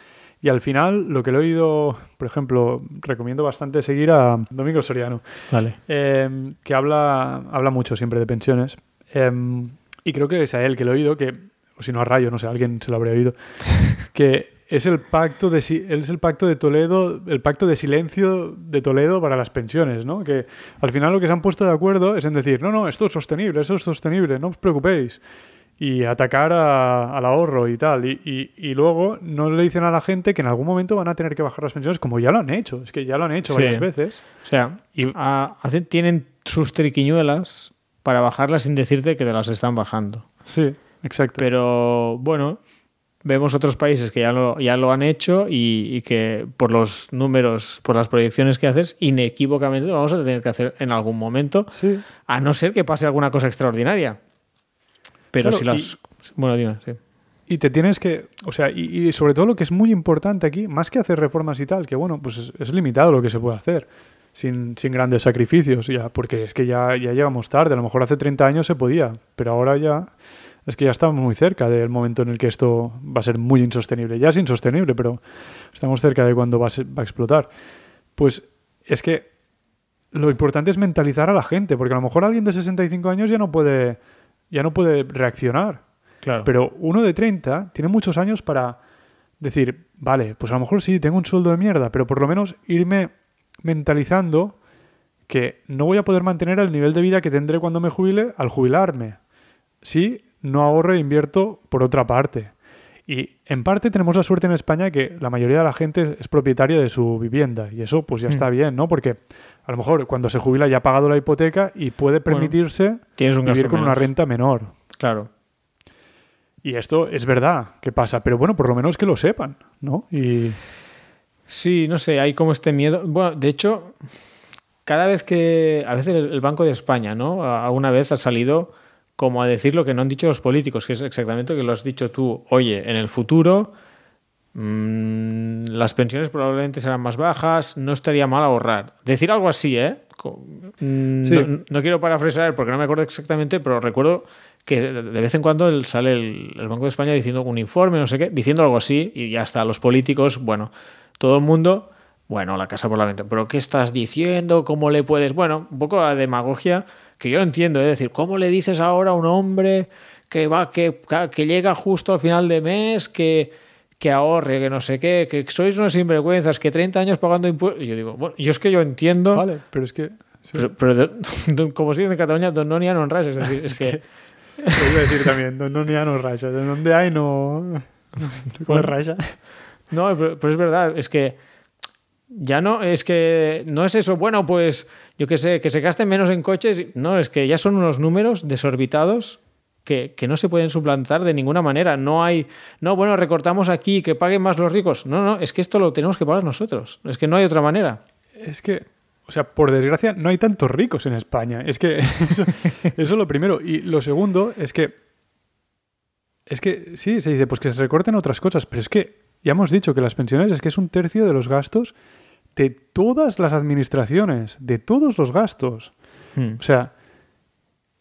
Y al final, lo que le he oído, por ejemplo, recomiendo bastante seguir a Domingo Soriano, Vale. eh, que habla, habla mucho siempre de pensiones. Eh, y creo que es a él que lo he oído, que, o si no a Rayo, no sé, alguien se lo habría oído, (laughs) que es el pacto de es el pacto de Toledo, el pacto de silencio de Toledo para las pensiones, ¿no? Que al final lo que se han puesto de acuerdo es en decir, no, no, esto es sostenible, eso es sostenible, no os preocupéis. Y atacar a- al ahorro y tal. Y, y- y luego no le dicen a la gente que en algún momento van a tener que bajar las pensiones, como ya lo han hecho. Es que ya lo han hecho Sí. varias veces. O sea, Y- a- hacen- tienen sus triquiñuelas para bajarlas sin decirte que te las están bajando. Sí, exacto. Pero bueno, vemos otros países que ya lo, ya lo han hecho y, y que por los números, por las proyecciones que haces, inequívocamente lo vamos a tener que hacer en algún momento, sí. a no ser que pase alguna cosa extraordinaria. Pero Claro, si las... Bueno, dime, sí. Y te tienes que, o sea, y, y sobre todo lo que es muy importante aquí, más que hacer reformas y tal, que bueno, pues es, es limitado lo que se puede hacer, sin, sin grandes sacrificios, ya, porque es que ya, ya llegamos tarde, a lo mejor hace 30 años se podía, pero ahora ya es que ya estamos muy cerca del momento en el que esto va a ser muy insostenible. Ya es insostenible, pero estamos cerca de cuando va a, ser- va a explotar. Pues es que lo importante es mentalizar a la gente, porque a lo mejor alguien de 65 años ya no puede, ya no puede reaccionar. Claro. Pero uno de 30 tiene muchos años para decir, vale, pues a lo mejor sí, tengo un sueldo de mierda, pero por lo menos irme mentalizando que no voy a poder mantener el nivel de vida que tendré cuando me jubile al jubilarme. Si no ahorro e invierto por otra parte. Y en parte tenemos la suerte en España que la mayoría de la gente es propietaria de su vivienda. Y eso pues ya está bien, ¿no? Porque a lo mejor cuando se jubila ya ha pagado la hipoteca y puede permitirse Tienes un vivir con una renta menor. Claro. Y esto es verdad que pasa, pero bueno, por lo menos que lo sepan, ¿no? Y Sí, no sé, hay como este miedo. Bueno, de hecho, cada vez que. A veces el Banco de España, ¿no? Alguna vez ha salido como a decir lo que no han dicho los políticos, que es exactamente lo que lo has dicho tú. Oye, en el futuro. Mm, las pensiones probablemente serán más bajas, no estaría mal ahorrar. Decir algo así, ¿eh? Mm, Sí. No, no quiero parafrasear porque no me acuerdo exactamente, pero recuerdo que de vez en cuando sale el, el Banco de España diciendo un informe, no sé qué, diciendo algo así, y ya está, los políticos, bueno, todo el mundo, bueno, la casa por la ventana, pero ¿qué estás diciendo? ¿Cómo le puedes? Bueno, un poco la demagogia que yo entiendo, es decir, ¿cómo le dices ahora a un hombre que va, que, que llega justo al final de mes, que, que ahorre, que no sé qué, que sois unos sinvergüenzas, que 30 años pagando impuestos? Y yo digo, bueno, yo es que yo entiendo, vale, pero es que sí, pero, pero de- (laughs) como se dice en Cataluña, don no ni a non res, es decir, es (laughs) que... lo iba a decir también, no, no, ni a no raya, de donde hay no, no raya. No, pero, pero es verdad, es que ya no, es que no es eso, bueno, pues yo qué sé, que se gasten menos en coches, no, es que ya son unos números desorbitados que, que no se pueden suplantar de ninguna manera. No hay, no, bueno, recortamos aquí, que paguen más los ricos. No, no, es que esto lo tenemos que pagar nosotros, es que no hay otra manera. Es que, o sea, por desgracia, no hay tantos ricos en España. Es que (laughs) eso, eso es lo primero. Y lo segundo es que, es que sí, se dice, pues que se recorten otras cosas, pero es que ya hemos dicho que las pensiones es que es un tercio de los gastos de todas las administraciones, de todos los gastos. Hmm. O sea,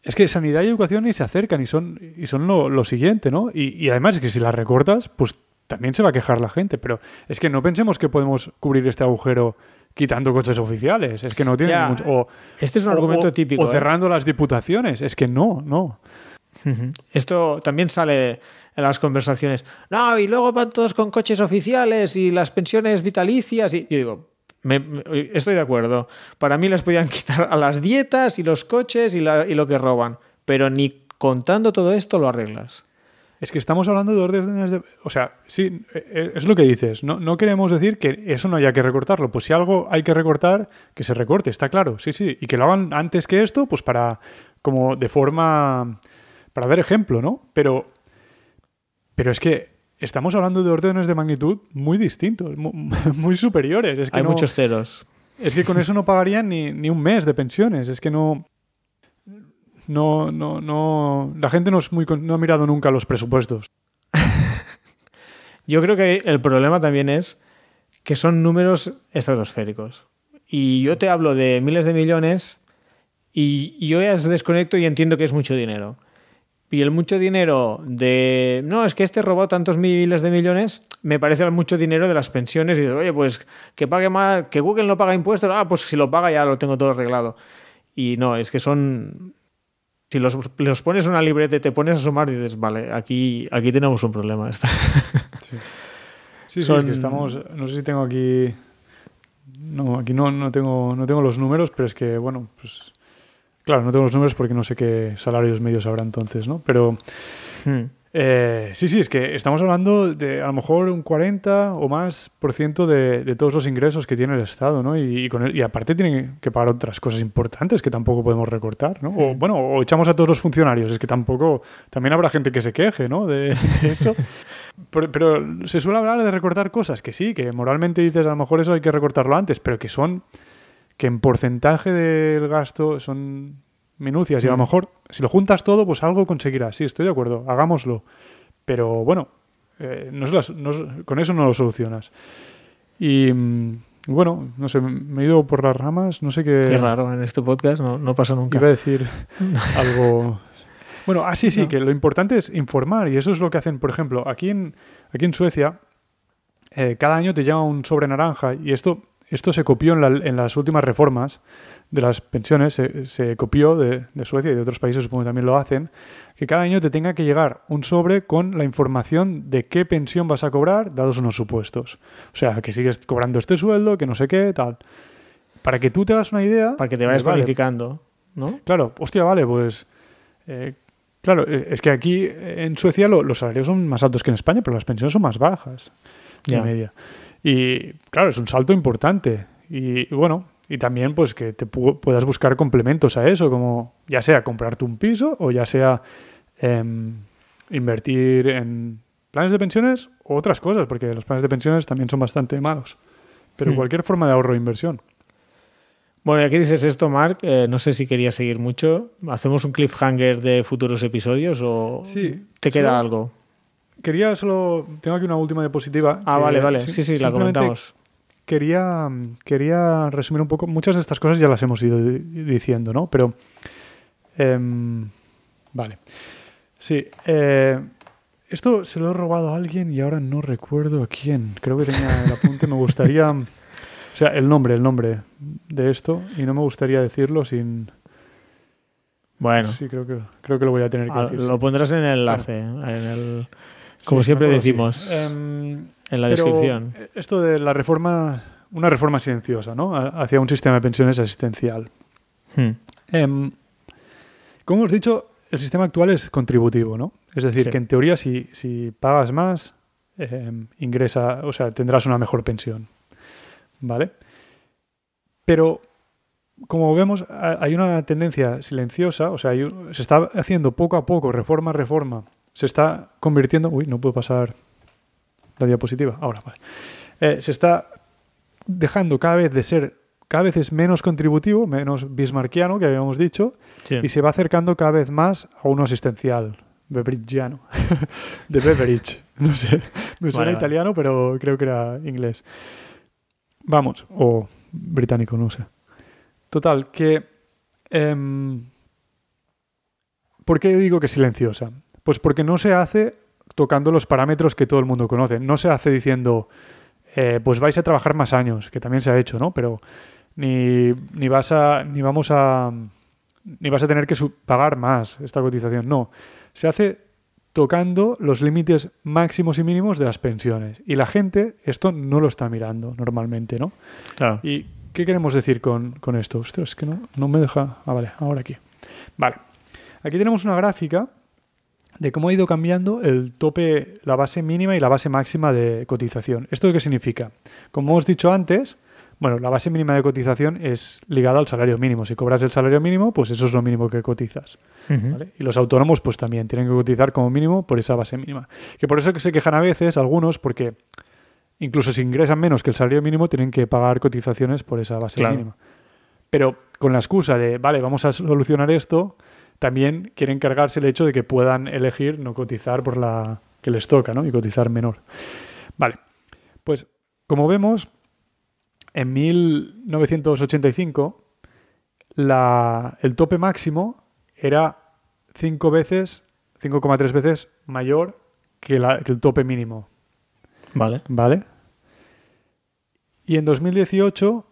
es que sanidad y educación ni se acercan y son, y son lo, lo siguiente, ¿no? Y, y además es que si las recortas, pues también se va a quejar la gente. Pero es que no pensemos que podemos cubrir este agujero quitando coches oficiales. Es que no tiene mucho. O, Este es un o- argumento típico. O ¿eh? cerrando las diputaciones. Es que no, no. Esto también sale en las conversaciones. No, y luego van todos con coches oficiales y las pensiones vitalicias. Y yo digo, me- me- estoy de acuerdo. Para mí les podían (laughs) quitar a las dietas y los coches y, la- y lo que roban. Pero ni contando todo esto lo arreglas. Es que estamos hablando de órdenes de... O sea, sí, eh, es lo que dices. No queremos decir que eso no haya que recortarlo. Pues si algo hay que recortar, que se recorte, está claro. Sí, sí. Y que lo hagan antes que esto, pues para... Como de forma... Para dar ejemplo, ¿no? Pero... Pero es que estamos hablando de órdenes de magnitud muy distintos, mu- (laughs) muy, superiores. Es que Hay no- muchos ceros. es que con eso no pagarían ni, ni un mes de pensiones. Es que no. No, no, no. La gente no, es muy, no ha mirado nunca los presupuestos. (laughs) Yo creo que el problema también es que son números estratosféricos. Y yo te hablo de miles de millones y, y yo ya desconecto y entiendo que es mucho dinero. Y el mucho dinero de. No, es que este robó tantos miles de millones, me parece el mucho dinero de las pensiones. Y dices, oye, pues que pague más, que Google no paga impuestos. Ah, pues si lo paga ya lo tengo todo arreglado. Y no, es que son. Si los, los pones una libreta y te pones a sumar, dices, vale, aquí, aquí tenemos un problema. (laughs) sí, sí, sí es que estamos. No sé si tengo aquí. No, aquí no, no, tengo, no tengo los números, pero es que, bueno, pues Claro, no tengo los números porque no sé qué salarios medios habrá entonces, ¿no? Pero hmm. eh, sí, sí, es que estamos hablando de a lo mejor un 40 o más por ciento de, todos los ingresos que tiene el Estado, ¿no? Y, con y, aparte tienen que pagar otras cosas importantes que tampoco podemos recortar, ¿no? O, bueno, o echamos a todos los funcionarios, es que tampoco, también habrá gente que se queje, ¿no? De, esto. (laughs) pero, pero se suele hablar de recortar cosas que sí, que moralmente dices a lo mejor eso hay que recortarlo antes, pero que son que en porcentaje del gasto son minucias y a lo mejor si lo juntas todo, pues algo conseguirás. Sí, estoy de acuerdo, hagámoslo. Pero bueno, eh, con eso no lo solucionas. Y mm, bueno, no sé, me he ido por las ramas, no sé qué... Qué raro, en este podcast no, pasa nunca. Iba a decir (laughs) algo... Bueno, ah, sí, sí, que lo importante es informar y eso es lo que hacen, por ejemplo, aquí en, aquí en Suecia, eh, cada año te llama un sobre naranja y esto esto se copió en, las últimas reformas de las pensiones, se, copió de, Suecia y de otros países, supongo que también lo hacen, que cada año te tenga que llegar un sobre con la información de qué pensión vas a cobrar, dados unos supuestos. O sea, que sigues cobrando este sueldo, que no sé qué, tal. Para que tú te hagas una idea. Para que te vayas planificando, ¿no? Claro, hostia, vale, pues. Eh, claro, eh, es que aquí en Suecia los salarios son más altos que en España, pero las pensiones son más bajas. De media. Y claro, es un salto importante. Y, bueno, y también pues que te puedas buscar complementos a eso, como ya sea comprarte un piso o ya sea em, invertir en planes de pensiones o otras cosas, porque los planes de pensiones también son bastante malos. Pero cualquier forma de ahorro o inversión. Bueno, y aquí dices esto, Mark. Eh, no sé si querías seguir mucho. ¿Hacemos un cliffhanger de futuros episodios o sí, te queda algo? Quería solo. Tengo aquí una última diapositiva. Ah, vale, vale. Sí, sí, la comentamos. Quería, quería resumir un poco. Muchas de estas cosas ya las hemos ido diciendo, ¿no? Pero. Em, vale. Sí. Eh, esto se lo he robado a alguien y ahora no recuerdo a quién. Creo que tenía el apunte. Me gustaría. O sea, el nombre, el nombre de esto. Y no me gustaría decirlo sin. Bueno. Sí, creo que, creo que lo voy a tener que decir. Lo pondrás en el enlace. En el... Como siempre decimos em, en la descripción. Esto de la reforma, una reforma silenciosa, ¿no? Hacia un sistema de pensiones asistencial. Hmm. Em, como hemos dicho, el sistema actual es contributivo, ¿no? Es decir, que en teoría si, si pagas más, em, ingresa, o sea, tendrás una mejor pensión. ¿Vale? Pero como vemos, hay una tendencia silenciosa, o sea, se está haciendo poco a poco, reforma a reforma, se está convirtiendo. Uy, no puedo pasar la diapositiva. Ahora, vale. Eh, se está dejando cada vez de ser. Cada vez es menos contributivo, menos bismarckiano, que habíamos dicho, y se va acercando cada vez más a uno asistencial, beveridgeano, (laughs) de Beveridge. No sé, me suena italiano, pero creo que era inglés. Vamos, o británico, no sé. Total, que... Em, ¿Por qué digo que silenciosa? Pues porque no se hace tocando los parámetros que todo el mundo conoce. No se hace diciendo, eh, pues vais a trabajar más años, que también se ha hecho, ¿no? Pero ni, ni vas a, ni vamos a, ni vas a tener que pagar más esta cotización. No, se hace tocando los límites máximos y mínimos de las pensiones. Y la gente esto no lo está mirando normalmente, ¿no? Claro. ¿Y qué queremos decir con, con esto? Ostras, es que no, no me deja... Ah, vale, ahora aquí. Vale. Aquí tenemos una gráfica de cómo ha ido cambiando el tope, la base mínima y la base máxima de cotización. ¿Esto qué significa? Como hemos dicho antes, bueno, la base mínima de cotización es ligada al salario mínimo. Si cobras el salario mínimo, pues eso es lo mínimo que cotizas. Y los autónomos, pues también tienen que cotizar como mínimo por esa base mínima. Que por eso que se quejan a veces algunos, porque incluso si ingresan menos que el salario mínimo, tienen que pagar cotizaciones por esa base mínima. Pero con la excusa de, vale, vamos a solucionar esto, también quieren cargarse el hecho de que puedan elegir no cotizar por la que les toca, ¿no? Y cotizar menor. Vale, pues como vemos, en 1985 la, el tope máximo era cinco veces 5,3 veces mayor que, la- que el tope mínimo. Vale. ¿Vale? Y en 2018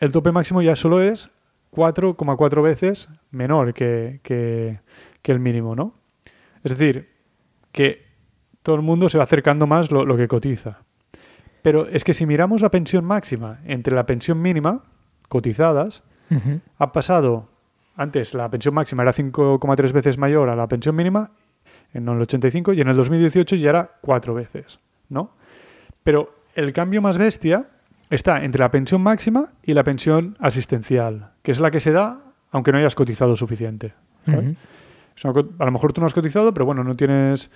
el tope máximo ya solo es 4,4 veces menor que, que- que el mínimo, ¿no? Es decir, que todo el mundo se va acercando más lo, lo que cotiza. Pero es que si miramos la pensión máxima entre la pensión mínima, cotizadas, ha pasado, antes la pensión máxima era 5,3 veces mayor a la pensión mínima en el 85 y en el 2018 ya era 4 veces, ¿no? Pero el cambio más bestia está entre la pensión máxima y la pensión asistencial, que es la que se da aunque no hayas cotizado suficiente. a lo mejor tú no has cotizado, pero bueno, no tienes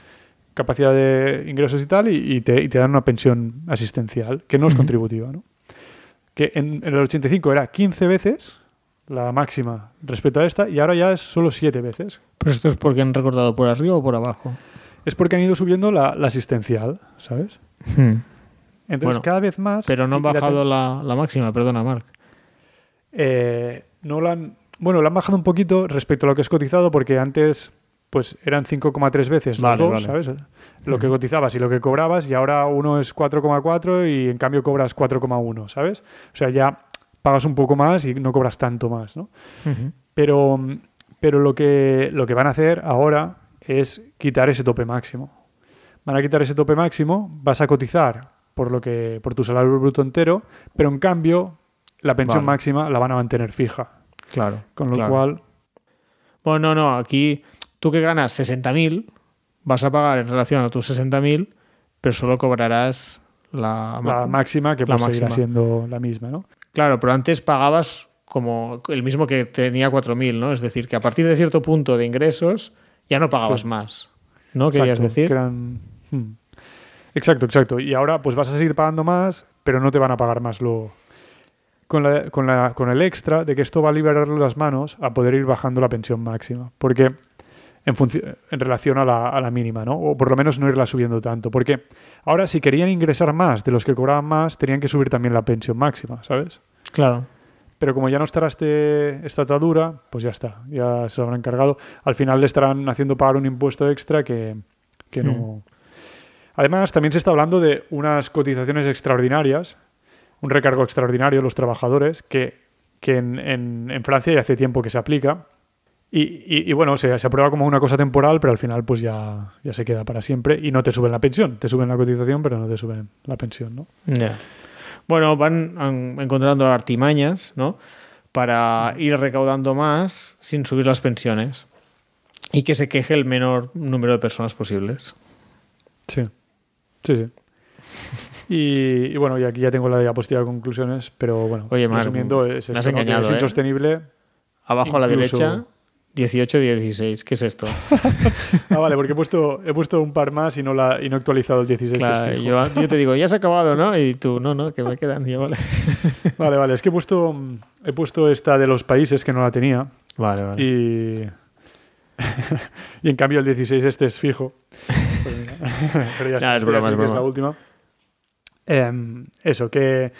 capacidad de ingresos y tal, y, y te, y te dan una pensión asistencial, que no es contributiva, ¿no? Que en, en el 85 era 15 veces la máxima respecto a esta, y ahora ya es solo 7 veces. Pero esto es porque han recortado por arriba o por abajo. Es porque han ido subiendo la, la asistencial, ¿sabes? Hmm. Entonces Bueno, cada vez más... Pero no han bajado la, la máxima, perdona, Marc. Eh, no la han, bueno, la han bajado un poquito respecto a lo que es cotizado porque antes pues eran 5,3 veces los Vale, dos, vale. ¿sabes? Lo que cotizabas y lo que cobrabas y ahora uno es 4,4 y en cambio cobras 4,1, ¿sabes? O sea, ya pagas un poco más y no cobras tanto más, ¿no? Pero, pero lo, que, lo que van a hacer ahora es quitar ese tope máximo. Van a quitar ese tope máximo, vas a cotizar por, lo que, por tu salario bruto entero, pero en cambio la pensión Vale. máxima la van a mantener fija. Claro. Con lo claro. cual, Bueno, no, no, aquí tú que ganas 60.000 vas a pagar en relación a tus 60.000, pero solo cobrarás la, la máxima que la pues seguirá máxima. siendo la misma, ¿no? Claro, pero antes pagabas como el mismo que tenía 4.000, ¿no? Es decir, que a partir de cierto punto de ingresos ya no pagabas Sí. más. ¿No? Querías Exacto, decir. que eran- hmm. Exacto, exacto. Y ahora pues vas a seguir pagando más, pero no te van a pagar más lo... Con, la- con, la- con el extra de que esto va a liberar las manos a poder ir bajando la pensión máxima. Porque en, en relación a la, a la mínima, ¿no? O por lo menos no irla subiendo tanto. Porque ahora si querían ingresar más de los que cobraban más, tenían que subir también la pensión máxima, ¿sabes? Claro. Pero como ya no estará este, esta atadura, pues ya está, ya se lo habrán cargado. Al final le estarán haciendo pagar un impuesto extra que, que no. Además, también se está hablando de unas cotizaciones extraordinarias, un recargo extraordinario a los trabajadores, que, que en, en- en Francia ya hace tiempo que se aplica. Y, y- y bueno, se, se aprueba como una cosa temporal, pero al final pues ya, ya se queda para siempre y no te suben la pensión. Te suben la cotización, pero no te suben la pensión, ¿no? Ya. Bueno, van an- encontrando artimañas, ¿no? Para ir recaudando más sin subir las pensiones y que se queje el menor número de personas posibles. Sí, sí, sí. (laughs) Y, y bueno, y aquí ya tengo la diapositiva de conclusiones, pero bueno, Oye, resumiendo, es, esto, engañado, ¿eh? Abajo a la derecha, 18 y 16. ¿Qué es esto? (laughs) Ah, vale, porque he puesto, he puesto un par más y no, la, y no he actualizado el 16. que es Claro, fijo. yo, yo te digo, ya has acabado, ¿no? Y tú, no, no, que me quedan. Yo, vale. (laughs) Vale, vale, es que he puesto, he puesto esta de los países que no la tenía Vale, vale. y, (laughs) y en cambio el 16 este es fijo. Pues mira, (laughs) Pero ya, Nah, es broma, es broma. la última. Em, eso, que,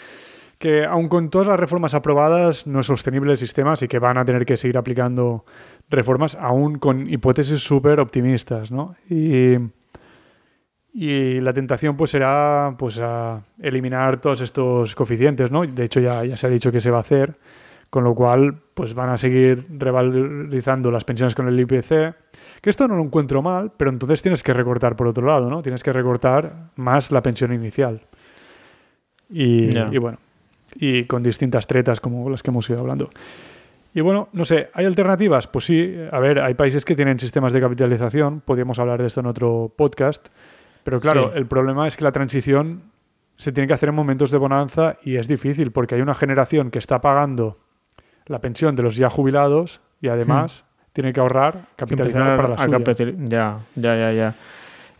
que aun con todas las reformas aprobadas no es sostenible el sistema, así que van a tener que seguir aplicando reformas, aún con hipótesis súper optimistas, ¿no? Y, y la tentación pues será pues a eliminar todos estos coeficientes, ¿no? De hecho ya, ya se ha dicho que se va a hacer, con lo cual pues van a seguir revalorizando las pensiones con el IPC, que esto no lo encuentro mal, pero entonces tienes que recortar por otro lado, ¿no? Tienes que recortar más la pensión inicial. Y, bueno, y con distintas tretas como las que hemos ido hablando. Y bueno, no sé, ¿hay alternativas? Pues sí, a ver, hay países que tienen sistemas de capitalización, podríamos hablar de esto en otro podcast, pero claro, Sí. el problema es que la transición se tiene que hacer en momentos de bonanza y es difícil porque hay una generación que está pagando la pensión de los ya jubilados y además tiene que ahorrar, capitalizar para la a suya. capital- Ya, ya, ya, ya.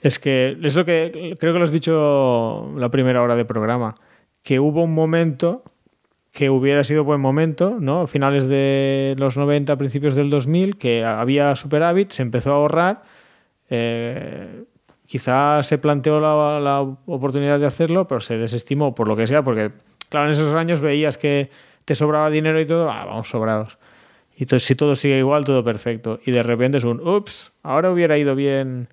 Es que es lo que creo que lo has dicho la primera hora de programa, que hubo un momento que hubiera sido buen momento, ¿no? Finales de los 90, principios del 2000, que había superávit, se empezó a ahorrar, eh, quizá se planteó la, la oportunidad de hacerlo, pero se desestimó por lo que sea, porque claro, en esos años veías que te sobraba dinero y todo, ah, vamos sobrados. Y entonces, si todo sigue igual, todo perfecto. Y de repente es un, ups, ahora hubiera ido bien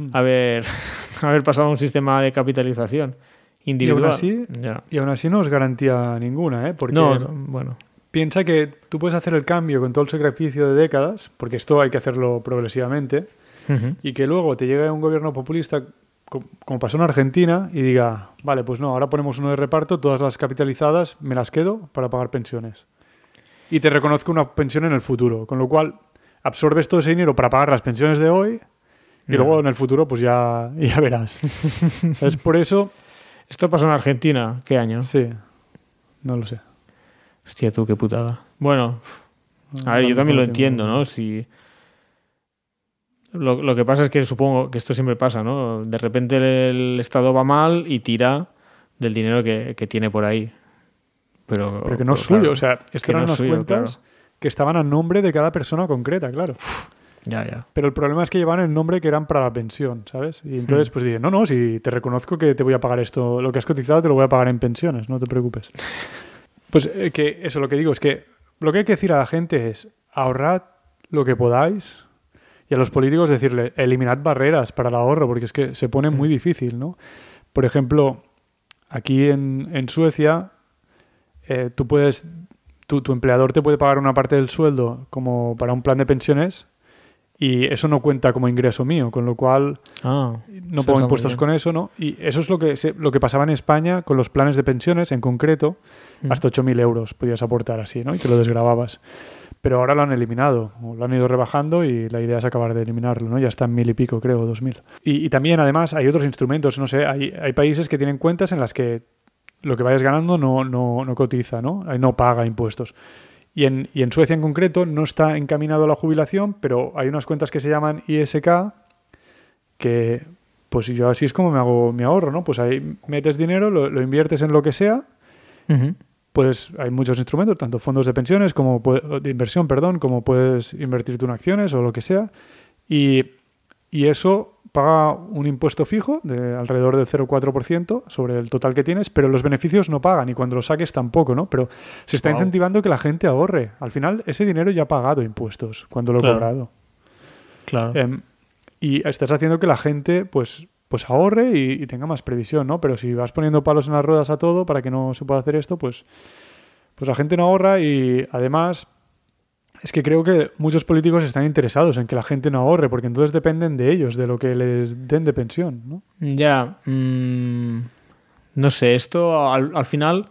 Hmm. haber, (laughs) haber pasado a un sistema de capitalización individual. Y aún así, Ya. y aún así no es garantía ninguna, ¿eh? Porque No, no, bueno. piensa que tú puedes hacer el cambio con todo el sacrificio de décadas, porque esto hay que hacerlo progresivamente, y que luego te llegue un gobierno populista, como pasó en Argentina, y diga, vale, pues no, ahora ponemos uno de reparto, todas las capitalizadas me las quedo para pagar pensiones. Y te reconozco una pensión en el futuro, con lo cual absorbes todo ese dinero para pagar las pensiones de hoy, y luego en el futuro pues ya, (laughs) ya verás. es por eso, ¿Esto pasó en Argentina? ¿Qué año? sí, no lo sé. Hostia, tú, qué putada. Bueno, a ver, yo también lo entiendo, ¿no? Si... Lo, lo que pasa es que supongo que esto siempre pasa, ¿no? De repente el, Estado va mal y tira del dinero que, que tiene por ahí. Pero, Pero que no es claro, suyo, o sea, esto eran no unas suyo, cuentas claro. que estaban a nombre de cada persona concreta, claro. Ya, ya. Pero el problema es que llevaban el nombre que eran para la pensión, ¿sabes? Y entonces pues dije, no, no, si te reconozco que te voy a pagar esto, lo que has cotizado te lo voy a pagar en pensiones, no te preocupes. (laughs) pues eh, que eso lo que digo es que lo que hay que decir a la gente es ahorrad lo que podáis y a los políticos decirle, eliminad barreras para el ahorro, porque es que se pone muy difícil, ¿no? Por ejemplo, aquí en, en Suecia, eh, tú puedes, tu, tu empleador te puede pagar una parte del sueldo como para un plan de pensiones y eso no cuenta como ingreso mío, con lo cual Ah, no pago impuestos con eso, ¿no? Y eso es lo que, se- lo que pasaba en España con los planes de pensiones en concreto, Mm. hasta 8.000 euros podías aportar así, ¿no? Y te lo desgrababas. Pero ahora lo han eliminado, lo han ido rebajando y la idea es acabar de eliminarlo, ¿no? Ya está en mil y pico, creo, dos mil. Y, también, además, hay otros instrumentos, no sé, hay, países que tienen cuentas en las que lo que vayas ganando no, no, no cotiza, ¿no? No paga impuestos. Y en, y en Suecia en concreto no está encaminado a la jubilación, pero hay unas cuentas que se llaman ISK que, pues yo así es como me hago mi ahorro, ¿no? Pues ahí metes dinero, lo, lo inviertes en lo que sea. Pues hay muchos instrumentos, tanto fondos de pensiones como de inversión, perdón, como puedes invertir tú en acciones o lo que sea. Y, y eso paga un impuesto fijo de alrededor del 0,4% sobre el total que tienes, pero los beneficios no pagan y cuando los saques tampoco, ¿no? Pero se está Wow. incentivando que la gente ahorre. Al final, ese dinero ya ha pagado impuestos cuando lo he Claro. cobrado. Claro. Em, y estás haciendo que la gente pues, pues ahorre y, tenga más previsión, ¿no? Pero si vas poniendo palos en las ruedas a todo para que no se pueda hacer esto, pues, pues la gente no ahorra y además es que creo que muchos políticos están interesados en que la gente no ahorre porque entonces dependen de ellos, de lo que les den de pensión, ¿no? Ya. mm, no sé, esto al, al final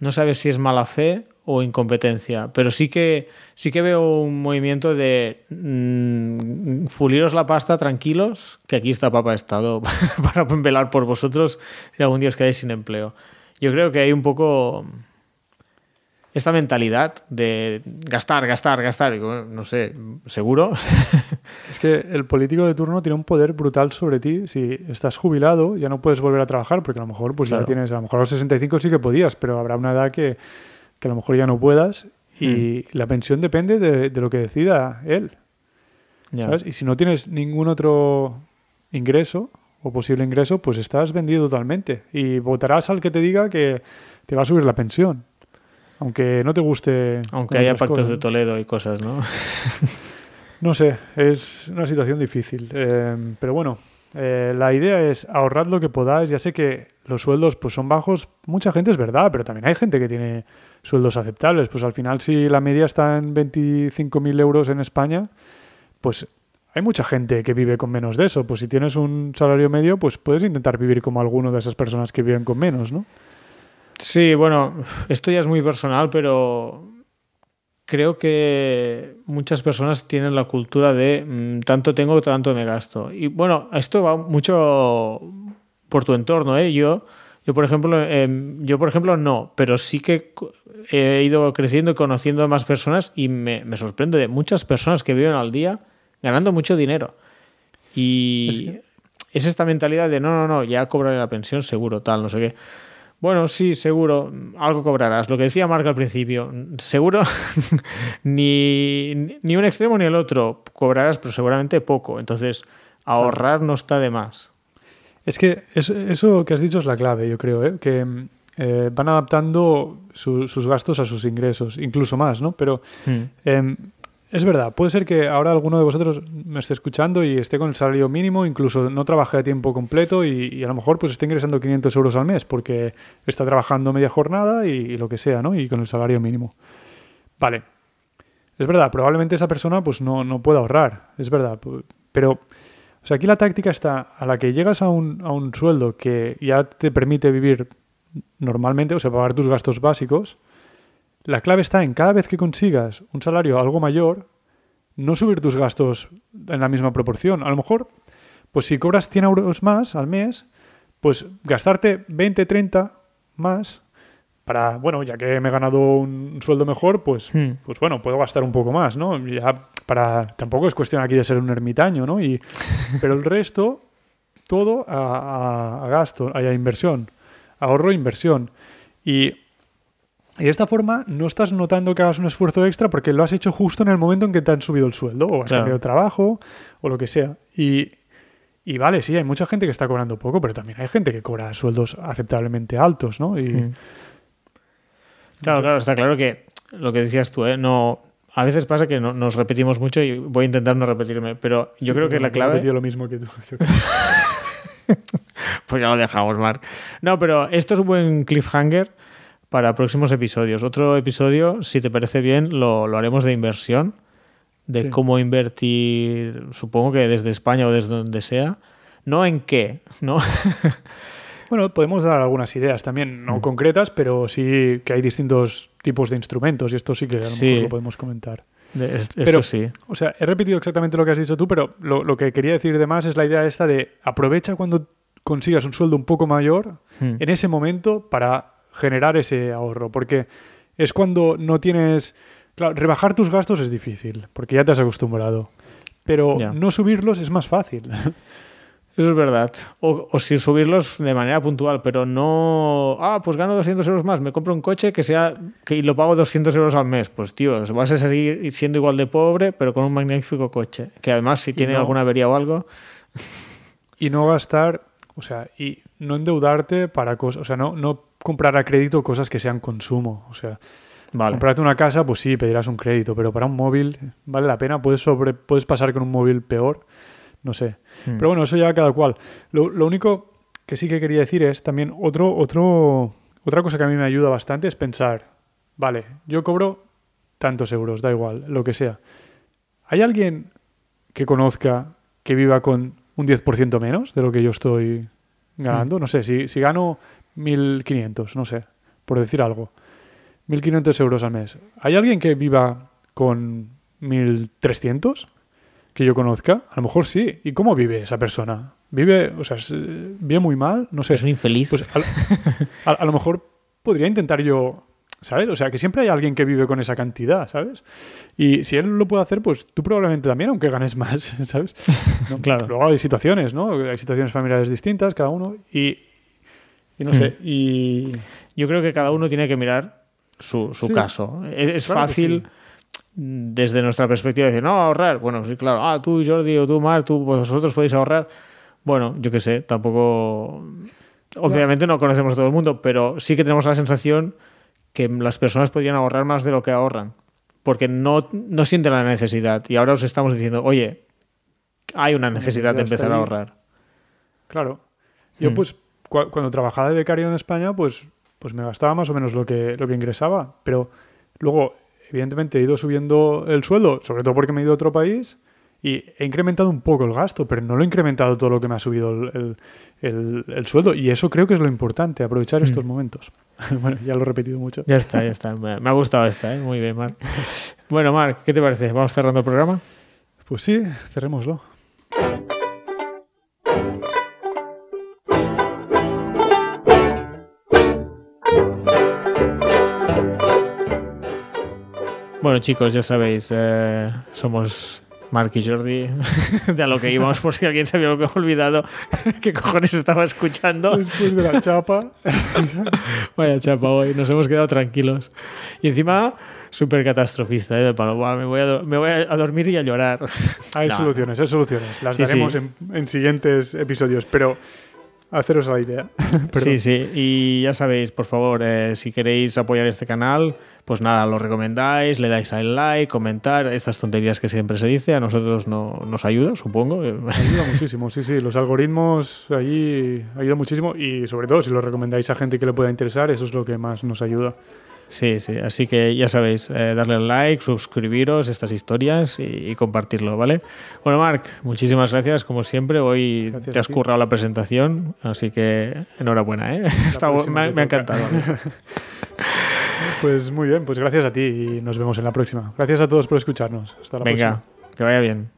no sabes si es mala fe o incompetencia, pero sí que sí que veo un movimiento de mm, fuliros la pasta tranquilos, que aquí está Papa Estado (laughs) para velar por vosotros si algún día os quedáis sin empleo. Yo creo que hay un poco esta mentalidad de gastar, gastar, gastar, bueno, no sé, seguro. (laughs) Es que el político de turno tiene un poder brutal sobre ti. Si estás jubilado, ya no puedes volver a trabajar, porque a lo mejor, pues Claro. ya tienes, a lo mejor a los 65 sí que podías, pero habrá una edad que, que a lo mejor ya no puedas. Y la pensión depende de, de lo que decida él. Y si no tienes ningún otro ingreso o posible ingreso, pues estás vendido totalmente. Y votarás al que te diga que te va a subir la pensión. Aunque no te guste. Aunque haya pactos cosas, de. Toledo y cosas, ¿no? (laughs) No sé, es una situación difícil. eh, pero bueno, eh, la idea es ahorrad lo que podáis. Ya sé que los sueldos pues, son bajos. Mucha gente es verdad, pero también hay gente que tiene sueldos aceptables. Pues al final, si la media está en 25.000 euros en España, pues hay mucha gente que vive con menos de eso. Pues si tienes un salario medio, pues puedes intentar vivir como alguno de esas personas que viven con menos, ¿no? Sí, bueno, esto ya es muy personal, pero creo que muchas personas tienen la cultura de mm, tanto tengo, tanto me gasto. Y bueno, esto va mucho por tu entorno, ¿eh? Yo, yo por ejemplo, em, yo por ejemplo no, pero sí que he ido creciendo y conociendo a más personas y me, me sorprende de muchas personas que viven al día ganando mucho dinero. Y es esta mentalidad de no, no, no, ya cobraré la pensión seguro, tal, no sé qué. Bueno, sí, seguro, algo cobrarás. Lo que decía Marc al principio, seguro (laughs) ni, ni un extremo ni el otro cobrarás, pero seguramente poco. Entonces, ahorrar no está de más. Es que es- eso que has dicho es la clave, yo creo, ¿eh? que, eh, van adaptando su- sus gastos a sus ingresos, incluso más, ¿no? Pero Mm. eh, es verdad, puede ser que ahora alguno de vosotros me esté escuchando y esté con el salario mínimo, incluso no trabaje a tiempo completo y, y a lo mejor pues esté ingresando 500 euros al mes porque está trabajando media jornada y, y lo que sea, ¿no? Y con el salario mínimo. Vale. Es verdad, probablemente esa persona pues no, no pueda ahorrar, es verdad. Pero, o sea, aquí la táctica está a la que llegas a un, a un sueldo que ya te permite vivir normalmente, o sea, pagar tus gastos básicos. La clave está en cada vez que consigas un salario algo mayor, no subir tus gastos en la misma proporción. A lo mejor, pues si cobras 100 euros más al mes, pues gastarte 20, 30 más para, bueno, ya que me he ganado un sueldo mejor, pues, Hmm. pues bueno, puedo gastar un poco más, ¿no? Ya para, tampoco es cuestión aquí de ser un ermitaño, ¿no? Y, (laughs) pero el resto, todo a, a- a gasto, a inversión, ahorro, inversión. Y, y de esta forma no estás notando que hagas un esfuerzo extra porque lo has hecho justo en el momento en que te han subido el sueldo o has Claro. cambiado de trabajo o lo que sea. Y, y vale, sí, hay mucha gente que está cobrando poco, pero también hay gente que cobra sueldos aceptablemente altos, ¿no? Y, Mm. Claro, claro, está claro que lo que decías tú, ¿eh? No, a veces pasa que no- nos repetimos mucho y voy a intentar no repetirme, pero yo Sí, creo que la he clave... repetido lo mismo que tú. (laughs) (laughs) Pues ya lo dejamos, Mark. No, pero esto es un buen cliffhanger para próximos episodios. Otro episodio, si te parece bien, lo, lo haremos de inversión, de Sí. cómo invertir, supongo que desde España o desde donde sea. No en qué, ¿no? (laughs) Bueno, podemos dar algunas ideas también, no concretas, pero sí que hay distintos tipos de instrumentos y esto sí que a lo Sí. mejor lo podemos comentar. Es- Pero- sí. O sea, he repetido exactamente lo que has dicho tú, pero lo, lo que quería decir de más es la idea esta de aprovecha cuando consigas un sueldo un poco mayor Hmm. en ese momento para generar ese ahorro, porque es cuando no tienes... Claro, rebajar tus gastos es difícil, porque ya te has acostumbrado, pero no subirlos es más fácil. (laughs) Eso es verdad. O, o si subirlos de manera puntual, pero no. Ah, pues gano 200 euros más, me compro un coche que sea. Que, y lo pago 200 euros al mes. Pues tío, vas a seguir siendo igual de pobre, pero con un magnífico coche. Que además, si tiene no- alguna avería o algo. y no gastar, o sea, y no endeudarte para cosas, o sea, no, no comprar a crédito cosas que sean consumo, o sea, Vale. comprarte una casa, pues sí, pedirás un crédito, pero para un móvil vale la pena, puedes, sobre, puedes pasar con un móvil peor, no sé. Hmm. Pero bueno, eso ya cada cual. Lo, lo único que sí que quería decir es también otro, otro, otra cosa que a mí me ayuda bastante es pensar, vale, yo cobro tantos euros, da igual, lo que sea. ¿Hay alguien que conozca que viva con un 10% menos de lo que yo estoy ganando? No sé, si, si gano 1.500, no sé, por decir algo. 1.500 euros al mes. ¿Hay alguien que viva con 1.300 que yo conozca? A lo mejor sí. ¿Y cómo vive esa persona? ¿Vive, o sea, vive muy mal? No sé. Es un infeliz. Pues a, a- a lo mejor podría intentar yo, ¿sabes? O sea, que siempre hay alguien que vive con esa cantidad, ¿sabes? Y si él lo puede hacer, pues tú probablemente también, aunque ganes más, (laughs) ¿sabes? No, Claro. Luego hay situaciones, ¿no? Hay situaciones familiares distintas, cada uno, y, y no sé, y... Yo creo que cada uno tiene que mirar su, su Sí. caso. Es, es Claro que fácil sí. Desde nuestra perspectiva decir, no, ahorrar. Bueno, sí, claro. Ah, tú, Jordi, o tú, Mar, tú, vosotros podéis ahorrar. Bueno, yo qué sé, tampoco. Obviamente no conocemos a todo el mundo, pero sí que tenemos la sensación que las personas podrían ahorrar más de lo que ahorran. Porque no, no sienten la necesidad. Y ahora os estamos diciendo, oye, hay una necesidad de necesidad empezar a ahorrar. Claro. Yo, Hmm. pues, cua- cuando trabajaba de becario en España, pues, pues me gastaba más o menos lo que, lo que ingresaba. Pero luego, evidentemente, he ido subiendo el sueldo, sobre todo porque me he ido a otro país, y he incrementado un poco el gasto, pero no lo he incrementado todo lo que me ha subido el, el- el- el sueldo. Y eso creo que es lo importante, aprovechar Hmm. estos momentos. (laughs) bueno, ya lo he repetido mucho. Ya está, ya está. Me me ha gustado esta, ¿eh? Muy bien, Marc. Bueno, Marc, ¿qué te parece? ¿Vamos cerrando el programa? Pues sí, cerrémoslo. Bueno, chicos, ya sabéis, eh, somos Mark y Jordi, (laughs) de a lo que íbamos, por si alguien se había olvidado (laughs) qué cojones estaba escuchando. Después de la chapa. (laughs) Vaya chapa hoy, nos hemos quedado tranquilos. Y encima, súper catastrofista, ¿eh? Del palo, "Buah, me, voy a, me voy a dormir y a llorar. Hay No. soluciones, hay soluciones. Las Sí, daremos sí. En, en siguientes episodios. Pero haceros la idea. sí, sí. Y ya sabéis, por favor, eh, si queréis apoyar este canal, pues nada, lo recomendáis, le dais al like, comentar, estas tonterías que siempre se dice, a nosotros no, nos ayuda, supongo. Ayuda muchísimo, sí, sí. Los algoritmos allí ayudan muchísimo y sobre todo si lo recomendáis a gente que le pueda interesar, eso es lo que más nos ayuda. Sí, sí, así que ya sabéis, eh, darle al like, suscribiros estas historias y, compartirlo, ¿vale? Bueno, Marc, muchísimas gracias, como siempre. Hoy te has currado la presentación, así que enhorabuena, ¿eh? (laughs) me, ha encantado. (laughs) Pues muy bien, pues gracias a ti y nos vemos en la próxima. Gracias a todos por escucharnos. Hasta la próxima. Venga, que vaya bien.